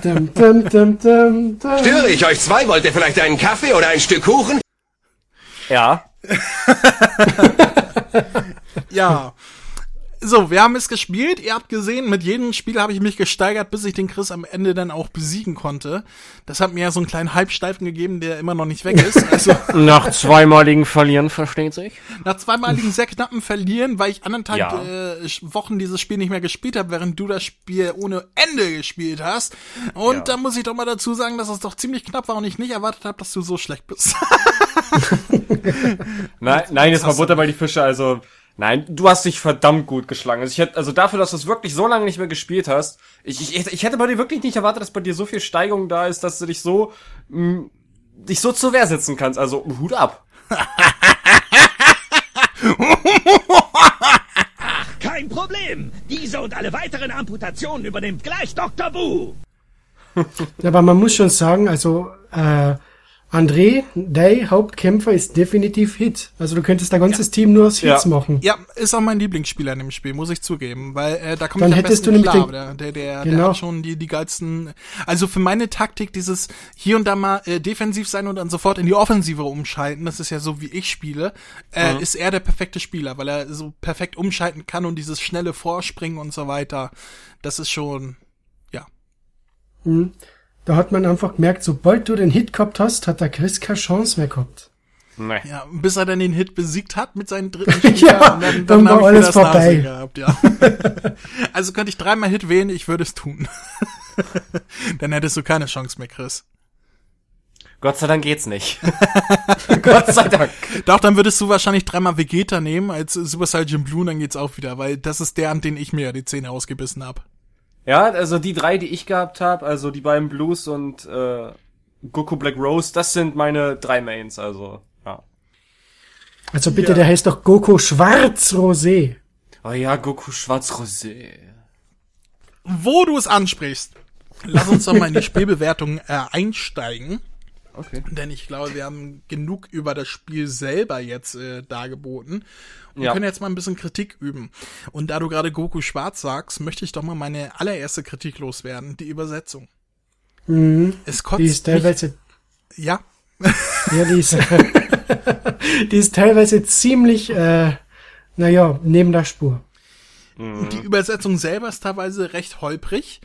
Dum, dum, dum, dum, dum. Störe ich euch zwei? Wollt ihr vielleicht einen Kaffee oder ein Stück Kuchen? Ja. [LAUGHS] Ja. So, wir haben es gespielt. Ihr habt gesehen, mit jedem Spiel habe ich mich gesteigert, bis ich den Chris am Ende dann auch besiegen konnte. Das hat mir ja so einen kleinen Halbsteifen gegeben, der immer noch nicht weg ist. Also [LAUGHS] Nach zweimaligen Verlieren, versteht sich? nach zweimaligen sehr knappen Verlieren, weil ich anderthalb Ja. äh, Wochen dieses Spiel nicht mehr gespielt habe, während du das Spiel ohne Ende gespielt hast. Und Ja. da muss ich doch mal dazu sagen, dass es doch ziemlich knapp war und ich nicht erwartet habe, dass du so schlecht bist. [LAUGHS] Nein, nein, jetzt mal Butter bei die Fische, also. Nein, du hast dich verdammt gut geschlagen. Also ich hätte, also dafür, dass du es wirklich so lange nicht mehr gespielt hast, ich, ich, ich hätte bei dir wirklich nicht erwartet, dass bei dir so viel Steigerung da ist, dass du dich so, mh, dich so zur Wehr setzen kannst. Also Hut ab. [LAUGHS] Kein Problem. Diese und alle weiteren Amputationen übernimmt gleich Dr. Bu. Ja, aber man muss schon sagen, also äh, André, der Hauptkämpfer ist definitiv Hit. Also du könntest dein ganzes Team nur aus Hits Ja. machen. ja, ist auch mein Lieblingsspieler in dem Spiel, muss ich zugeben, weil äh, da kommt Dann ich am hättest besten du klar. den- Der, der, der, der Genau. hat schon die, die geilsten. Also für meine Taktik, dieses hier und da mal äh, defensiv sein und dann sofort in die Offensive umschalten, das ist ja so wie ich spiele, äh, Mhm. ist er der perfekte Spieler, weil er so perfekt umschalten kann und dieses schnelle Vorspringen und so weiter. Das ist schon, ja. Da hat man einfach gemerkt, sobald du den Hit gehabt hast, hat der Chris keine Chance mehr gehabt. Nee. Ja, bis er dann den Hit besiegt hat mit seinen dritten [LAUGHS] Spieler. Ja, und dann, dann war alles vorbei. Gehabt, ja. [LAUGHS] also könnte ich dreimal Hit wählen, ich würde es tun. [LAUGHS] dann hättest du keine Chance mehr, Chris. Gott sei Dank geht's nicht. Gott sei Dank. Doch, dann würdest du wahrscheinlich dreimal Vegeta nehmen als Super Saiyan Blue, und dann geht's auch wieder, weil das ist der, an den ich mir ja die Zähne ausgebissen hab. Ja, also die drei, die ich gehabt habe, also die beiden Blues und äh, Goku Black Rose, das sind meine drei Mains, also, ja. Also bitte, Ja. der heißt doch Goku Schwarz-Rosé. Oh ja, Goku Schwarz-Rosé. Wo du es ansprichst, lass uns doch mal in die [LAUGHS] Spielbewertung äh, einsteigen. Okay. Denn ich glaube, wir haben genug über das Spiel selber jetzt äh, dargeboten. Und Ja. können jetzt mal ein bisschen Kritik üben. Und da du gerade Goku Schwarz sagst, möchte ich doch mal meine allererste Kritik loswerden, die Übersetzung. Mhm. Es kotzt Die ist mich, teilweise, ja, [LAUGHS] ja, die ist, [LAUGHS] die ist teilweise ziemlich, äh, naja, neben der Spur. Die Übersetzung selber ist teilweise recht holprig.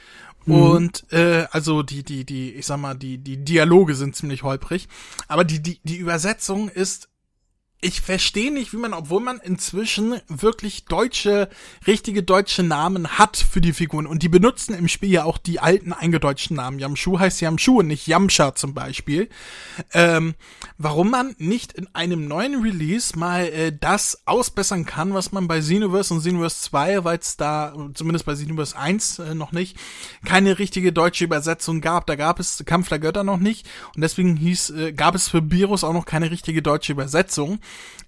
Und äh, also die, die, die, ich sag mal, die, die Dialoge sind ziemlich holprig. Aber die, die, die Übersetzung ist. Ich verstehe nicht, wie man, obwohl man inzwischen wirklich deutsche, richtige deutsche Namen hat für die Figuren. Und die benutzen im Spiel ja auch die alten eingedeutschten Namen. Yamshu heißt Yamshu und nicht Yamcha zum Beispiel. Ähm, warum man nicht in einem neuen Release mal äh, das ausbessern kann, was man bei Xenoverse und Xenoverse 2, weil es da, zumindest bei Xenoverse 1 äh, noch nicht, keine richtige deutsche Übersetzung gab. Da gab es Kampf der Götter noch nicht und deswegen hieß, äh, gab es für Virus auch noch keine richtige deutsche Übersetzung.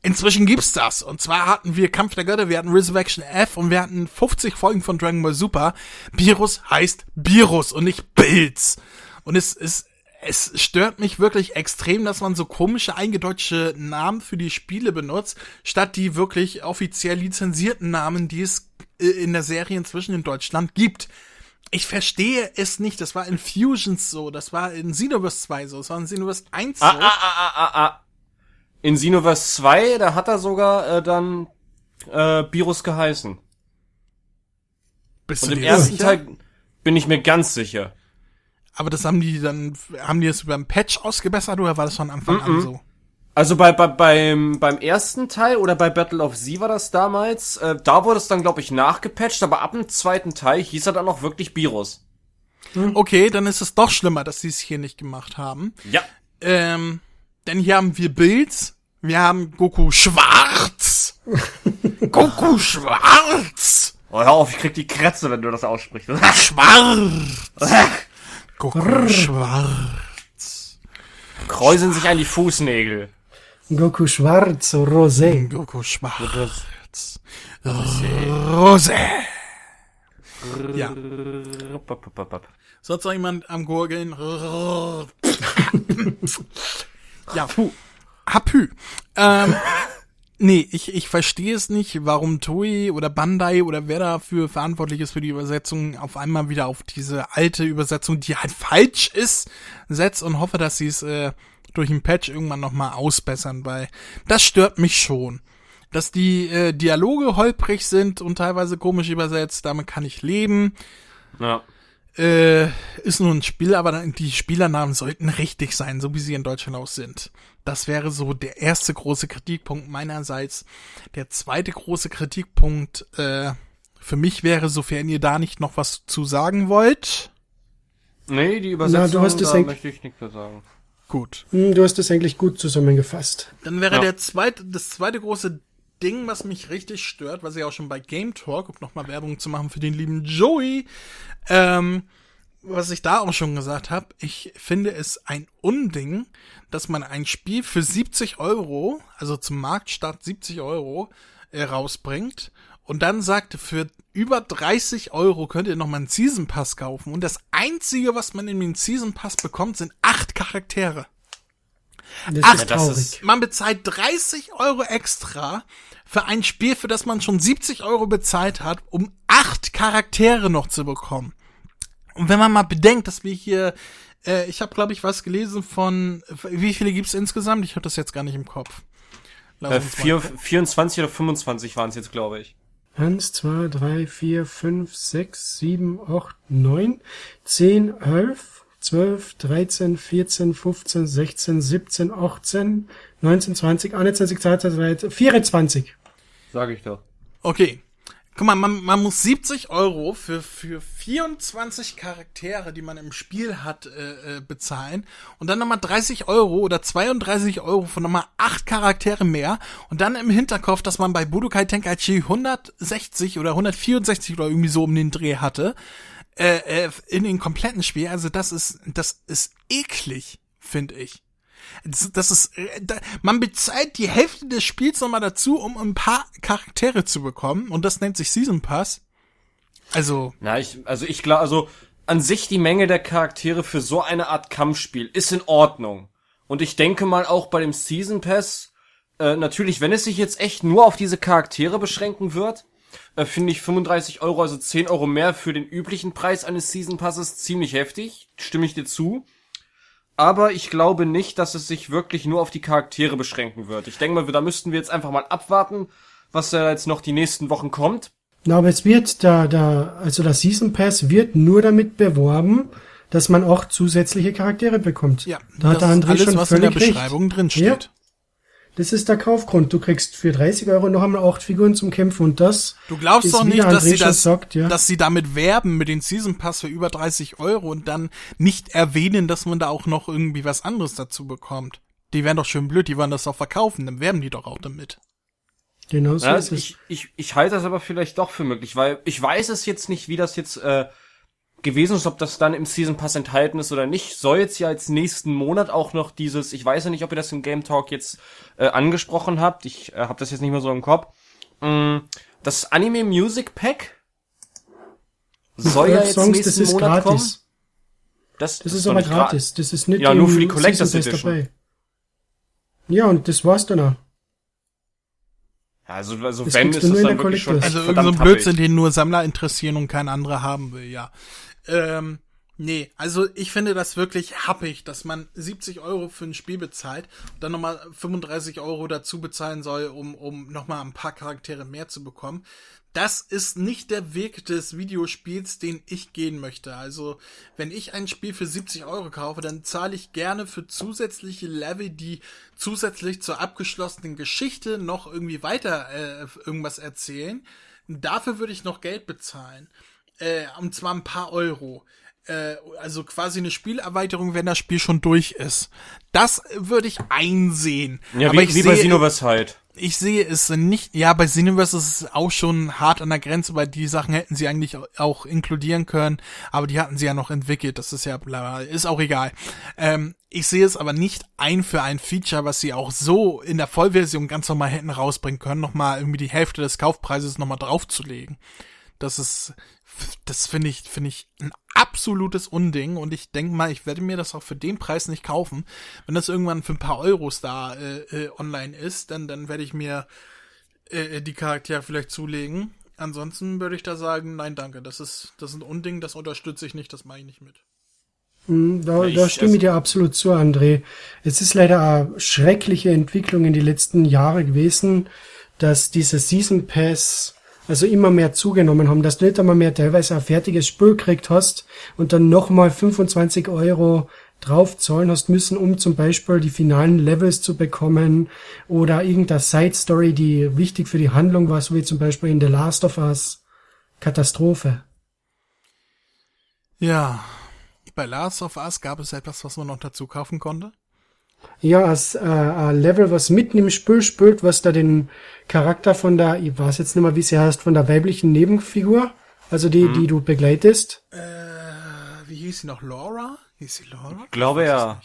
Inzwischen gibt's das. Und zwar hatten wir Kampf der Götter, wir hatten Resurrection F und wir hatten 50 Folgen von Dragon Ball Super. Virus heißt Virus und nicht Bills. Und es ist, es stört mich wirklich extrem, dass man so komische eingedeutschte Namen für die Spiele benutzt, statt die wirklich offiziell lizenzierten Namen, die es äh, in der Serie inzwischen in Deutschland gibt. Ich verstehe es nicht. Das war in Fusions so, das war in Xenoverse 2 so, das war in Xenoverse 1 so. Ah, ah, ah, ah, ah, ah. In Xenoverse 2, da hat er sogar äh, dann äh, Virus geheißen. Bist Und du im dir ersten sicher? Teil bin ich mir ganz sicher. Aber das haben die dann, haben die das über einen Patch ausgebessert oder war das von Anfang an so? Also bei, bei beim beim ersten Teil oder bei Battle of Z war das damals, äh, da wurde es dann glaube ich nachgepatcht, aber ab dem zweiten Teil hieß er dann auch wirklich Virus. Okay, dann ist es doch schlimmer, dass sie es hier nicht gemacht haben. Ja. Ähm, denn hier haben wir Bills, wir haben Goku Schwarz. [LAUGHS] Goku Schwarz. Oh, hör auf, ich krieg die Krätze, wenn du das aussprichst. [LAUGHS] Schwarz. [LAUGHS] Goku Schwarz. Kräuseln sich an die Fußnägel. Goku Schwarz-Rosé. Goku Schwarz. Rose. Ja. Sonst noch jemand am Gurgeln? ja. Hapü. Ähm, [LAUGHS] nee, ich, ich verstehe es nicht, warum Toei oder Bandai oder wer dafür verantwortlich ist für die Übersetzung auf einmal wieder auf diese alte Übersetzung, die halt falsch ist, setzt und hoffe, dass sie es äh, durch ein Patch irgendwann nochmal ausbessern, weil das stört mich schon. Dass die äh, Dialoge holprig sind und teilweise komisch übersetzt, damit kann ich leben. Ja. Äh, ist nur ein Spiel, aber die Spielernamen sollten richtig sein, so wie sie in Deutschland auch sind. Das wäre so der erste große Kritikpunkt meinerseits. Der zweite große Kritikpunkt äh, für mich wäre, sofern ihr da nicht noch was zu sagen wollt. Nee, die Übersetzung, Na, du hast es da möchte ich nichts mehr sagen. Gut. Hm, Du hast das eigentlich gut zusammengefasst. Dann wäre Ja. der zweite, das zweite große Ding, was mich richtig stört, was ich auch schon bei Game Talk, um nochmal Werbung zu machen für den lieben Joey, ähm, was ich da auch schon gesagt habe, ich finde es ein Unding, dass man ein Spiel für 70 Euro, also zum Marktstart 70 Euro, äh, rausbringt und dann sagt, für über 30 Euro könnt ihr nochmal einen Season Pass kaufen und das einzige, was man in den Season Pass bekommt, sind acht Charaktere. Das Ach, ist das traurig. ist- Man bezahlt 30 Euro extra für ein Spiel, für das man schon 70 Euro bezahlt hat, um acht Charaktere noch zu bekommen. Und wenn man mal bedenkt, dass wir hier, äh, ich habe glaube ich was gelesen von, wie viele gibt's insgesamt? Ich habe das jetzt gar nicht im Kopf. Äh, vier, 24 oder 25 waren es jetzt, glaube ich. Eins, zwei, drei, vier, fünf, sechs, sieben, acht, neun, zehn, elf, zwölf, dreizehn, vierzehn, fünfzehn, sechzehn, siebzehn, achtzehn, neunzehn, zwanzig, einundzwanzig, zweiundzwanzig, dreizehn, vierundzwanzig. Sag ich doch. Okay. Guck mal, man, man muss 70 Euro für, für 24 Charaktere, die man im Spiel hat, äh, äh, bezahlen. Und dann nochmal 30 Euro oder 32 Euro für nochmal 8 Charaktere mehr. Und dann im Hinterkopf, dass man bei Budokai Tenkaichi 160 oder 164 oder irgendwie so um den Dreh hatte. Äh, äh, in den kompletten Spiel. Also das ist, das ist eklig. finde ich. Das, das ist, äh, da, man bezahlt die Hälfte des Spiels nochmal dazu, um ein paar Charaktere zu bekommen. Und das nennt sich Season Pass. Also, Na, ich, also ich glaube, also an sich die Menge der Charaktere für so eine Art Kampfspiel ist in Ordnung. Und ich denke mal auch bei dem Season Pass, äh, natürlich, wenn es sich jetzt echt nur auf diese Charaktere beschränken wird, äh, finde ich 35 Euro, also 10 Euro mehr für den üblichen Preis eines Season Passes ziemlich heftig. Stimme ich dir zu. Aber ich glaube nicht, dass es sich wirklich nur auf die Charaktere beschränken wird. Ich denke mal, da müssten wir jetzt einfach mal abwarten, was da jetzt noch die nächsten Wochen kommt. Na, aber es wird da, da, also der Season Pass wird nur damit beworben, dass man auch zusätzliche Charaktere bekommt. ja, da hat der ist André alles, schon was in der völlig recht. Beschreibung drin Ja. Das ist der Kaufgrund. Du kriegst für 30 Euro noch einmal acht Figuren zum Kämpfen und das. Du glaubst ist, doch nicht, dass sie schon das, sagt, ja. dass sie damit werben mit den Season Pass für über 30 Euro und dann nicht erwähnen, dass man da auch noch irgendwie was anderes dazu bekommt. Die wären doch schön blöd, die wollen das doch verkaufen, dann werben die doch auch damit. Genau so Ja, ist es. ich, ich, ich halte das aber vielleicht doch für möglich, weil ich weiß es jetzt nicht, wie das jetzt äh, gewesen ist, ob das dann im Season Pass enthalten ist oder nicht. Soll jetzt ja jetzt nächsten Monat auch noch dieses, ich weiß ja nicht, ob ihr das im Game Talk jetzt äh, angesprochen habt, ich äh, habe das jetzt nicht mehr so im Kopf. Mm, das Anime Music Pack soll ja jetzt Songs, nächsten das ist Monat kommen. gratis. Das, Das ist aber nicht gra- gratis. Das ist nicht Ja, nur für die Collectors Edition. dabei. Ja, und das war's dann auch. Also, also Das wenn ist das dann wirklich schon. Also echt irgend so. Blödsinn, den nur Sammler interessieren und kein anderer haben will, ja. Ähm, nee, also ich finde das wirklich happig, dass man 70 Euro für ein Spiel bezahlt und dann nochmal 35 Euro dazu bezahlen soll, um, um nochmal ein paar Charaktere mehr zu bekommen. Das ist nicht der Weg des Videospiels, den ich gehen möchte. Also, wenn ich ein Spiel für 70 Euro kaufe, dann zahle ich gerne für zusätzliche Level, die zusätzlich zur abgeschlossenen Geschichte noch irgendwie weiter äh, irgendwas erzählen. Dafür würde ich noch Geld bezahlen. Äh, und zwar ein paar Euro. Äh, also quasi eine Spielerweiterung, wenn das Spiel schon durch ist. Das würde ich einsehen. Ja, Aber wie, ich wie bei sehe- Xenoverse halt. ich sehe es nicht, ja, bei Cineverse ist es auch schon hart an der Grenze, weil die Sachen hätten sie eigentlich auch inkludieren können, aber die hatten sie ja noch entwickelt, das ist ja, ist auch egal. Ähm, ich sehe es aber nicht ein für ein Feature, was sie auch so in der Vollversion ganz normal hätten rausbringen können, nochmal irgendwie die Hälfte des Kaufpreises nochmal draufzulegen. Das ist, das finde ich, finde ich ein absolutes Unding und ich denke mal, ich werde mir das auch für den Preis nicht kaufen. Wenn das irgendwann für ein paar Euros da äh, äh, online ist, dann, dann werde ich mir äh, die Charaktere vielleicht zulegen. Ansonsten würde ich da sagen, nein, danke. Das ist, das ist ein Unding, das unterstütze ich nicht, das mache ich nicht mit. Hm, Da, Ich- da stimme ich also- dir absolut zu, André. Es ist leider eine schreckliche Entwicklung in die letzten Jahre gewesen, dass diese Season Pass also immer mehr zugenommen haben, dass du nicht einmal mehr teilweise ein fertiges Spiel gekriegt hast und dann nochmal 25 Euro draufzahlen hast müssen, um zum Beispiel die finalen Levels zu bekommen oder irgendeine Side Story, die wichtig für die Handlung war, so wie zum Beispiel in The Last of Us. Katastrophe. Ja. Bei Last of Us gab es etwas, was man noch dazu kaufen konnte. Ja, als äh, ein Level, was mitten im Spiel spielt, was da den Charakter von der, ich weiß jetzt nicht mehr, wie sie heißt, von der weiblichen Nebenfigur, also die, die du begleitest. Äh, wie hieß sie noch? Laura? Hieß sie Laura? Ich glaube ja.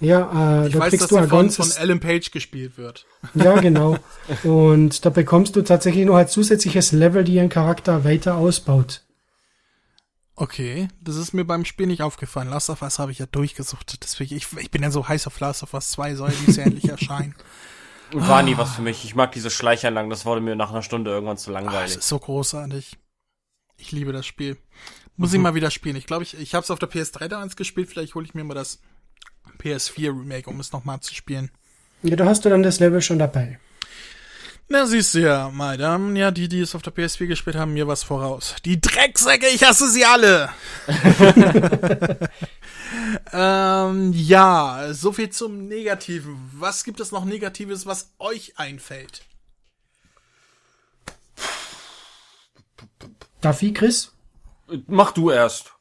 Ja, äh, Ich da weiß, kriegst dass du ein von, ganzes, von Ellen Page gespielt wird. [LAUGHS] ja genau. [LAUGHS] Und da bekommst du tatsächlich noch ein zusätzliches Level, die ihren Charakter weiter ausbaut. Okay, das ist mir beim Spiel nicht aufgefallen. Last of Us habe ich ja durchgesucht. Deswegen, ich, ich bin ja so heiß auf Last of Us 2, soll dies ja endlich erscheinen. [LAUGHS] War nie was für mich. Ich mag diese Schleichanlagen, das wurde mir nach einer Stunde irgendwann zu Ah, es langweilig. ist so großartig. Ich liebe das Spiel. Muss ich mal wieder spielen. Ich glaube, ich, ich habe es auf der PS3 damals gespielt. Vielleicht hole ich mir mal das PS4 Remake, um es nochmal zu spielen. Ja, da hast du dann das Level schon dabei. Na, siehst du ja, Madame. Ja, die, die es auf der PS4 gespielt haben, mir was voraus. Die Drecksäcke, ich hasse sie alle! [LAUGHS] ähm, ja, so viel zum Negativen. Was gibt es noch Negatives, was euch einfällt? Darf ich, Chris? Mach du erst.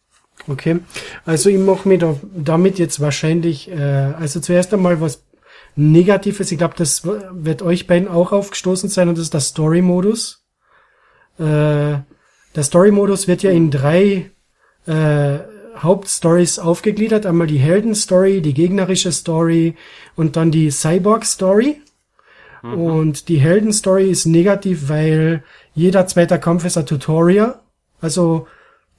Okay, also ich mache mir da, damit jetzt wahrscheinlich, äh, also zuerst einmal was Negatives. Ich glaube, das wird euch beiden auch aufgestoßen sein und das ist der Story-Modus. Äh, der Story-Modus wird ja in drei äh, Hauptstories aufgegliedert. Einmal die Heldenstory, die gegnerische Story und dann die Cyborg-Story. Und die Heldenstory ist negativ, weil jeder zweite Kampf ist ein Tutorial. Also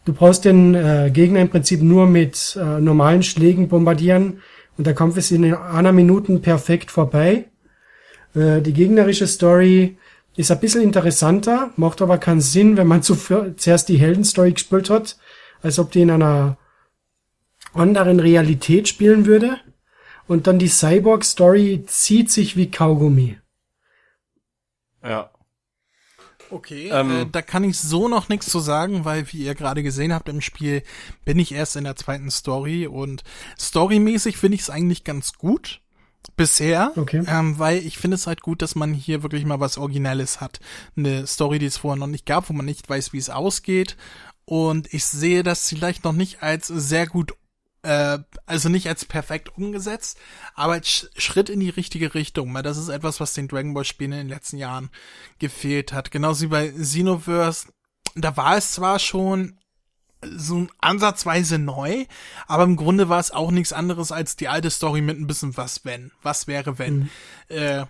du brauchst den äh, Gegner im Prinzip nur mit äh, normalen Schlägen bombardieren und der Kampf ist in einer Minute perfekt vorbei. Äh, die gegnerische Story ist ein bisschen interessanter, macht aber keinen Sinn, wenn man [LAUGHS] zuerst die Heldenstory gespielt hat, als ob die in einer anderen Realität spielen würde. Und dann die Cyborg-Story zieht sich wie Kaugummi. Ja. Okay, Ähm. äh, da kann ich so noch nichts zu sagen, weil wie ihr gerade gesehen habt im Spiel, bin ich erst in der zweiten Story und storymäßig finde ich es eigentlich ganz gut. Bisher, Okay. ähm, weil ich finde es halt gut, dass man hier wirklich mal was Originelles hat. Eine Story, die es vorher noch nicht gab, wo man nicht weiß, wie es ausgeht. Und ich sehe das vielleicht noch nicht als sehr gut, äh, also nicht als perfekt umgesetzt, aber als Sch Schritt in die richtige Richtung. Weil das ist etwas, was den Dragon Ball Spielen in den letzten Jahren gefehlt hat. Genauso wie bei Xenoverse. Da war es zwar schon so ansatzweise neu, aber im Grunde war es auch nichts anderes als die alte Story mit ein bisschen was wenn, was wäre wenn. Äh,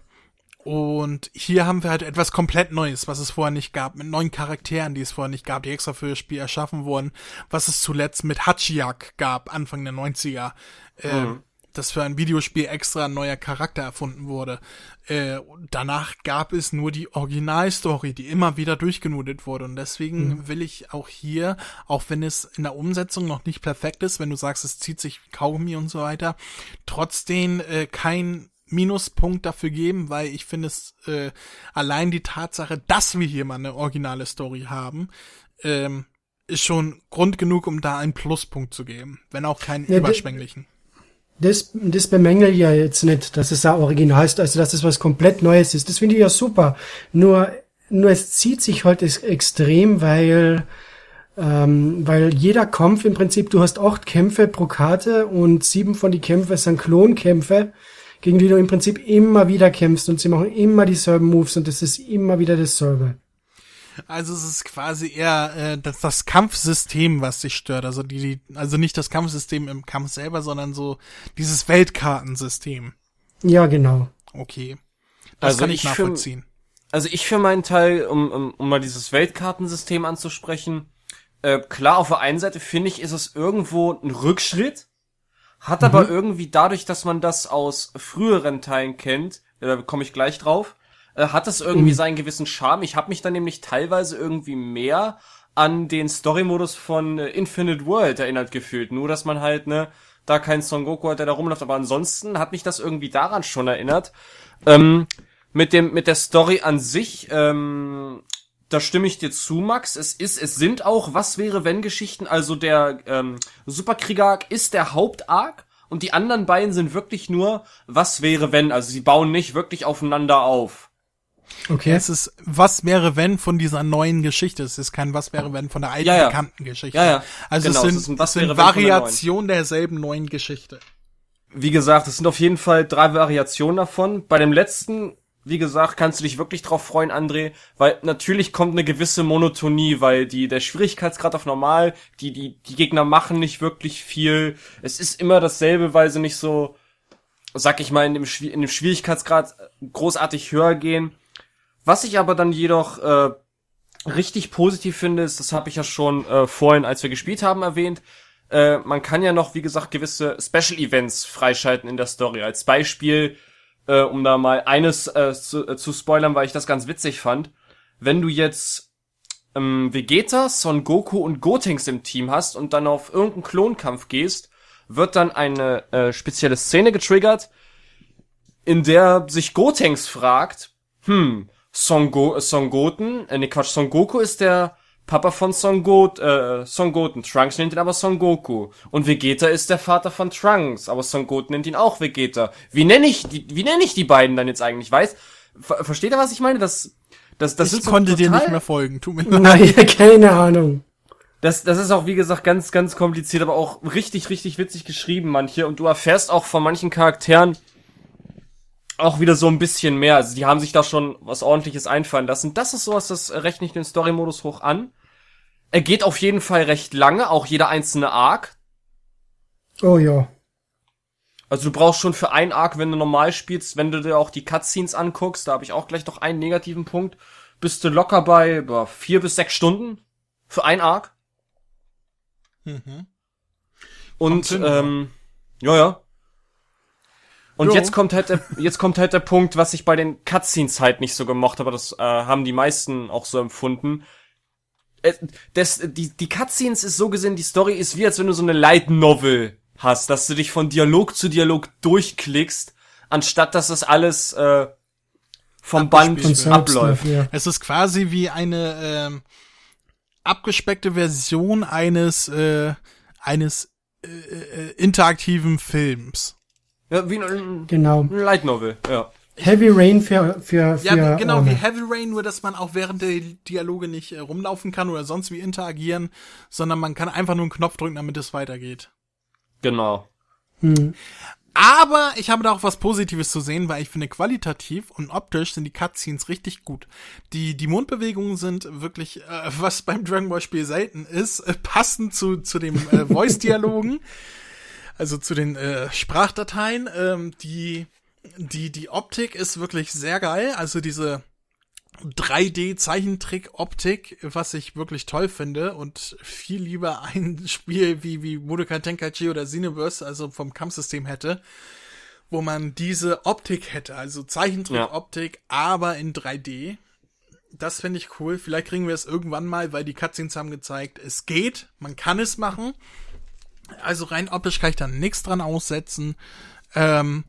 und hier haben wir halt etwas komplett Neues, was es vorher nicht gab, mit neuen Charakteren, die es vorher nicht gab, die extra für das Spiel erschaffen wurden, was es zuletzt mit Hachiak gab, Anfang der 90er. Äh, dass für ein Videospiel extra ein neuer Charakter erfunden wurde. Äh, danach gab es nur die Originalstory, die immer wieder durchgenudet wurde. Und deswegen will ich auch hier, auch wenn es in der Umsetzung noch nicht perfekt ist, wenn du sagst, es zieht sich Kaugummi und so weiter, trotzdem äh, kein Minuspunkt dafür geben, weil ich finde es äh, allein die Tatsache, dass wir hier mal eine originale Story haben, ähm, ist schon Grund genug, um da einen Pluspunkt zu geben, wenn auch keinen Ja, überschwänglichen. Das, das bemängel ich ja jetzt nicht, dass es auch original ist, also dass es was komplett Neues ist. Das finde ich ja super. Nur, nur es zieht sich halt ex- extrem, weil, ähm, weil jeder Kampf im Prinzip, du hast acht Kämpfe pro Karte und sieben von die Kämpfe sind Klonkämpfe, gegen die du im Prinzip immer wieder kämpfst und sie machen immer dieselben Moves und es ist immer wieder dasselbe. Also es ist quasi eher äh, das, das Kampfsystem, was dich stört. Also die, die, also nicht das Kampfsystem im Kampf selber, sondern so dieses Weltkartensystem. Ja, genau. Okay. Das Also kann ich, ich für- nachvollziehen. Also ich für meinen Teil, um, um, um mal dieses Weltkartensystem anzusprechen, äh, klar, auf der einen Seite finde ich, ist es irgendwo ein Rückschritt, hat aber irgendwie dadurch, dass man das aus früheren Teilen kennt, da komme ich gleich drauf, äh, hat es irgendwie seinen gewissen Charme. Ich habe mich dann nämlich teilweise irgendwie mehr an den Story-Modus von äh, Infinite World erinnert gefühlt. Nur, dass man halt, ne, da kein Son Goku hat, der da rumläuft, aber ansonsten hat mich das irgendwie daran schon erinnert. Ähm, mit dem, mit der Story an sich, ähm, da stimme ich dir zu, Max. Es ist, es sind auch Was wäre wenn Geschichten. Also der ähm, Superkrieger-Arc ist der Hauptarc und die anderen beiden sind wirklich nur Was wäre wenn. Also sie bauen nicht wirklich aufeinander auf. Okay. Es ist, was wäre wenn von dieser neuen Geschichte? Es ist kein was wäre wenn von der alten Ja, ja. bekannten Geschichte. Ja, ja. Also Genau, es es sind, ist ein Was es sind wäre, wenn von der. Variationen derselben neuen Geschichte. Wie gesagt, es sind auf jeden Fall drei Variationen davon. Bei dem letzten, wie gesagt, kannst du dich wirklich drauf freuen, André, weil natürlich kommt eine gewisse Monotonie, weil die der Schwierigkeitsgrad auf normal, die die die Gegner machen nicht wirklich viel. Es ist immer dasselbe, weil sie nicht so sag ich mal in dem in dem Schwierigkeitsgrad großartig höher gehen. Was ich aber dann jedoch äh, richtig positiv finde, ist, das habe ich ja schon äh, vorhin, als wir gespielt haben, erwähnt, äh, man kann ja noch, wie gesagt, gewisse Special Events freischalten in der Story. Als Beispiel, äh, um da mal eines äh, zu, äh, zu spoilern, weil ich das ganz witzig fand. Wenn du jetzt ähm, Vegeta, Son Goku und Gotenks im Team hast und dann auf irgendeinen Klonkampf gehst, wird dann eine äh, spezielle Szene getriggert, in der sich Gotenks fragt, hm, Son, Go Son Goten, äh, nee, Quatsch, Son Goku ist der Papa von Son, Got äh, Son Goten. Trunks nennt ihn aber Son Goku. Und Vegeta ist der Vater von Trunks, aber Son Goten nennt ihn auch Vegeta. Wie nenne ich die, wie nenne ich die beiden dann jetzt eigentlich? Weiß, ver versteht ihr, was ich meine? Das, das, das ich sind so konnte dir nicht mehr folgen. Tut mir leid. Naja, keine Ahnung. das, das ist auch, wie gesagt, ganz, ganz kompliziert, aber auch richtig, richtig witzig geschrieben, manche. Und du erfährst auch von manchen Charakteren auch wieder so ein bisschen mehr. Also die haben sich da schon was ordentliches einfallen lassen. Das ist sowas, das rechne ich den Story-Modus hoch an. Er geht auf jeden Fall recht lange, auch jeder einzelne Arc. Oh ja. Also du brauchst schon für ein Arc, wenn du normal spielst, wenn du dir auch die Cutscenes anguckst, da habe ich auch gleich noch einen negativen Punkt, bist du locker bei boah, vier bis sechs Stunden für ein Arc. Mhm. Und ähm, ja, ja. Und Jo. jetzt kommt halt der, jetzt kommt halt der Punkt, was ich bei den Cutscenes halt nicht so gemocht habe, das äh, haben die meisten auch so empfunden. Äh, Das, die, die Cutscenes ist so gesehen, die Story ist wie, als wenn du so eine Light Novel hast, dass du dich von Dialog zu Dialog durchklickst, anstatt dass das alles äh, vom Band abläuft. Es ist quasi wie eine ähm, abgespeckte Version eines äh, eines äh, äh, interaktiven Films. Ja, wie ein, Genau. ein Light Novel, ja. Heavy Rain für, für, für Ja, genau wie Arme. Heavy Rain, nur dass man auch während der Dialoge nicht äh, rumlaufen kann oder sonst wie interagieren, sondern man kann einfach nur einen Knopf drücken, damit es weitergeht. Genau. Hm. Aber ich habe da auch was Positives zu sehen, weil ich finde, qualitativ und optisch sind die Cutscenes richtig gut. Die, die Mundbewegungen sind wirklich, äh, was beim Dragon Ball Spiel selten ist, äh, passend zu, zu dem äh, [LAUGHS] Voice-Dialogen, also zu den äh, Sprachdateien. Ähm, die, die, die Optik ist wirklich sehr geil. Also diese 3D-Zeichentrick-Optik, was ich wirklich toll finde und viel lieber ein [LAUGHS] Spiel wie, wie Budokai Tenkaichi oder Xenoverse, also vom Kampfsystem hätte, wo man diese Optik hätte, also Zeichentrick-Optik, aber in 3D. Das finde ich cool. Vielleicht kriegen wir es irgendwann mal, weil die Cutscenes haben gezeigt, es geht, man kann es machen. Also rein optisch kann ich da nichts dran aussetzen. Ähm,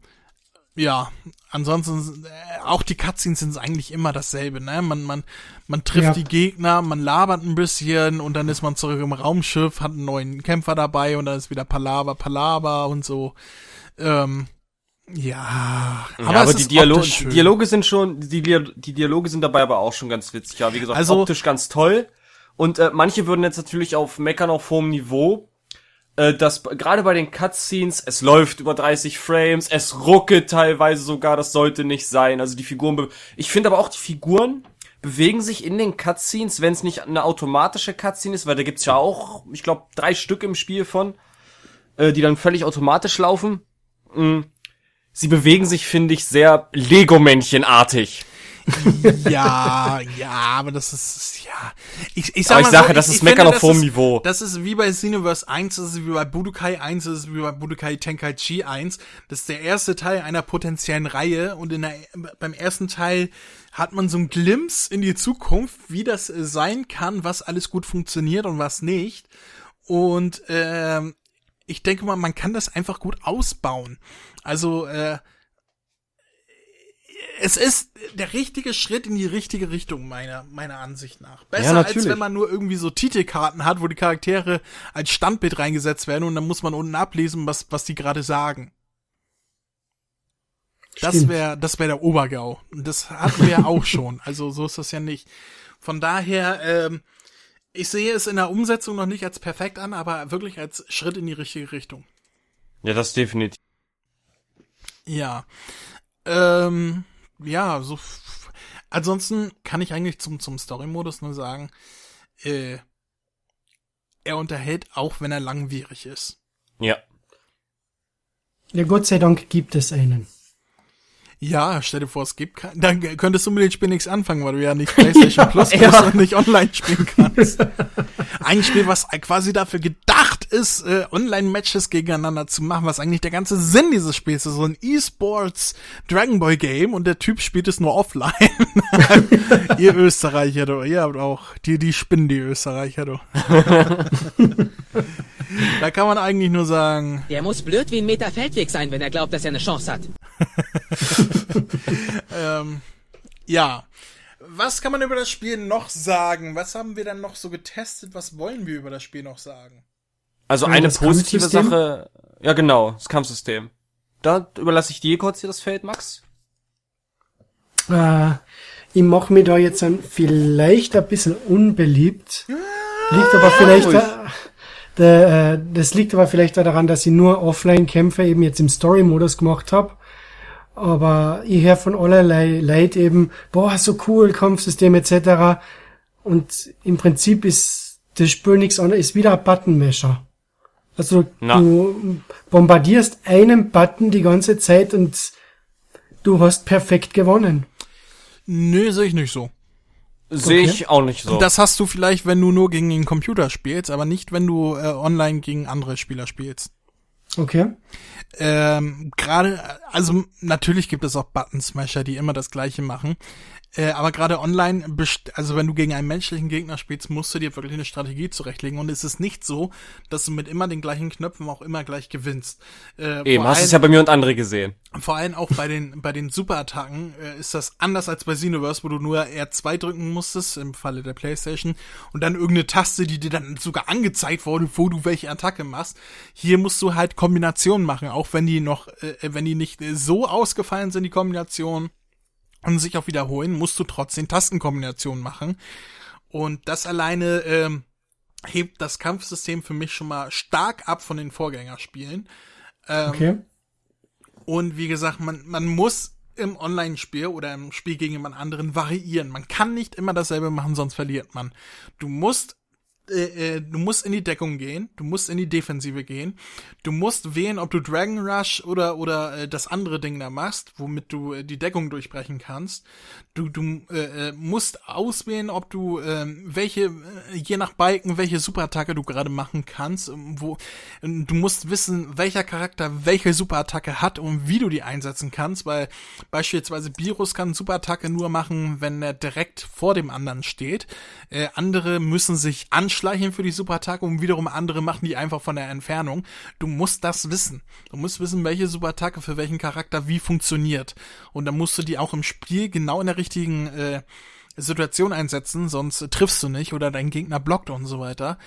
ja, ansonsten äh, auch die Cutscenes sind eigentlich immer dasselbe, ne? Man man man trifft Ja. die Gegner, man labert ein bisschen und dann ist man zurück im Raumschiff, hat einen neuen Kämpfer dabei und dann ist wieder Palaver, Palaver und so. Ähm, ja, Aber, ja, aber die Dialo. Dialoge sind schon, die, die Dialoge sind dabei aber auch schon ganz witzig. Ja, wie gesagt, Also- optisch ganz toll. Und äh, manche würden jetzt natürlich auf meckern auf hohem Niveau, äh, dass gerade bei den Cutscenes, es läuft über 30 Frames, es ruckelt teilweise sogar, das sollte nicht sein. Also die Figuren, ich finde aber auch die Figuren bewegen sich in den Cutscenes, wenn es nicht eine automatische Cutscene ist, weil da gibt's ja auch, ich glaube, drei Stück im Spiel von, äh, die dann völlig automatisch laufen. Mm. Sie bewegen sich, finde ich, sehr Lego-Männchen-artig. Ja, ja, aber das ist, ja. Ich, ich Aber sag ich mal sage, so, das ich, ist ich Meckern auf hohem Niveau. Das ist wie bei Xenoverse 1, das ist wie bei Budokai 1, das ist wie bei Budokai Tenkaichi 1. Das ist der erste Teil einer potenziellen Reihe und in der, beim ersten Teil hat man so einen Glimpse in die Zukunft, wie das äh, sein kann, was alles gut funktioniert und was nicht. Und ähm, ich denke mal, man kann das einfach gut ausbauen. Also, äh, es ist der richtige Schritt in die richtige Richtung, meiner, meiner Ansicht nach. Besser Ja, als wenn man nur irgendwie so Titelkarten hat, wo die Charaktere als Standbild reingesetzt werden und dann muss man unten ablesen, was, was die gerade sagen. Das Stimmt. wäre, das wäre der Obergau. Und das hatten wir ja auch [LAUGHS] schon. Also so ist das ja nicht. Von daher, ähm, ich sehe es in der Umsetzung noch nicht als perfekt an, aber wirklich als Schritt in die richtige Richtung. Ja, das definitiv. Ja. Ähm, ja, so. f- Ansonsten kann ich eigentlich zum, zum Story-Modus nur sagen, äh, er unterhält auch, wenn er langwierig ist. Ja. Ja, Gott sei Dank gibt es einen. Ja, stell dir vor, es gibt keinen. Dann könntest du mit dem Spiel nichts anfangen, weil du ja nicht PlayStation [LAUGHS] Plus bist Ja. und nicht online spielen [LAUGHS] kannst. Ein Spiel, was quasi dafür gedacht ist, äh, Online-Matches gegeneinander zu machen, was eigentlich der ganze Sinn dieses Spiels ist. So ein E-Sports Dragon Ball Game und der Typ spielt es nur offline. [LAUGHS] ihr Österreicher, du, ihr habt auch, die, die spinnen die Österreicher, du. Da kann man eigentlich nur sagen, Der muss blöd wie ein Meter Feldweg sein, wenn er glaubt, dass er eine Chance hat. [LAUGHS] Ähm, ja. Was kann man über das Spiel noch sagen? Was haben wir dann noch so getestet? Was wollen wir über das Spiel noch sagen? Also eine das positive? Sache. Ja, genau, das Kampfsystem. Da überlasse ich dir kurz hier das Feld, Max. Äh, ich mache mich da jetzt ein, vielleicht ein bisschen unbeliebt. Liegt aber vielleicht, da, das liegt aber vielleicht auch daran, dass ich nur Offline-Kämpfe eben jetzt im Story-Modus gemacht habe. Aber ich höre von allerlei Leid eben, boah, so cool, Kampfsystem etc. Und im Prinzip ist das Spiel nichts anderes, ist wieder ein Buttonmesher. Also Na. du bombardierst einen Button die ganze Zeit und du hast perfekt gewonnen. Nö, sehe ich nicht so. Sehe Okay. ich auch nicht so. Das hast du vielleicht, wenn du nur gegen den Computer spielst, aber nicht, wenn du äh, online gegen andere Spieler spielst. Okay. Ähm, gerade, also natürlich gibt es auch Button Smasher, die immer das gleiche machen. Äh, aber gerade online, also wenn du gegen einen menschlichen Gegner spielst, musst du dir wirklich eine Strategie zurechtlegen. Und es ist nicht so, dass du mit immer den gleichen Knöpfen auch immer gleich gewinnst. Äh, Eben, hast du es ja bei mir und andere gesehen. vor allem auch bei den, bei den Superattacken äh, ist das anders als bei Xenoverse, wo du nur R2 drücken musstest, im Falle der Playstation, und dann irgendeine Taste, die dir dann sogar angezeigt wurde, wo du welche Attacke machst. Hier musst du halt Kombinationen machen, auch wenn die noch, äh, wenn die nicht äh, so ausgefallen sind, die Kombinationen, und sich auch wiederholen, musst du trotzdem Tastenkombinationen machen. Und das alleine ähm, hebt das Kampfsystem für mich schon mal stark ab von den Vorgängerspielen. Ähm, Okay. und wie gesagt, man, man muss im Online-Spiel oder im Spiel gegen jemand anderen variieren. Man kann nicht immer dasselbe machen, sonst verliert man. Du musst äh, äh, du musst in die Deckung gehen, du musst in die Defensive gehen, du musst wählen, ob du Dragon Rush oder oder äh, das andere Ding da machst, womit du äh, die Deckung durchbrechen kannst. Du du äh, äh, musst auswählen, ob du ähm, welche äh, je nach Balken welche Superattacke du gerade machen kannst, ähm, wo ähm, du musst wissen, welcher Charakter welche Superattacke hat und wie du die einsetzen kannst, weil beispielsweise Virus kann Superattacke nur machen, wenn er direkt vor dem anderen steht. Äh, andere müssen sich anschleichen für die Superattacke und wiederum andere machen die einfach von der Entfernung. Du musst das wissen. Du musst wissen, welche Superattacke für welchen Charakter wie funktioniert. Und dann musst du die auch im Spiel genau in der richtigen äh, Situation einsetzen, sonst äh, triffst du nicht oder dein Gegner blockt und so weiter.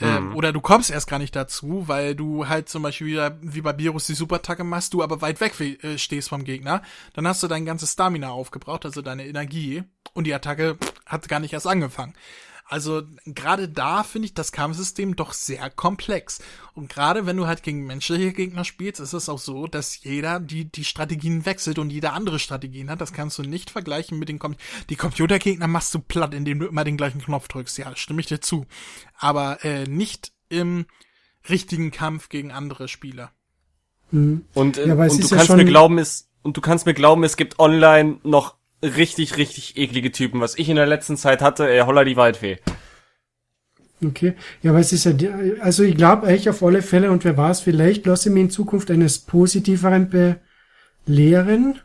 Ähm, oder du kommst erst gar nicht dazu, weil du halt zum Beispiel wieder wie bei Virus die Superattacke machst, du aber weit weg we- äh, stehst vom Gegner. Dann hast du dein ganzes Stamina aufgebraucht, also deine Energie. Und die Attacke hat gar nicht erst angefangen. Also gerade da finde ich das Kampfsystem doch sehr komplex. Und gerade wenn du halt gegen menschliche Gegner spielst, ist es auch so, dass jeder die, die Strategien wechselt und jeder andere Strategien hat. Das kannst du nicht vergleichen mit den Com Die Computergegner machst du platt, indem du immer den gleichen Knopf drückst. Ja, stimme ich dir zu. Aber äh, nicht im richtigen Kampf gegen andere Spieler. Und, äh, Ja, und du ja kannst mir glauben, es, und du kannst mir glauben, es gibt online noch richtig, richtig eklige Typen. Was ich in der letzten Zeit hatte, äh, holla die Waldfee. Okay. Ja, aber es ist ja, also ich glaube eigentlich auf alle Fälle, und wer weiß, vielleicht lasse ich mich in Zukunft eines Positiveren belehren.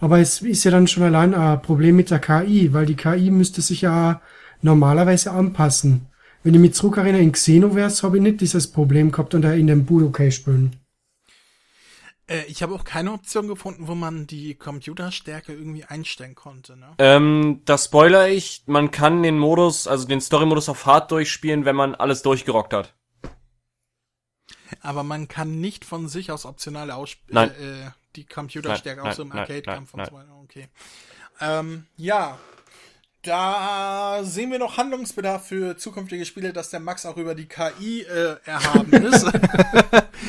Aber es ist ja dann schon allein ein Problem mit der KI, weil die KI müsste sich ja normalerweise anpassen. Wenn ich mich zurückerinnere, in Xenoverse habe ich nicht dieses Problem gehabt und in dem Budokai-Spielen. Äh, ich habe auch keine Option gefunden, wo man die Computerstärke irgendwie einstellen konnte. Ne? Ähm, das spoiler ich, man kann den Modus, also den Story-Modus auf Hard durchspielen, wenn man alles durchgerockt hat. Aber man kann nicht von sich aus optional ausspielen. Äh, die Computerstärke Nein, auch so nein, Arcade-Kampf und so weiter. Okay. Ähm, ja. Da sehen wir noch Handlungsbedarf für zukünftige Spiele, dass der Max auch über die KI äh, erhaben [LAUGHS] ist.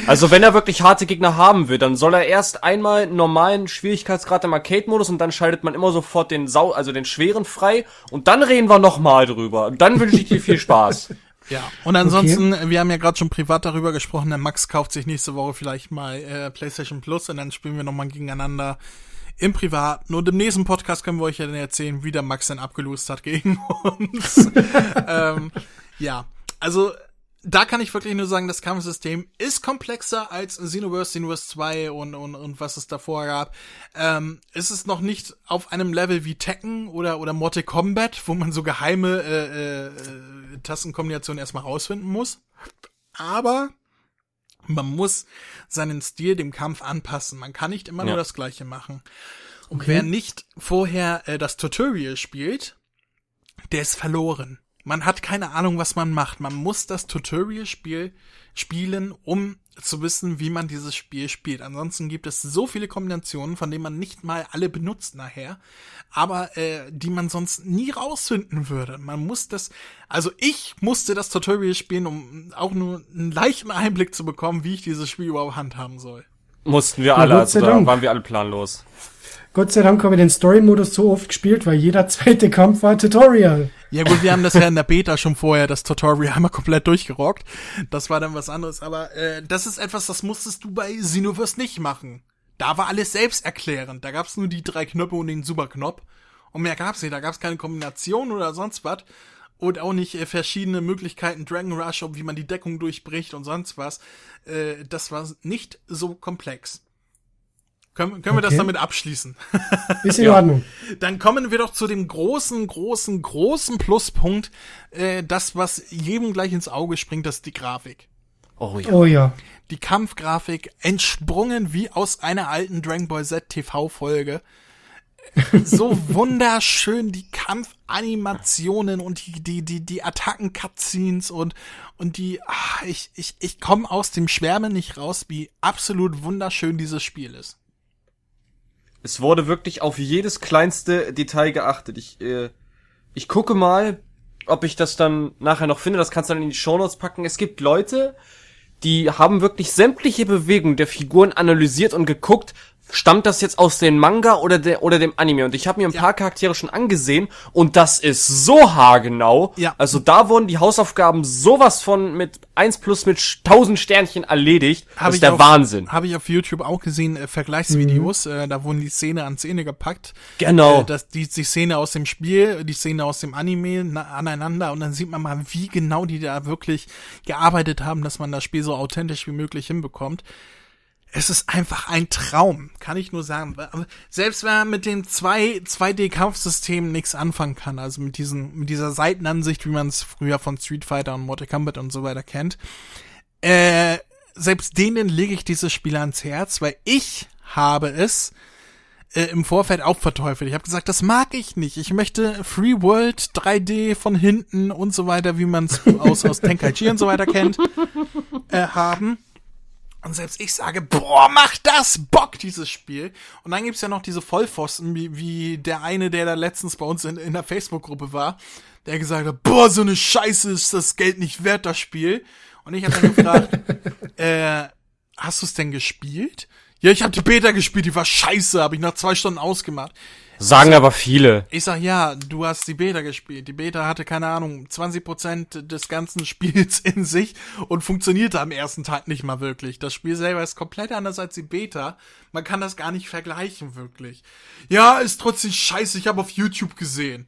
Also wenn er wirklich harte Gegner haben will, dann soll er erst einmal einen normalen Schwierigkeitsgrad im Arcade-Modus und dann schaltet man immer sofort den Sau, also den schweren frei und dann reden wir nochmal drüber. Und dann wünsche ich dir viel Spaß. [LAUGHS] Ja, und ansonsten, wir haben ja gerade schon privat darüber gesprochen, der Max kauft sich nächste Woche vielleicht mal äh, PlayStation Plus und dann spielen wir nochmal gegeneinander im Privaten. Und im nächsten Podcast können wir euch ja dann erzählen, wie der Max dann abgelost hat gegen [LAUGHS] uns. ähm, ja, also da kann ich wirklich nur sagen, das Kampfsystem ist komplexer als Xenoverse, Xenoverse 2 und, und, und was es davor gab. Ähm, es ist noch nicht auf einem Level wie Tekken oder, oder Mortal Kombat, wo man so geheime äh, äh, Tastenkombinationen erstmal rausfinden muss. Aber man muss seinen Stil dem Kampf anpassen. Man kann nicht immer Ja. nur das Gleiche machen. Und wer nicht vorher äh, das Tutorial spielt, der ist verloren. Man hat keine Ahnung, was man macht. Man muss das Tutorial-Spiel spielen, um zu wissen, wie man dieses Spiel spielt. Ansonsten gibt es so viele Kombinationen, von denen man nicht mal alle benutzt nachher, aber äh, die man sonst nie rausfinden würde. Man muss das, also ich musste das Tutorial spielen, um auch nur einen leichten Einblick zu bekommen, wie ich dieses Spiel überhaupt handhaben soll. Mussten wir alle, Gott sei also da waren wir alle planlos. Gott sei Dank habe ich den Story-Modus so oft gespielt, weil jeder zweite Kampf war Tutorial. Ja gut, wir haben das ja in der Beta schon vorher, das Tutorial [LAUGHS] einmal komplett durchgerockt. Das war dann was anderes. Aber äh, das ist etwas, das musstest du bei Xenoverse nicht machen. Da war alles selbsterklärend. Da gab's nur die drei Knöpfe und den Superknopf. Und mehr gab's nicht. Da gab's keine Kombination oder sonst was. Und auch nicht äh, verschiedene Möglichkeiten, Dragon Rush, wie man die Deckung durchbricht und sonst was. Äh, das war nicht so komplex. Können, können wir das Okay. damit abschließen? [LAUGHS] Ist in [LAUGHS] Ordnung. Dann kommen wir doch zu dem großen, großen, großen Pluspunkt. Äh, das, was jedem gleich ins Auge springt, das ist die Grafik. Oh ja. Oh ja. Die Kampfgrafik entsprungen wie aus einer alten Dragon Ball Z TV-Folge. [LAUGHS] So wunderschön die Kampfanimationen und die, die, die, die Attacken-Cutscenes und, und die, ah, ich, ich, ich komme aus dem Schwärmen nicht raus, wie absolut wunderschön dieses Spiel ist. Es wurde wirklich auf jedes kleinste Detail geachtet. Ich, äh, ich gucke mal, ob ich das dann nachher noch finde. Das kannst du dann in die Shownotes packen. Es gibt Leute, die haben wirklich sämtliche Bewegungen der Figuren analysiert und geguckt, stammt das jetzt aus dem Manga oder, der, oder dem Anime? Und ich habe mir ein paar Charaktere schon angesehen und das ist so haargenau. Ja. Also da wurden die Hausaufgaben sowas von mit 1 plus mit 1000 Sternchen erledigt. Hab das ist der auf, Wahnsinn. Habe ich auf YouTube auch gesehen, äh, Vergleichsvideos. Äh, da wurden die Szene an Szene gepackt. Genau. Äh, das, die, die Szene aus dem Spiel, die Szene aus dem Anime na, aneinander und dann sieht man mal, wie genau die da wirklich gearbeitet haben, dass man das Spiel so authentisch wie möglich hinbekommt. Es ist einfach ein Traum, kann ich nur sagen. Selbst wenn man mit den zwei 2D-Kampfsystemen nichts anfangen kann, also mit diesen, mit dieser Seitenansicht, wie man es früher von Street Fighter und Mortal Kombat und so weiter kennt, äh, selbst denen lege ich dieses Spiel ans Herz, weil ich habe es äh, im Vorfeld auch verteufelt. Ich habe gesagt, das mag ich nicht. Ich möchte Free World 3D von hinten und so weiter, wie man es aus, aus Tenkaichi und so weiter kennt, äh, haben. Und selbst ich sage, boah, macht das Bock, dieses Spiel. Und dann gibt's ja noch diese Vollpfosten, wie, wie der eine, der da letztens bei uns in, in der Facebook-Gruppe war, der gesagt hat, boah, so eine Scheiße ist das Geld nicht wert, das Spiel. Und ich habe dann gefragt, [LAUGHS] äh, hast du es denn gespielt? Ja, ich habe die Beta gespielt, die war scheiße, habe ich nach zwei Stunden ausgemacht. Sagen aber viele. Ich sag, ja, du hast die Beta gespielt. Die Beta hatte, keine Ahnung, 20% des ganzen [LAUGHS] Spiels in sich und funktionierte am ersten Tag nicht mal wirklich. Das Spiel selber ist komplett anders als die Beta. Man kann das gar nicht vergleichen, wirklich. Ja, ist trotzdem scheiße, ich habe auf YouTube gesehen.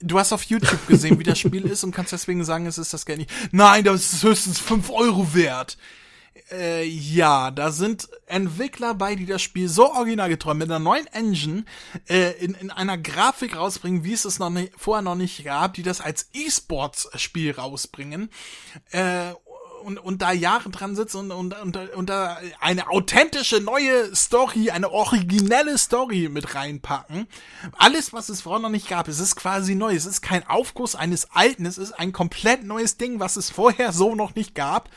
Du hast auf YouTube gesehen, wie das Spiel [LAUGHS] ist und kannst deswegen sagen, es ist das Geld nicht. Nein, das ist höchstens 5 Euro wert. Äh, ja, da sind Entwickler bei, die das Spiel so originalgetreu mit einer neuen Engine äh, in, in einer Grafik rausbringen, wie es es noch nicht, vorher noch nicht gab, die das als E-Sports-Spiel rausbringen. Äh, und, und da Jahre dran sitzen und, und, und, und da eine authentische neue Story, eine originelle Story mit reinpacken. Alles, was es vorher noch nicht gab, es ist quasi neu. Es ist kein Aufguss eines alten, es ist ein komplett neues Ding, was es vorher so noch nicht gab.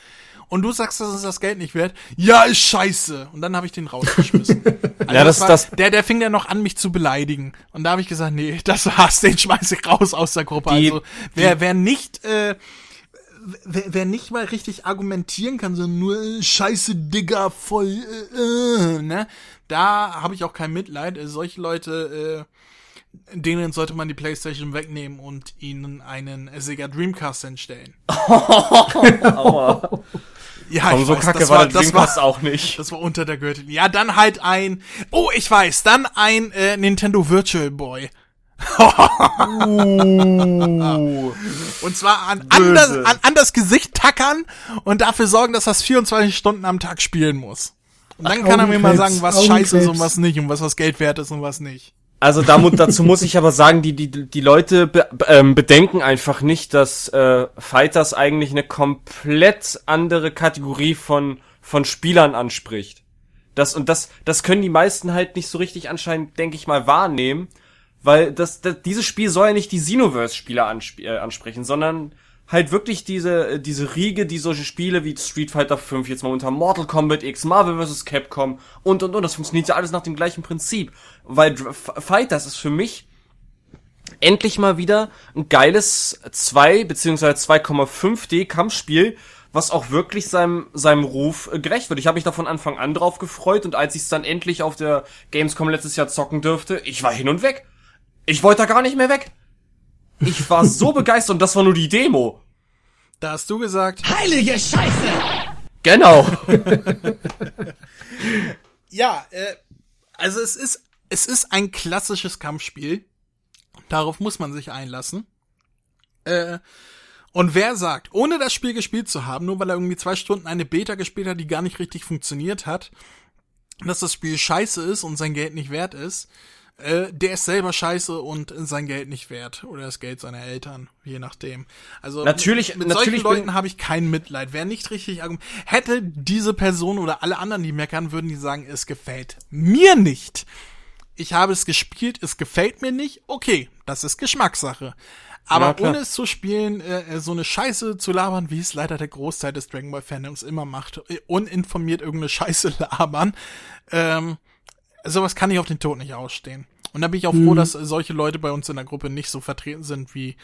Und du sagst, das ist das Geld nicht wert. Ja, ist scheiße. Und dann habe ich den rausgeschmissen. [LAUGHS] Also Ja, das- war, das- der, der fing ja noch an, mich zu beleidigen. Und da habe ich gesagt, nee, [LAUGHS] das war's, den schmeiß ich raus aus der Gruppe. Die- also wer, wer nicht, äh, wer, wer nicht mal richtig argumentieren kann, sondern nur äh, Scheiße, Digga, voll, äh, äh, ne? Da habe ich auch kein Mitleid. Äh, solche Leute, äh, denen sollte man die Playstation wegnehmen und ihnen einen Sega Dreamcast entstellen. [LAUGHS] Ja, Komm, ich so weiß, kacke war war, der das Dreamcast war, auch nicht. [LAUGHS] Das war unter der Gürtel. Ja, dann halt ein, oh, ich weiß, dann ein äh, Nintendo Virtual Boy. [LAUGHS] Und zwar an, an, das, an, an das Gesicht tackern und dafür sorgen, dass das 24 Stunden am Tag spielen muss. Und dann kann er mir mal sagen, was scheiße ist und was nicht und was was Geld wert ist und was nicht. Also damit, dazu muss ich aber sagen, die, die, die Leute be- ähm, bedenken einfach nicht, dass äh, Fighters eigentlich eine komplett andere Kategorie von, von Spielern anspricht. Das, und das, das können die meisten halt nicht so richtig anscheinend, denke ich mal, wahrnehmen, weil das, das dieses Spiel soll ja nicht die Xenoverse-Spieler ansp äh, ansprechen, sondern halt wirklich diese, äh, diese Riege, die solche Spiele wie Street Fighter 5, jetzt momentan Mortal Kombat X, Marvel vs. Capcom und und und, das funktioniert ja alles nach dem gleichen Prinzip. Weil F- Fighters ist für mich endlich mal wieder ein geiles 2 beziehungsweise 2,5D Kampfspiel, was auch wirklich seinem, seinem Ruf äh, gerecht wird. Ich habe mich da von Anfang an drauf gefreut und als ich es dann endlich auf der Gamescom letztes Jahr zocken dürfte, ich war hin und weg. Ich wollte da gar nicht mehr weg. Ich war so [LAUGHS] begeistert und das war nur die Demo. Da hast du gesagt, Heilige Scheiße! Genau. [LAUGHS] ja, äh, also es ist, es ist ein klassisches Kampfspiel. Darauf muss man sich einlassen. Äh, und wer sagt, ohne das Spiel gespielt zu haben, nur weil er irgendwie zwei Stunden eine Beta gespielt hat, die gar nicht richtig funktioniert hat, dass das Spiel scheiße ist und sein Geld nicht wert ist, äh, der ist selber scheiße und sein Geld nicht wert. Oder das Geld seiner Eltern, je nachdem. Also Natürlich- mit, natürlich solchen Leuten habe ich kein Mitleid. Wer nicht richtig hätte diese Person oder alle anderen, die meckern, würden die sagen, es gefällt mir nicht. Ich habe es gespielt, es gefällt mir nicht. Okay, das ist Geschmackssache. Aber Ja, ohne es zu spielen, äh, so eine Scheiße zu labern, wie es leider der Großteil des Dragon Ball Fandoms immer macht, äh, uninformiert irgendeine Scheiße [LAUGHS] labern, ähm, sowas kann ich auf den Tod nicht ausstehen. Und da bin ich auch froh, dass solche Leute bei uns in der Gruppe nicht so vertreten sind wie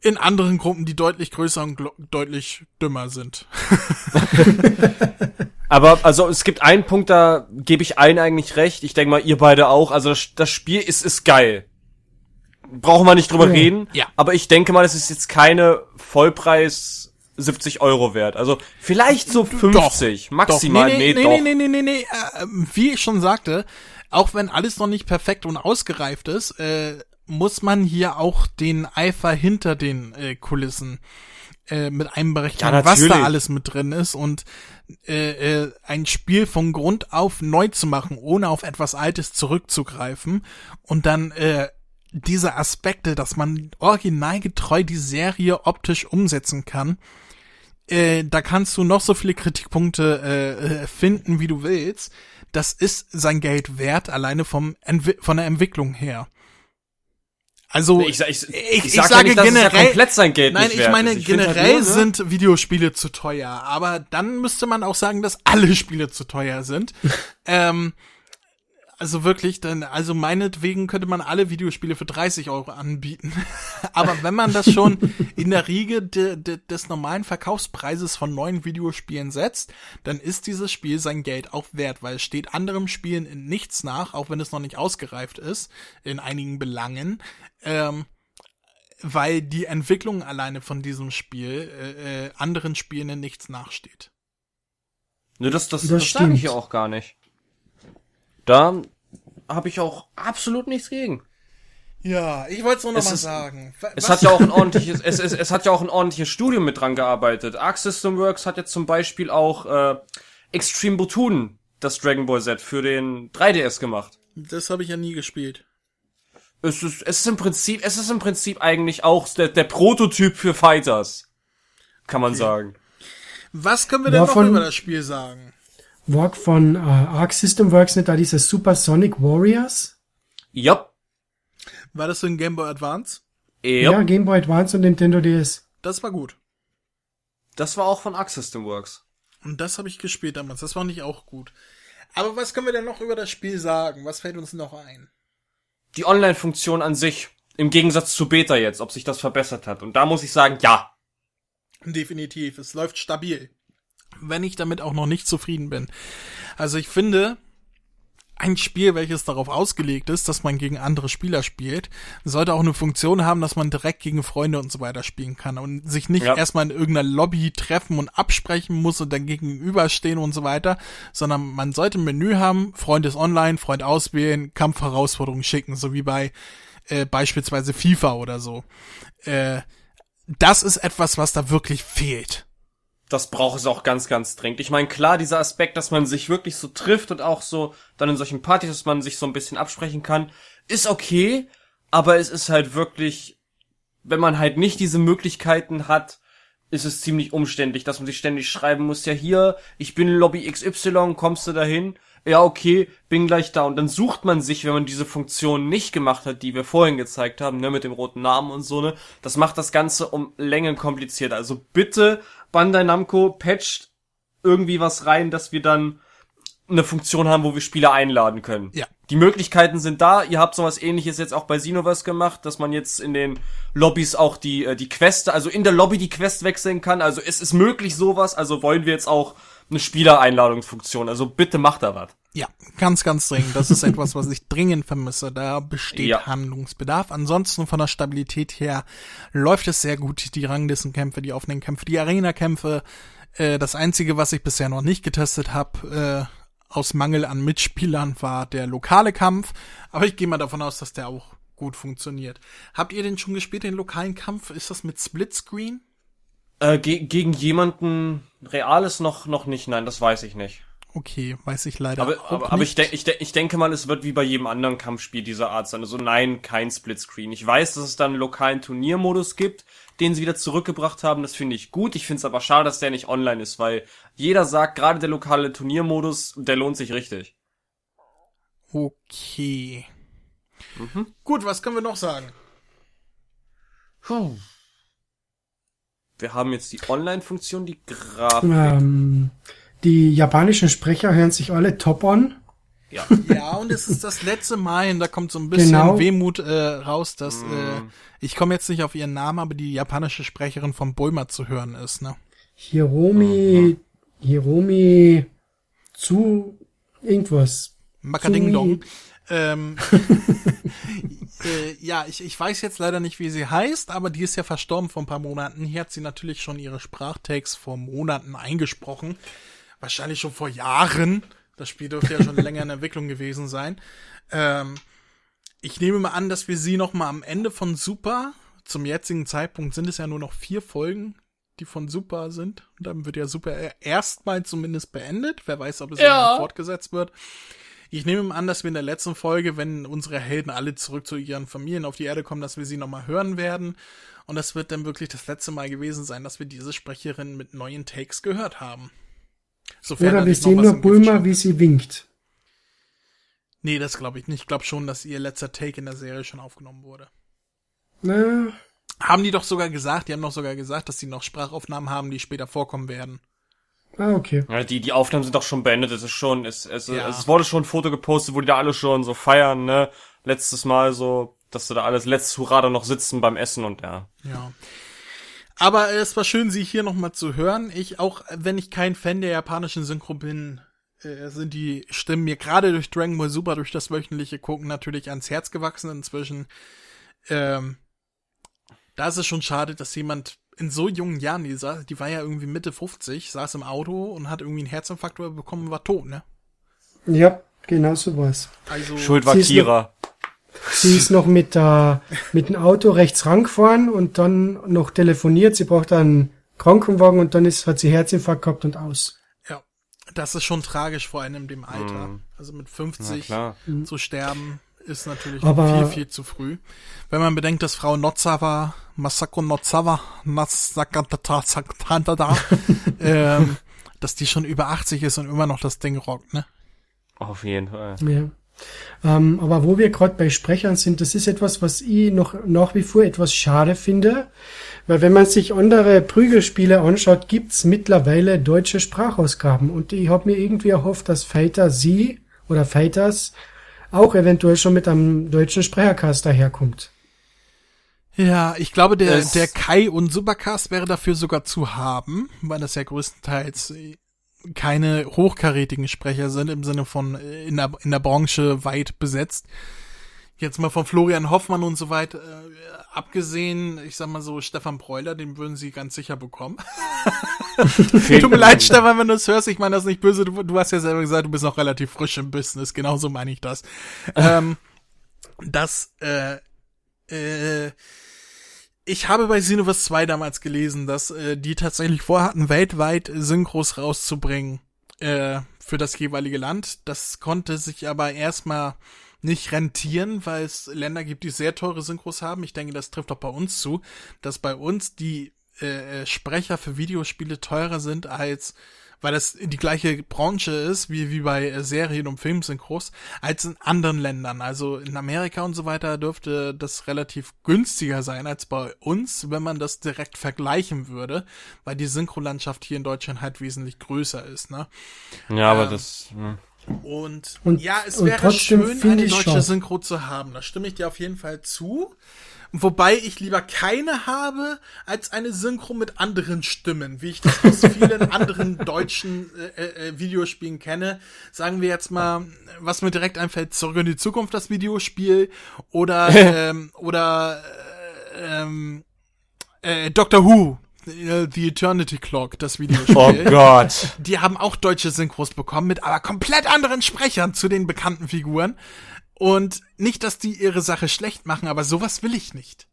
in anderen Gruppen, die deutlich größer und deutlich dümmer sind. [LAUGHS] [LAUGHS] Aber also es gibt einen Punkt, da gebe ich allen eigentlich recht. Ich denke mal, ihr beide auch. Also das, das Spiel ist, ist geil. Brauchen wir nicht drüber Ja. reden. Ja. Aber ich denke mal, es ist jetzt keine Vollpreis 70 Euro wert. Also vielleicht so 50, maximal. Doch. Nee, nee, doch. nee, nee, nee, nee, nee. Äh, wie ich schon sagte, auch wenn alles noch nicht perfekt und ausgereift ist, äh, muss man hier auch den Eifer hinter den äh, Kulissen äh, mit einberechnen, Ja, was da alles mit drin ist und äh, äh, ein Spiel von Grund auf neu zu machen, ohne auf etwas Altes zurückzugreifen und dann äh, diese Aspekte, dass man originalgetreu die Serie optisch umsetzen kann, äh, da kannst du noch so viele Kritikpunkte äh, äh, finden, wie du willst. Das ist sein Geld wert, alleine vom Entwi von der Entwicklung her. Also Ich, ich, ich, ich, sag ja sage nicht, dass es generell, ja komplett sein Geld nein, nicht ich meine halt generell nur, ne? sind Videospiele zu teuer, aber dann müsste man auch sagen, dass alle [LAUGHS] Spiele zu teuer sind. [LAUGHS] ähm, also wirklich, dann, also meinetwegen könnte man alle Videospiele für 30 Euro anbieten. [LAUGHS] aber wenn man das schon in der Riege de, de, des normalen Verkaufspreises von neuen Videospielen setzt, dann ist dieses Spiel sein Geld auch wert, weil es steht anderen Spielen in nichts nach, auch wenn es noch nicht ausgereift ist, in einigen Belangen. Ähm, weil die Entwicklung alleine von diesem Spiel äh, äh, anderen Spielen in nichts nachsteht. Ne, das, das, Das das, sage ich stimmt. ja auch gar nicht. Da habe ich auch absolut nichts gegen. Ja, ich wollte es nur noch Es mal ist- sagen. Es hat ja auch ein [LAUGHS] ordentliches, es, es, es hat ja auch ein ordentliches Studio mit dran gearbeitet. Arc System Works hat jetzt zum Beispiel auch äh, Extreme Butun, das Dragon Ball Z, für den 3DS gemacht. das habe ich ja nie gespielt. Es ist, es ist im Prinzip, es ist im Prinzip eigentlich auch der, der Prototyp für Fighters. Kann man sagen. Was können wir denn War noch über das Spiel sagen? Work von äh, Arc System Works nicht da dieses Supersonic Warriors? Ja. War das so ein Game Boy Advance? Ja, Ja. Game Boy Advance und Nintendo DS. Das war gut. Das war auch von Arc System Works. Und das habe ich gespielt damals. Das war nicht auch gut. Aber was können wir denn noch über das Spiel sagen? Was fällt uns noch ein? Die Online-Funktion an sich, im Gegensatz zu Beta jetzt, ob sich das verbessert hat. Und da muss ich sagen, ja. Definitiv. Es läuft stabil. Wenn ich damit auch noch nicht zufrieden bin. Also ich finde, ein Spiel, welches darauf ausgelegt ist, dass man gegen andere Spieler spielt, sollte auch eine Funktion haben, dass man direkt gegen Freunde und so weiter spielen kann und sich nicht Ja. erstmal in irgendeiner Lobby treffen und absprechen muss und dann gegenüberstehen und so weiter, sondern man sollte ein Menü haben, Freund ist online, Freund auswählen, Kampfherausforderungen schicken, so wie bei äh, beispielsweise FIFA oder so. Äh, das ist etwas, was da wirklich fehlt. Das braucht es auch ganz, ganz dringend. Ich meine, klar, dieser Aspekt, dass man sich wirklich so trifft und auch so dann in solchen Partys, dass man sich so ein bisschen absprechen kann, ist okay, aber es ist halt wirklich, wenn man halt nicht diese Möglichkeiten hat, ist es ziemlich umständlich, dass man sich ständig schreiben muss, ja hier, ich bin in Lobby XY, kommst du dahin? Ja, okay, bin gleich da. Und dann sucht man sich, wenn man diese Funktion nicht gemacht hat, die wir vorhin gezeigt haben, ne, mit dem roten Namen und so, ne, das macht das Ganze um Längen komplizierter. Also bitte, Bandai Namco, patcht irgendwie was rein, dass wir dann eine Funktion haben, wo wir Spieler einladen können. Ja. Die Möglichkeiten sind da. Ihr habt sowas ähnliches jetzt auch bei Xenoverse gemacht, dass man jetzt in den Lobbys auch die, äh, die Queste, also in der Lobby die Quest wechseln kann. Also es ist möglich sowas. Also wollen wir jetzt auch eine Spielereinladungsfunktion. Also bitte macht da was. Ja, ganz, ganz dringend. Das ist etwas, was ich dringend vermisse. Da besteht Ja. Handlungsbedarf. Ansonsten von der Stabilität her läuft es sehr gut. Die Ranglistenkämpfe, die offenen Kämpfe, die Arena-Kämpfe. Äh, das Einzige, was ich bisher noch nicht getestet habe, äh, aus Mangel an Mitspielern, war der lokale Kampf. Aber ich gehe mal davon aus, dass der auch gut funktioniert. Habt ihr den schon gespielt, den lokalen Kampf? Ist das mit Splitscreen? Äh, ge gegen jemanden Reales noch, noch nicht, nein, das weiß ich nicht. Okay, weiß ich leider Aber, auch aber, aber ich, nicht. denk, ich, denk, ich denke mal, es wird wie bei jedem anderen Kampfspiel dieser Art sein. Also nein, kein Splitscreen. Ich weiß, dass es dann einen lokalen Turniermodus gibt, den sie wieder zurückgebracht haben. Das finde ich gut. Ich finde es aber schade, dass der nicht online ist, weil jeder sagt, gerade der lokale Turniermodus, der lohnt sich richtig. Okay. Mhm. Gut, was können wir noch sagen? Puh. Wir haben jetzt die Online-Funktion, die Grafik. Ähm, die japanischen Sprecher hören sich alle top an. Ja. [LAUGHS] Ja, und es ist das letzte Mal, und da kommt so ein bisschen Genau. Wehmut äh, raus, dass Mm. äh, ich komme jetzt nicht auf ihren Namen, aber die japanische Sprecherin von Bulma zu hören ist, ne? Hiromi, Hiromi zu irgendwas. Makading Dong. Zui- Ähm, [LAUGHS] äh, ja, ich, ich weiß jetzt leider nicht, wie sie heißt, aber die ist ja verstorben vor ein paar Monaten. Hier hat sie natürlich schon ihre Sprachtags vor Monaten eingesprochen. Wahrscheinlich schon vor Jahren. Das Spiel dürfte ja schon [LAUGHS] länger in Entwicklung gewesen sein. Ähm, ich nehme mal an, dass wir sie noch mal am Ende von Super, zum jetzigen Zeitpunkt sind es ja nur noch vier Folgen, die von Super sind. Und dann wird ja Super erstmal zumindest beendet. Wer weiß, ob es Ja. ja. fortgesetzt wird. Ich nehme mal an, dass wir in der letzten Folge, wenn unsere Helden alle zurück zu ihren Familien auf die Erde kommen, dass wir sie nochmal hören werden. Und das wird dann wirklich das letzte Mal gewesen sein, dass wir diese Sprecherin mit neuen Takes gehört haben. Sofern Oder wir sehen nur Bulma, wie sie winkt. Nee, das glaube ich nicht. Ich glaube schon, dass ihr letzter Take in der Serie schon aufgenommen wurde. Na, Haben die doch sogar gesagt, die haben doch sogar gesagt, dass sie noch Sprachaufnahmen haben, die später vorkommen werden. ah, okay. Ja, die, die Aufnahmen sind doch schon beendet. Es ist schon, es, es, Ja. es wurde schon ein Foto gepostet, wo die da alle schon so feiern, ne? Letztes Mal so, dass sie da alles letztes Hurra da noch sitzen beim Essen und ja. Ja. Aber es war schön, sie hier nochmal zu hören. Ich, auch wenn ich kein Fan der japanischen Synchro bin, äh, sind die Stimmen mir gerade durch Dragon Ball Super, durch das wöchentliche Gucken natürlich ans Herz gewachsen inzwischen. Ähm, da ist es schon schade, dass jemand in so jungen Jahren, die, saß, die war ja irgendwie Mitte 50, saß im Auto und hat irgendwie einen Herzinfarkt bekommen und war tot, ne? Ja, genau so war's. Also, Schuld war Kira. Sie ist noch mit, äh, mit dem Auto rechts rangefahren und dann noch telefoniert. Sie braucht einen Krankenwagen und dann ist, hat sie Herzinfarkt gehabt und aus. ja, das ist schon tragisch, vor allem in dem Alter. Mhm. Also mit Na 50 klar. zu sterben ist natürlich Aber- viel, viel zu früh. Wenn man bedenkt, dass Frau Nozawa, Masako Nozawa, [LAUGHS] ähm, dass die schon über 80 ist und immer noch das Ding rockt, ne? Auf jeden Fall. Ja. Ähm, aber wo wir gerade bei Sprechern sind, das ist etwas, was ich noch nach wie vor etwas schade finde, weil wenn man sich andere Prügelspiele anschaut, gibt's mittlerweile deutsche Sprachausgaben und ich habe mir irgendwie erhofft, dass Fighter Sie oder Fighters auch eventuell schon mit einem deutschen Sprechercast daherkommt. Ja, ich glaube, der, der Kai und Supercast wäre dafür sogar zu haben, weil das ja größtenteils äh, keine hochkarätigen Sprecher sind im Sinne von äh, in der, in der Branche weit besetzt. Jetzt mal von Florian Hoffmann und so weit äh, abgesehen, ich sag mal so, Stefan Breuler, den würden sie ganz sicher bekommen. [LAUGHS] Tut mir leid, Stefan, wenn du es hörst, ich meine das nicht böse, du, du hast ja selber gesagt, du bist noch relativ frisch im Business, genauso meine ich das. [LAUGHS] ähm, das, äh, äh, ich habe bei Xenoverse 2 damals gelesen, dass äh, die tatsächlich vorhatten, weltweit Synchros rauszubringen äh, für das jeweilige Land. Das konnte sich aber erstmal nicht rentieren, weil es Länder gibt, die sehr teure Synchros haben. Ich denke, das trifft auch bei uns zu, dass bei uns die äh, Sprecher für Videospiele teurer sind als weil das die gleiche Branche ist, wie, wie bei äh, Serien- und Filmsynchros, als in anderen Ländern. Also in Amerika und so weiter dürfte das relativ günstiger sein als bei uns, wenn man das direkt vergleichen würde, weil die Synchrolandschaft hier in Deutschland halt wesentlich größer ist, ne? Ja, aber Ähm, das, hm. Und, Und- ja, es und wäre schön, eine deutsche schon. Synchro zu haben. Da stimme ich dir auf jeden Fall zu. Wobei ich lieber keine habe, als eine Synchro mit anderen Stimmen, wie ich das aus vielen [LAUGHS] anderen deutschen äh, äh, Videospielen kenne. Sagen wir jetzt mal, was mir direkt einfällt, Zurück in die Zukunft, das Videospiel, oder, [LAUGHS] ähm, oder, äh, ähm, äh, Doctor Who, äh, The Eternity Clock, das Videospiel. Oh Gott. Die haben auch deutsche Synchros bekommen, mit aber komplett anderen Sprechern zu den bekannten Figuren. Und nicht, dass die ihre Sache schlecht machen, aber sowas will ich nicht.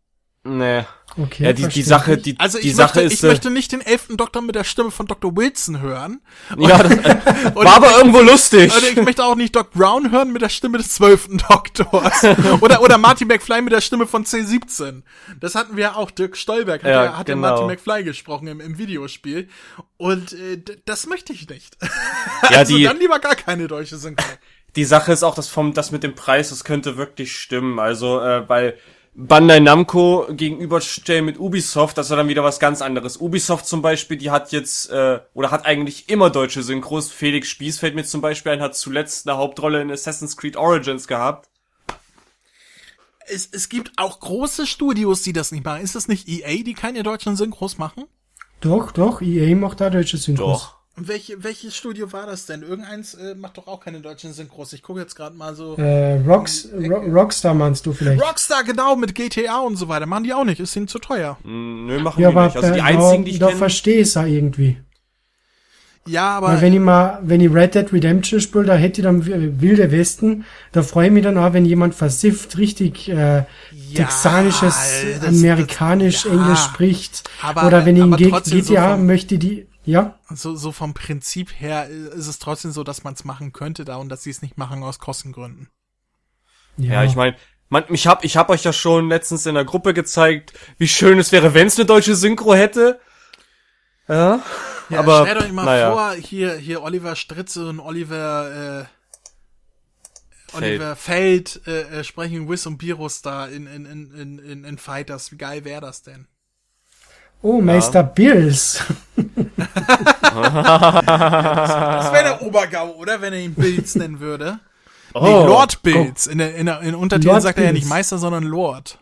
Nee. Okay, Ja, die, die Sache, ich. die, Also die ich, Sache möchte, ist. ich äh, möchte nicht den elften Doktor mit der Stimme von Dr. Wilson hören. [LAUGHS] ja, das, äh, Und war aber irgendwo lustig. Und ich möchte auch nicht Doc Brown hören mit der Stimme des zwölften Doktors. [LAUGHS] oder, oder Marty McFly mit der Stimme von C17. Das hatten wir ja auch. Dirk Stolberg hat Ja, ja, hat ja genau. Marty McFly gesprochen im, im Videospiel. Und äh, das möchte ich nicht. Ja, [LAUGHS] also die, dann lieber gar keine deutsche Synchro. Die Sache ist auch, dass vom, das mit dem Preis, das könnte wirklich stimmen. Also, äh, weil Bandai Namco gegenüberstellen mit Ubisoft, das war dann wieder was ganz anderes. Ubisoft zum Beispiel, die hat jetzt, äh, oder hat eigentlich immer deutsche Synchros. Felix Spieß fällt mir zum Beispiel ein, hat zuletzt eine Hauptrolle in Assassin's Creed Origins gehabt. Es, es gibt auch große Studios, die das nicht machen. Ist das nicht EA, die keine deutschen Synchros machen? Doch, doch, EA macht da deutsche Synchros. Doch. Und welche, welches Studio war das denn? Irgendeins äh, macht doch auch keine deutschen Synchros. Ich gucke jetzt gerade mal so. Äh, Rocks, Ro Rockstar meinst du vielleicht? Rockstar, genau, mit GTA und so weiter. Machen die auch nicht. Ist ihnen zu teuer. Hm, Nö, machen ja, die aber nicht. Also die äh, einzigen, die da, ich kenne. verstehe ich es ja irgendwie. Ja, aber. Weil wenn ich mal, wenn ich Red Dead Redemption spiele, da hätte ich dann Wilde Westen, da freue ich mich dann auch, wenn jemand versifft, richtig äh, texanisches, das- amerikanisch, das- ja. Englisch spricht. Aber- Oder wenn ich in G so GTA vom- möchte die, ja, so, so vom Prinzip her ist es trotzdem so, dass man es machen könnte da und dass sie es nicht machen aus Kostengründen. Ja, ich meine, man, ich hab, ich hab euch ja schon letztens in der Gruppe gezeigt, wie schön es wäre, wenn es eine deutsche Synchro hätte. Ja, Ja, aber stellt euch mal naja. vor, hier, hier Oliver Stritze und Oliver, äh, Oliver Feld äh, äh, sprechen Wiss und Virus da in, in, in, in, in, in Fighters. Wie geil wäre das denn? Oh, Meister Bills. Das wäre der Obergau, oder? Wenn er ihn Bills nennen würde. [LAUGHS] Oh, nee, Lord Bills. In, der, in, der, in Untertiteln Lord sagt er ja nicht Bills. Meister, sondern Lord.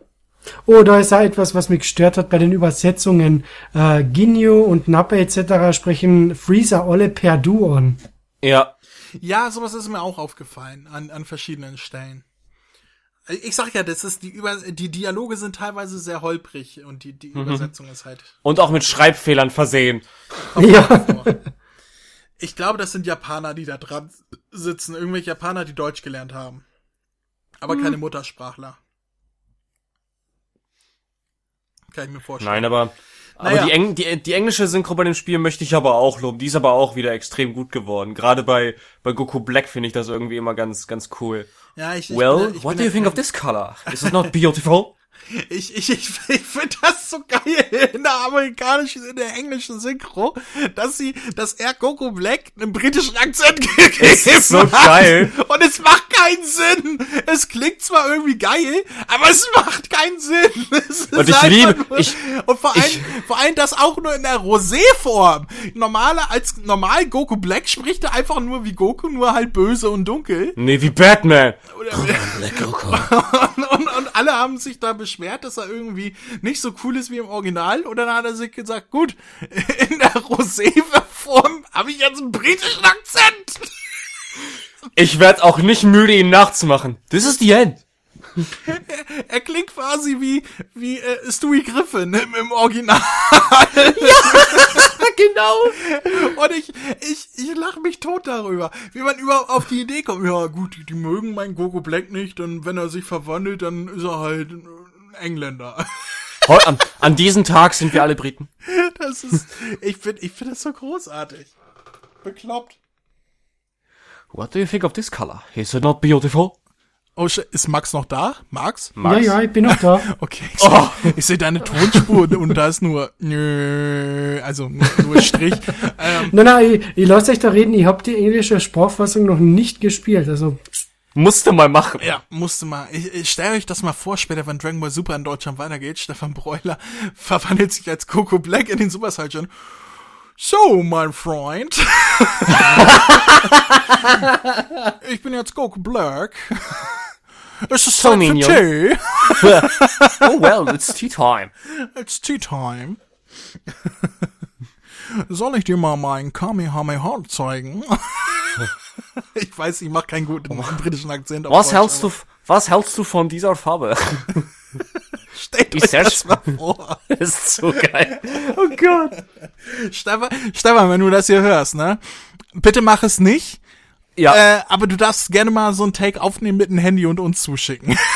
Oh, da ist auch etwas, was mich gestört hat bei den Übersetzungen. Äh, Ginyu und Nappa etc. sprechen Freezer alle per Duon. Ja, Ja, sowas ist mir auch aufgefallen an, an verschiedenen Stellen. Ich sag ja, das ist die über die Dialoge sind teilweise sehr holprig und die die Mhm. Übersetzung ist halt. und auch mit Schreibfehlern versehen. Ja. Ich glaube, das sind Japaner, die da dran sitzen, irgendwelche Japaner, die Deutsch gelernt haben, aber keine Muttersprachler. Kann ich mir vorstellen. Nein, aber, Naja. aber die, Eng, die, die englische Synchro bei dem Spiel möchte ich aber auch loben. Die ist aber auch wieder extrem gut geworden. Gerade bei, bei Goku Black finde ich das irgendwie immer ganz, ganz cool. Ja, ich, ich well, bin, ich what do you think of this color? Is it not beautiful? [LAUGHS] Ich, ich, ich, ich finde das so geil in der amerikanischen, in der englischen Synchro, dass sie, dass er Goku Black einen britischen Akzent gegeben Es ist so hat. geil. Und es macht keinen Sinn. Es klingt zwar irgendwie geil, aber es macht keinen Sinn. [LAUGHS] Es Und ich liebe- nur- ich- und vor allem, ich- vor allem das auch nur in der Rosé-Form. Normaler, als normal Goku Black spricht er einfach nur wie Goku, nur halt böse und dunkel. Nee, wie Batman. Oder, [LAUGHS] und, und, und alle haben sich da beschwert, dass er irgendwie nicht so cool ist wie im Original. Und dann hat er sich gesagt, gut, [LAUGHS] in der Rosé-Form habe ich jetzt einen britischen Akzent. Ich werd auch nicht müde, ihn nachzumachen. This is the end. Er klingt quasi wie, wie äh, Stewie Griffin im, im Original. [LAUGHS] genau. Und ich, ich, ich lache mich tot darüber, wie man überhaupt auf die Idee kommt. Ja gut, die, die mögen meinen Goku Black nicht, und wenn er sich verwandelt, dann ist er halt ein Engländer. An, an diesem Tag sind wir alle Briten. Das ist, ich finde, ich finde das so großartig. Bekloppt. What do you think of this color? Is it not beautiful? Oh, ist Max noch da? Max? Ja, ja, ich bin noch da. [LAUGHS] Okay, ich sehe ich seh deine Tonspur und, und da ist nur, nö, also nur, nur Strich. ähm, Nein, nein, ich, ich lasse euch da reden. Ich habe die englische Sprachfassung noch nicht gespielt. Also, Musste mal machen. ja, musste mal. Ich, ich stelle euch das mal vor, später, wenn Dragon Ball Super in Deutschland weitergeht. Stefan Breuler [LAUGHS] verwandelt sich als Coco Black in den Super Saiyan. So, mein Freund. ich bin jetzt Goku Black. Es ist So, Zeit für. Tee. [LAUGHS] oh well, it's tea time. It's tea time. Soll ich dir mal meinen Kamehameha zeigen? [LAUGHS] ich weiß, ich mache keinen guten britischen Akzent. Was Deutsch, hältst du, was hältst du von dieser Farbe? [LAUGHS] Stellt Ich euch sehr das mal [LAUGHS] vor. ist so geil. Oh Gott. Stefan, Stefan, wenn du das hier hörst, ne? Bitte mach es nicht. Ja. Äh, aber du darfst gerne mal so ein Take aufnehmen mit dem Handy und uns zuschicken. [LAUGHS]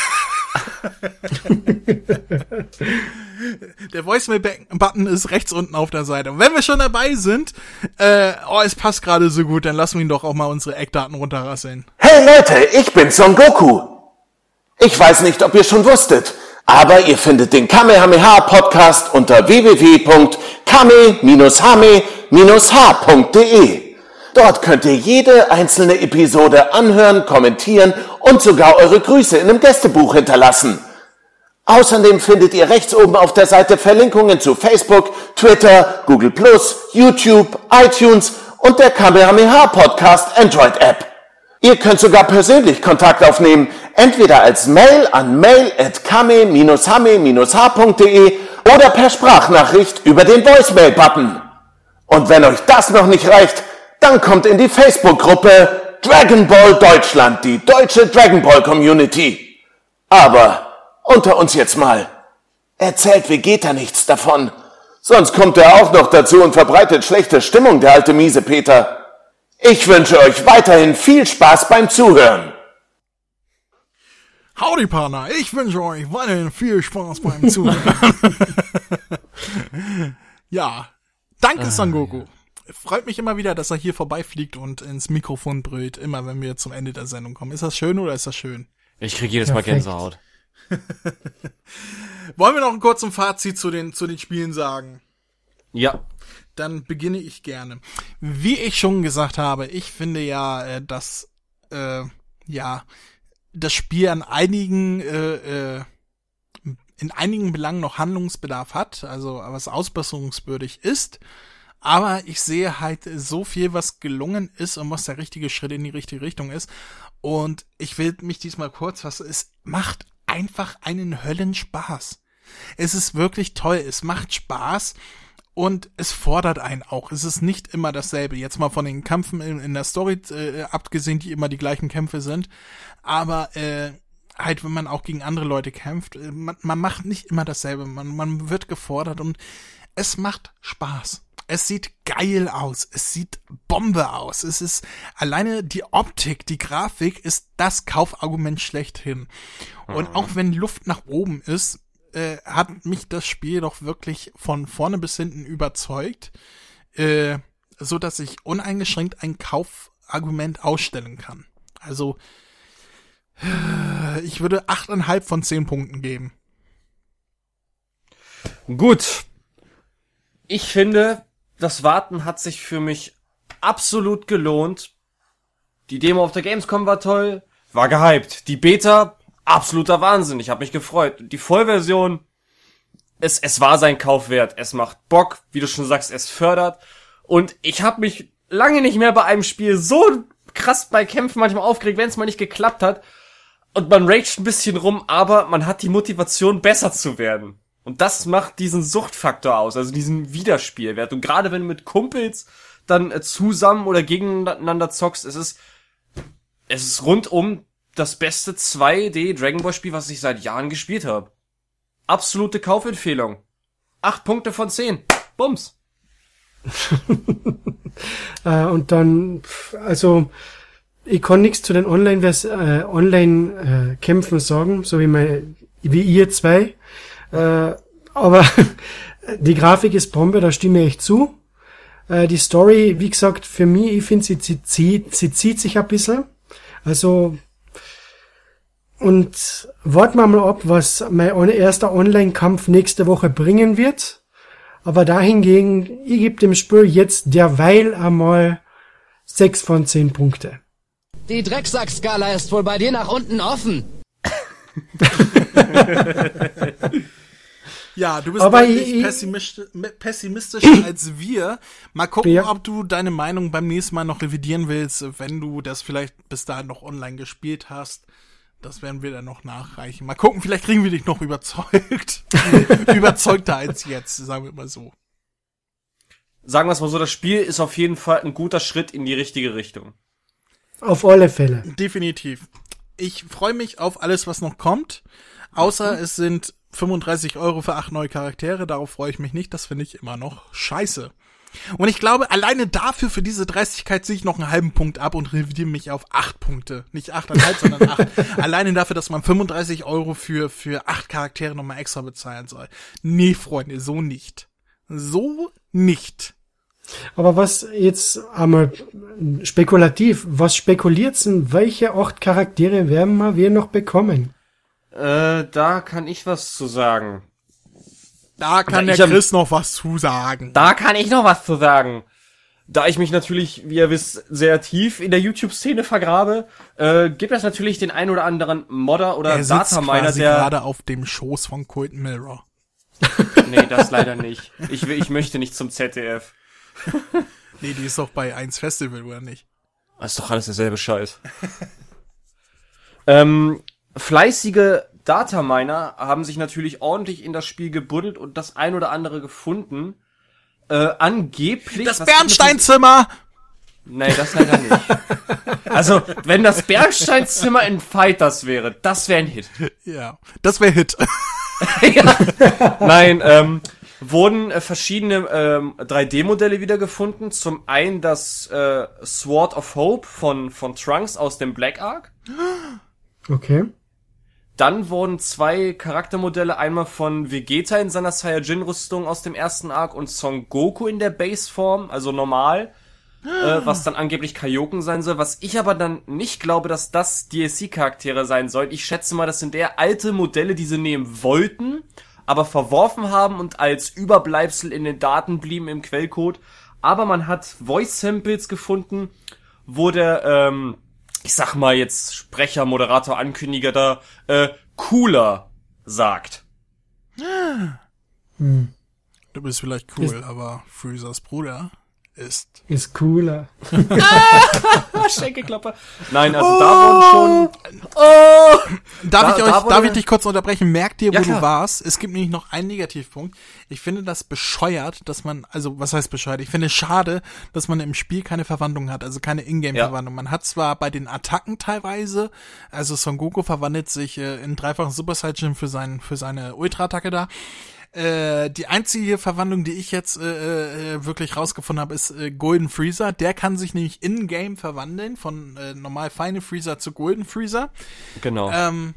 der Voicemail-Button ist rechts unten auf der Seite. Und wenn wir schon dabei sind, äh, oh, es passt gerade so gut, dann lassen wir ihn doch auch mal unsere Eckdaten runterrasseln. Hey Leute, ich bin Son Goku. Ich weiß nicht, ob ihr schon wusstet, aber ihr findet den Kamehameha Podcast unter www.kame-hame-h.de. Dort könnt ihr jede einzelne Episode anhören, kommentieren und sogar eure Grüße in einem Gästebuch hinterlassen. Außerdem findet ihr rechts oben auf der Seite Verlinkungen zu Facebook, Twitter, Google+, YouTube, iTunes und der Kamehameha Podcast Android App. Ihr könnt sogar persönlich Kontakt aufnehmen, entweder als Mail an mail@kame-hame-h.de oder per Sprachnachricht über den Voicemail-Button. Und wenn euch das noch nicht reicht, dann kommt in die Facebook-Gruppe Dragon Ball Deutschland, die deutsche Dragon Ball Community. Aber unter uns jetzt mal. Erzählt Vegeta nichts davon. Sonst kommt er auch noch dazu und verbreitet schlechte Stimmung, der alte miese Peter. Ich wünsche euch weiterhin viel Spaß beim Zuhören. Howdy, Partner. Ich wünsche euch weiterhin viel Spaß beim Zuhören. [LAUGHS] ja. Danke, Son Goku. Freut mich immer wieder, dass er hier vorbeifliegt und ins Mikrofon brüllt, immer wenn wir zum Ende der Sendung kommen. Ist das schön oder ist das schön? Ich krieg jedes Mal Perfekt. Gänsehaut. [LAUGHS] Wollen wir noch ein kurzes Fazit zu den, zu den Spielen sagen? Ja. Dann beginne ich gerne. Wie ich schon gesagt habe, ich finde ja, äh, dass äh, ja das Spiel an einigen äh, äh, in einigen Belangen noch Handlungsbedarf hat, also was ausbesserungswürdig ist. Aber ich sehe halt so viel, was gelungen ist und was der richtige Schritt in die richtige Richtung ist. Und ich will mich diesmal kurz fassen. Es macht einfach einen Höllenspaß. Es ist wirklich toll. Es macht Spaß. Und es fordert einen auch. Es ist nicht immer dasselbe. Jetzt mal von den Kämpfen in, in der Story äh, abgesehen, die immer die gleichen Kämpfe sind. Aber äh, halt, wenn man auch gegen andere Leute kämpft, äh, man, man macht nicht immer dasselbe. Man, man wird gefordert und es macht Spaß. Es sieht geil aus. Es sieht Bombe aus. Es ist alleine die Optik, die Grafik ist das Kaufargument schlechthin. Und auch wenn Luft nach oben ist, äh, hat mich das Spiel doch wirklich von vorne bis hinten überzeugt, äh, so dass ich uneingeschränkt ein Kaufargument ausstellen kann. Also äh, ich würde achteinhalb von zehn Punkten geben. Gut. Ich finde, das Warten hat sich für mich absolut gelohnt. Die Demo auf der Gamescom war toll, war gehypt. Die Beta, absoluter Wahnsinn. Ich habe mich gefreut. Die Vollversion, es, es war sein Kauf wert. Es macht Bock, wie du schon sagst, es fördert. Und ich habe mich lange nicht mehr bei einem Spiel so krass bei Kämpfen manchmal aufgeregt, wenn es mal nicht geklappt hat. Und man raged ein bisschen rum, aber man hat die Motivation, besser zu werden. Und das macht diesen Suchtfaktor aus, also diesen Wiederspielwert. Und gerade wenn du mit Kumpels dann äh, zusammen oder gegeneinander zockst, es ist, es ist rundum das beste 2D Dragon Ball Spiel, was ich seit Jahren gespielt habe. Absolute Kaufempfehlung. Acht Punkte von zehn. Bums. [LAUGHS] Äh, und dann, also, ich kann nichts zu den Online-Kämpfen äh, Online, äh, sagen, so wie, mein, wie ihr zwei. Äh, aber [LAUGHS] die Grafik ist Bombe, da stimme ich zu. Äh, die Story, wie gesagt, für mich, ich finde, sie, sie, sie zieht sich ein bisschen. Also, und warten wir mal ab, was mein erster Online-Kampf nächste Woche bringen wird. Aber dahingegen, ich gebe dem Spiel jetzt derweil einmal sechs von zehn Punkte. Die Drecksackskala ist wohl bei dir nach unten offen. [LAUGHS] Ja, du bist Aber deutlich ich- pessimistisch, pessimistischer [CLEARS THROAT] als wir. Mal gucken, Ja. ob du deine Meinung beim nächsten Mal noch revidieren willst, wenn du das vielleicht bis dahin noch online gespielt hast. Das werden wir dann noch nachreichen. Mal gucken, vielleicht kriegen wir dich noch überzeugt. [LAUGHS] Überzeugter als jetzt, sagen wir mal so. Sagen wir es mal so, das Spiel ist auf jeden Fall ein guter Schritt in die richtige Richtung. Auf alle Fälle. Definitiv. Ich freue mich auf alles, was noch kommt. Außer es sind 35 Euro für acht neue Charaktere. Darauf freue ich mich nicht. Das finde ich immer noch scheiße. Und ich glaube, alleine dafür, für diese Dreistigkeit, ziehe ich noch einen halben Punkt ab und revidiere mich auf acht Punkte. Nicht achteinhalb, [LAUGHS] sondern acht. Alleine dafür, dass man 35 Euro für, für acht Charaktere nochmal extra bezahlen soll. Nee, Freunde, so nicht. So nicht. Aber was jetzt einmal spekulativ, was spekuliert denn, welche acht Charaktere werden wir, wir noch bekommen? Äh, da kann ich was zu sagen. Da kann Da der Chris noch was zu sagen. Da kann ich noch was zu sagen. Da ich mich natürlich, wie ihr wisst, sehr tief in der YouTube-Szene vergrabe, äh, gibt es natürlich den ein oder anderen Modder oder Er Dataminer, der... gerade auf dem Schoß von Colt Mirror. [LAUGHS] Nee, das leider nicht. Ich, will, ich möchte nicht zum ZDF. [LAUGHS] Nee, die ist doch bei 1 Festival, oder nicht? Das ist doch alles derselbe Scheiß. [LAUGHS] ähm, fleißige Dataminer haben sich natürlich ordentlich in das Spiel gebuddelt und das ein oder andere gefunden. Äh, angeblich... Das Bernsteinzimmer! Nee, das leider nicht. Also, wenn das Bernsteinzimmer in Fighters wäre, das wäre ein Hit. [LAUGHS] Ja, das wäre Hit. [LAUGHS] Nein, ähm, wurden äh, verschiedene ähm, 3D-Modelle wiedergefunden. Zum einen das äh, Sword of Hope von, von Trunks aus dem Black Ark. Okay. Dann wurden zwei Charaktermodelle, einmal von Vegeta in seiner Saiyajin-Rüstung aus dem ersten Arc und Son Goku in der Base-Form, also normal, äh, was dann angeblich Kaioken sein soll, was ich aber dann nicht glaube, dass das DLC-Charaktere sein sollen. Ich schätze mal, das sind eher alte Modelle, die sie nehmen wollten, aber verworfen haben und als Überbleibsel in den Daten blieben im Quellcode. Aber man hat Voice-Samples gefunden, wo der, ähm, ich sag mal jetzt Sprecher, Moderator, Ankündiger da, äh, cooler sagt. Du bist vielleicht cool, aber Freezers Bruder ist. Ist cooler. [LAUGHS] Schenkelklopper. Nein, also da wurden schon. Oh! Darf Da- ich da euch, wurde- darf ich dich kurz unterbrechen? Merk dir, wo Ja, du klar. warst. Es gibt nämlich noch einen Negativpunkt. Ich finde das bescheuert, dass man, also was heißt bescheuert? Ich finde es schade, dass man im Spiel keine Verwandlung hat, also keine Ingame-Verwandlung. Man hat zwar bei den Attacken teilweise, also Son Goku verwandelt sich äh, in dreifachen Super Saiyan für sein, für seine Ultra-Attacke da. Äh, die einzige Verwandlung, die ich jetzt äh, äh, wirklich rausgefunden habe, ist äh, Golden Freezer. Der kann sich nämlich in-game verwandeln, von äh, normal Final Freezer zu Golden Freezer. Genau. Ähm,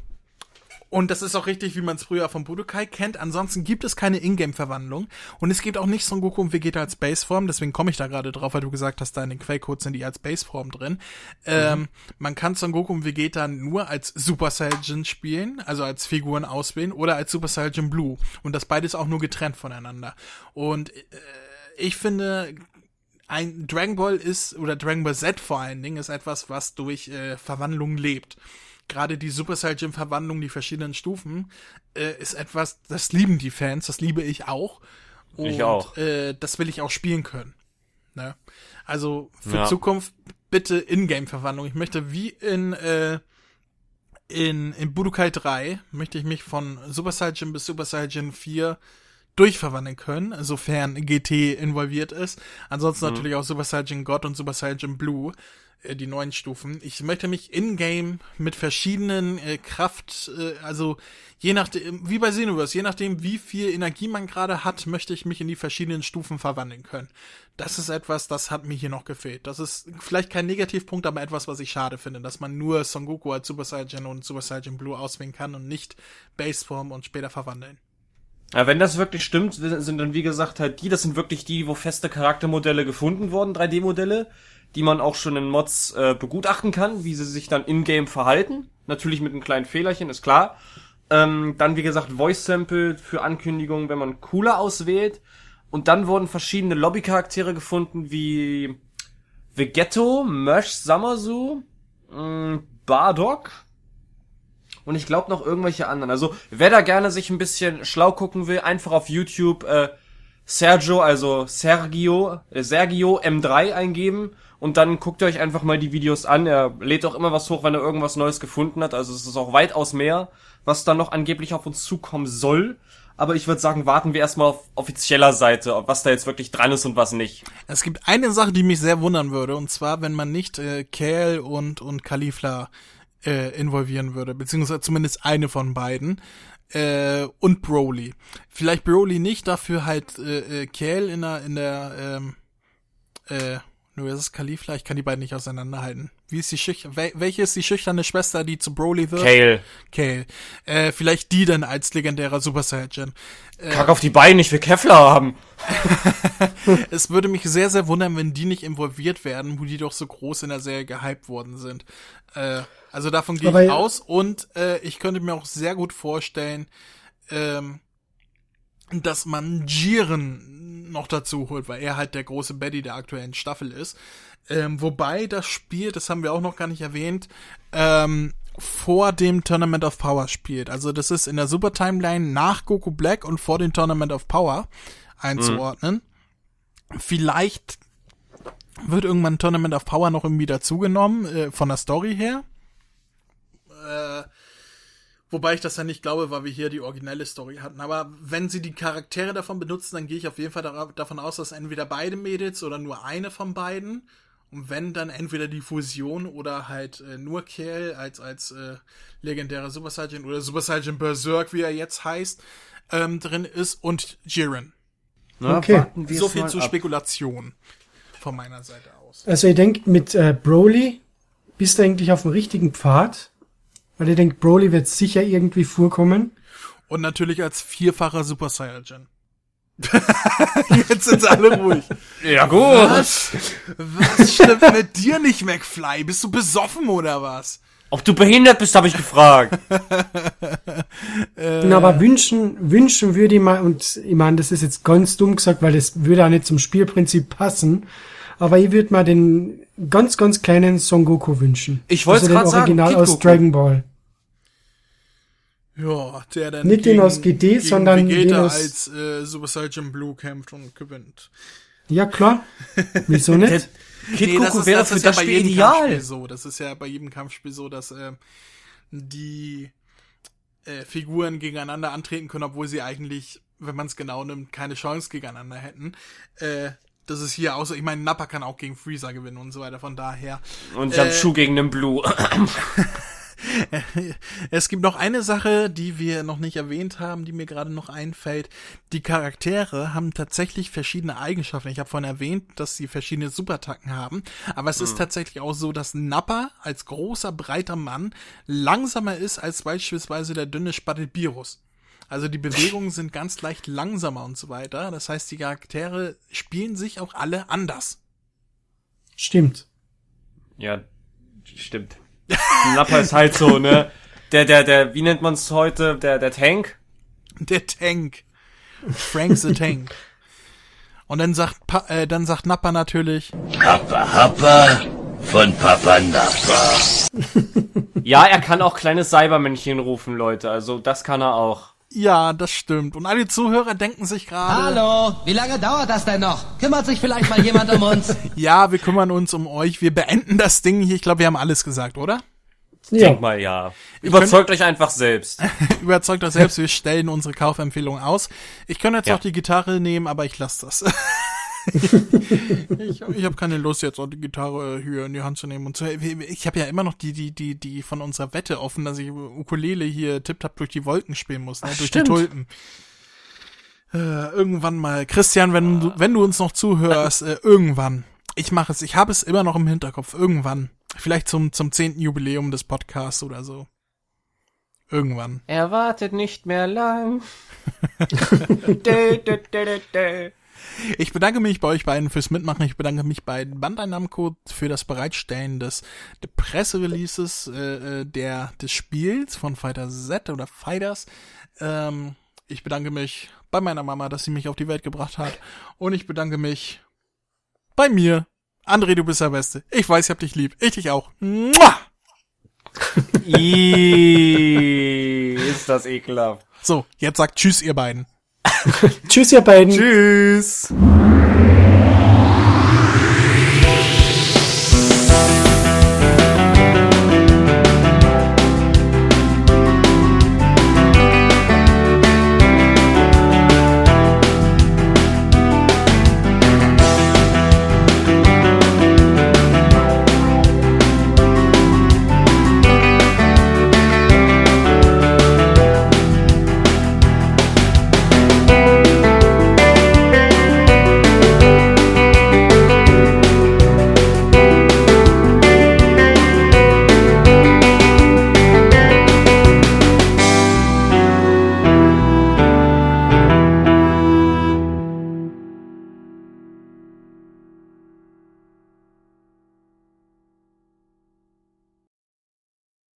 und das ist auch richtig, wie man es früher vom Budokai kennt. Ansonsten gibt es keine Ingame-Verwandlung. Und es gibt auch nicht Son Goku und Vegeta als Baseform. Deswegen komme ich da gerade drauf, weil du gesagt hast, da in den Quellcodes sind die als Baseform drin. Ähm, man kann Son Goku und Vegeta nur als Super Saiyan spielen, also als Figuren auswählen, oder als Super Saiyan Blue. Und das beides auch nur getrennt voneinander. Und äh, ich finde, ein Dragon Ball ist, oder Dragon Ball Z vor allen Dingen, ist etwas, was durch äh, Verwandlung lebt. Gerade die Super Saiyan Verwandlung, die verschiedenen Stufen, äh, ist etwas, das lieben die Fans, das liebe ich auch. Und, Ich auch. Äh, das will ich auch spielen können. Ne? Also für Ja. Zukunft bitte Ingame-Verwandlung. Ich möchte wie in, äh, in, in Budokai 3 möchte ich mich von Super Saiyan bis Super Saiyan 4 durchverwandeln können, sofern GT involviert ist. Ansonsten Mhm. natürlich auch Super Saiyan God und Super Saiyan Blue, äh, die neuen Stufen. Ich möchte mich in-game mit verschiedenen äh, Kraft, äh, also je nachdem, wie bei Xenoverse, je nachdem, wie viel Energie man gerade hat, möchte ich mich in die verschiedenen Stufen verwandeln können. Das ist etwas, das hat mir hier noch gefehlt. Das ist vielleicht kein Negativpunkt, aber etwas, was ich schade finde, dass man nur Son Goku als Super Saiyan und Super Saiyan Blue auswählen kann und nicht Baseform und später verwandeln. Ja, wenn das wirklich stimmt, sind dann wie gesagt halt die, das sind wirklich die, wo feste Charaktermodelle gefunden wurden, 3D-Modelle, die man auch schon in Mods äh, begutachten kann, wie sie sich dann in-game verhalten. Natürlich mit einem kleinen Fehlerchen, ist klar. Ähm, dann wie gesagt Voice-Sample für Ankündigungen, wenn man cooler auswählt. Und dann wurden verschiedene Lobby-Charaktere gefunden, wie Vegetto, Mösch Samasu, mh, Bardock und ich glaube noch irgendwelche anderen. Also wer da gerne sich ein bisschen schlau gucken will, einfach auf YouTube äh, Sergio, also Sergio, äh, Sergio M3 eingeben und dann guckt ihr euch einfach mal die Videos an. Er lädt auch immer was hoch, wenn er irgendwas Neues gefunden hat. Also es ist auch weitaus mehr, was dann noch angeblich auf uns zukommen soll. Aber ich würde sagen, warten wir erstmal auf offizieller Seite, was da jetzt wirklich dran ist und was nicht. Es gibt eine Sache, die mich sehr wundern würde, und zwar, wenn man nicht äh, Kel und, und Kalifla äh, involvieren würde, beziehungsweise zumindest eine von beiden. Äh, und Broly. Vielleicht Broly nicht, dafür halt äh, äh, Kel in der, in der ähm, äh, nur ist es Kalifla, ich kann die beiden nicht auseinanderhalten. Wie ist die Schüch wel welche ist die schüchterne Schwester, die zu Broly wird? Kale. Kale. Äh, vielleicht die dann als legendärer Super Saiyan. Äh, Kack auf die Beine, ich will Kevlar haben. [LAUGHS] es würde mich sehr, sehr wundern, wenn die nicht involviert werden, wo die doch so groß in der Serie gehypt worden sind. Äh, also davon gehe ich aus und äh, ich könnte mir auch sehr gut vorstellen, ähm, dass man Jiren noch dazu holt, weil er halt der große Betty der aktuellen Staffel ist. Ähm, wobei das Spiel, das haben wir auch noch gar nicht erwähnt, ähm, vor dem Tournament of Power spielt. Also das ist in der Super Timeline nach Goku Black und vor dem Tournament of Power einzuordnen. Mhm. Vielleicht wird irgendwann Tournament of Power noch irgendwie dazugenommen, äh, von der Story her. Äh, Wobei ich das ja nicht glaube, weil wir hier die originelle Story hatten. Aber wenn sie die Charaktere davon benutzen, dann gehe ich auf jeden Fall davon aus, dass entweder beide Mädels oder nur eine von beiden. Und wenn dann entweder die Fusion oder halt äh, nur Kerl als, als äh, legendärer Super Saiyan oder Super Saiyan Berserk, wie er jetzt heißt, ähm, drin ist und Jiren. Okay. So viel zur Spekulation von meiner Seite aus. Also ihr denkt, mit äh, Broly bist du eigentlich auf dem richtigen Pfad weil ihr denkt, Broly wird sicher irgendwie vorkommen. Und natürlich als vierfacher Super Saiyajin. [LAUGHS] Jetzt sind alle ruhig. Ja, gut. Was? Was stimmt mit dir nicht, McFly? Bist du besoffen oder was? Ob du behindert bist, habe ich gefragt. [LAUGHS] äh, aber wünschen, wünschen würde ich mal, und ich meine, das ist jetzt ganz dumm gesagt, weil das würde auch nicht zum Spielprinzip passen, aber ich würde mal den ganz, ganz kleinen Son Goku wünschen. Ich wollte also gerade sagen, Original Kid aus Goku. Dragon Ball. Ja, der dann nicht gegen, den aus GD, sondern Vegeta den aus als äh, Super Saiyan Blue kämpft und gewinnt. Ja klar. Wieso nicht? [LAUGHS] Kid nee, Goku wäre für das, ja Spiel ideal. so. Das ist ja bei jedem Kampfspiel so, dass äh, die äh, Figuren gegeneinander antreten können, obwohl sie eigentlich, wenn man es genau nimmt, keine Chance gegeneinander hätten. Äh, das ist hier außer, ich meine, Nappa kann auch gegen Freezer gewinnen und so weiter, von daher. Und Jamshu äh, gegen den Blue. [LAUGHS] es gibt noch eine Sache, die wir noch nicht erwähnt haben, die mir gerade noch einfällt. Die Charaktere haben tatsächlich verschiedene Eigenschaften. Ich habe vorhin erwähnt, dass sie verschiedene Superattacken haben, aber es mhm. ist tatsächlich auch so, dass Nappa als großer, breiter Mann langsamer ist als beispielsweise der dünne Spattelbirus. Also die Bewegungen sind ganz leicht langsamer und so weiter. Das heißt, die Charaktere spielen sich auch alle anders. Stimmt. Ja, stimmt. Nappa ist halt so, ne? Der, der, der, wie nennt man's heute? Der, der Tank? Der Tank. Frank the Tank. Und dann sagt, pa äh, dann sagt Nappa natürlich. Kappa Happa von Papa Nappa. ja, er kann auch kleines Cybermännchen rufen, Leute. Also das kann er auch. Ja, das stimmt. Und alle Zuhörer denken sich gerade. Hallo, wie lange dauert das denn noch? Kümmert sich vielleicht mal jemand um uns? [LAUGHS] ja, wir kümmern uns um euch. Wir beenden das Ding hier. Ich glaube, wir haben alles gesagt, oder? Ja. Denk mal, ja. Überzeugt euch einfach selbst. [LAUGHS] Überzeugt euch selbst. Wir stellen unsere Kaufempfehlung aus. Ich könnte jetzt ja. auch die Gitarre nehmen, aber ich lasse das. [LAUGHS] [LAUGHS] ich ich habe keine Lust jetzt auch die Gitarre hier in die Hand zu nehmen und so. Ich habe ja immer noch die die die die von unserer Wette offen, dass ich Ukulele hier tipptapp durch die Wolken spielen muss, ne? Ach, durch stimmt. die Tulpen. Äh, irgendwann mal, Christian, wenn du wenn du uns noch zuhörst, äh, irgendwann. Ich mache es. Ich habe es immer noch im Hinterkopf. Irgendwann, vielleicht zum zum zehnten Jubiläum des Podcasts oder so. Irgendwann. Er wartet nicht mehr lang. [LAUGHS] [LAUGHS] dö, dö, dö, ich bedanke mich bei euch beiden fürs Mitmachen. Ich bedanke mich bei Bandai Namco für das Bereitstellen des, des Pressereleases äh, äh, der des Spiels von Fighter Z oder Fighters. Ähm, ich bedanke mich bei meiner Mama, dass sie mich auf die Welt gebracht hat. Und ich bedanke mich bei mir. André, du bist der Beste. Ich weiß, ich hab dich lieb. Ich dich auch. Mua! [LAUGHS] Ih, ist das ekelhaft. So, jetzt sagt Tschüss, ihr beiden. [LAUGHS] Tschüss, ihr beiden. Tschüss.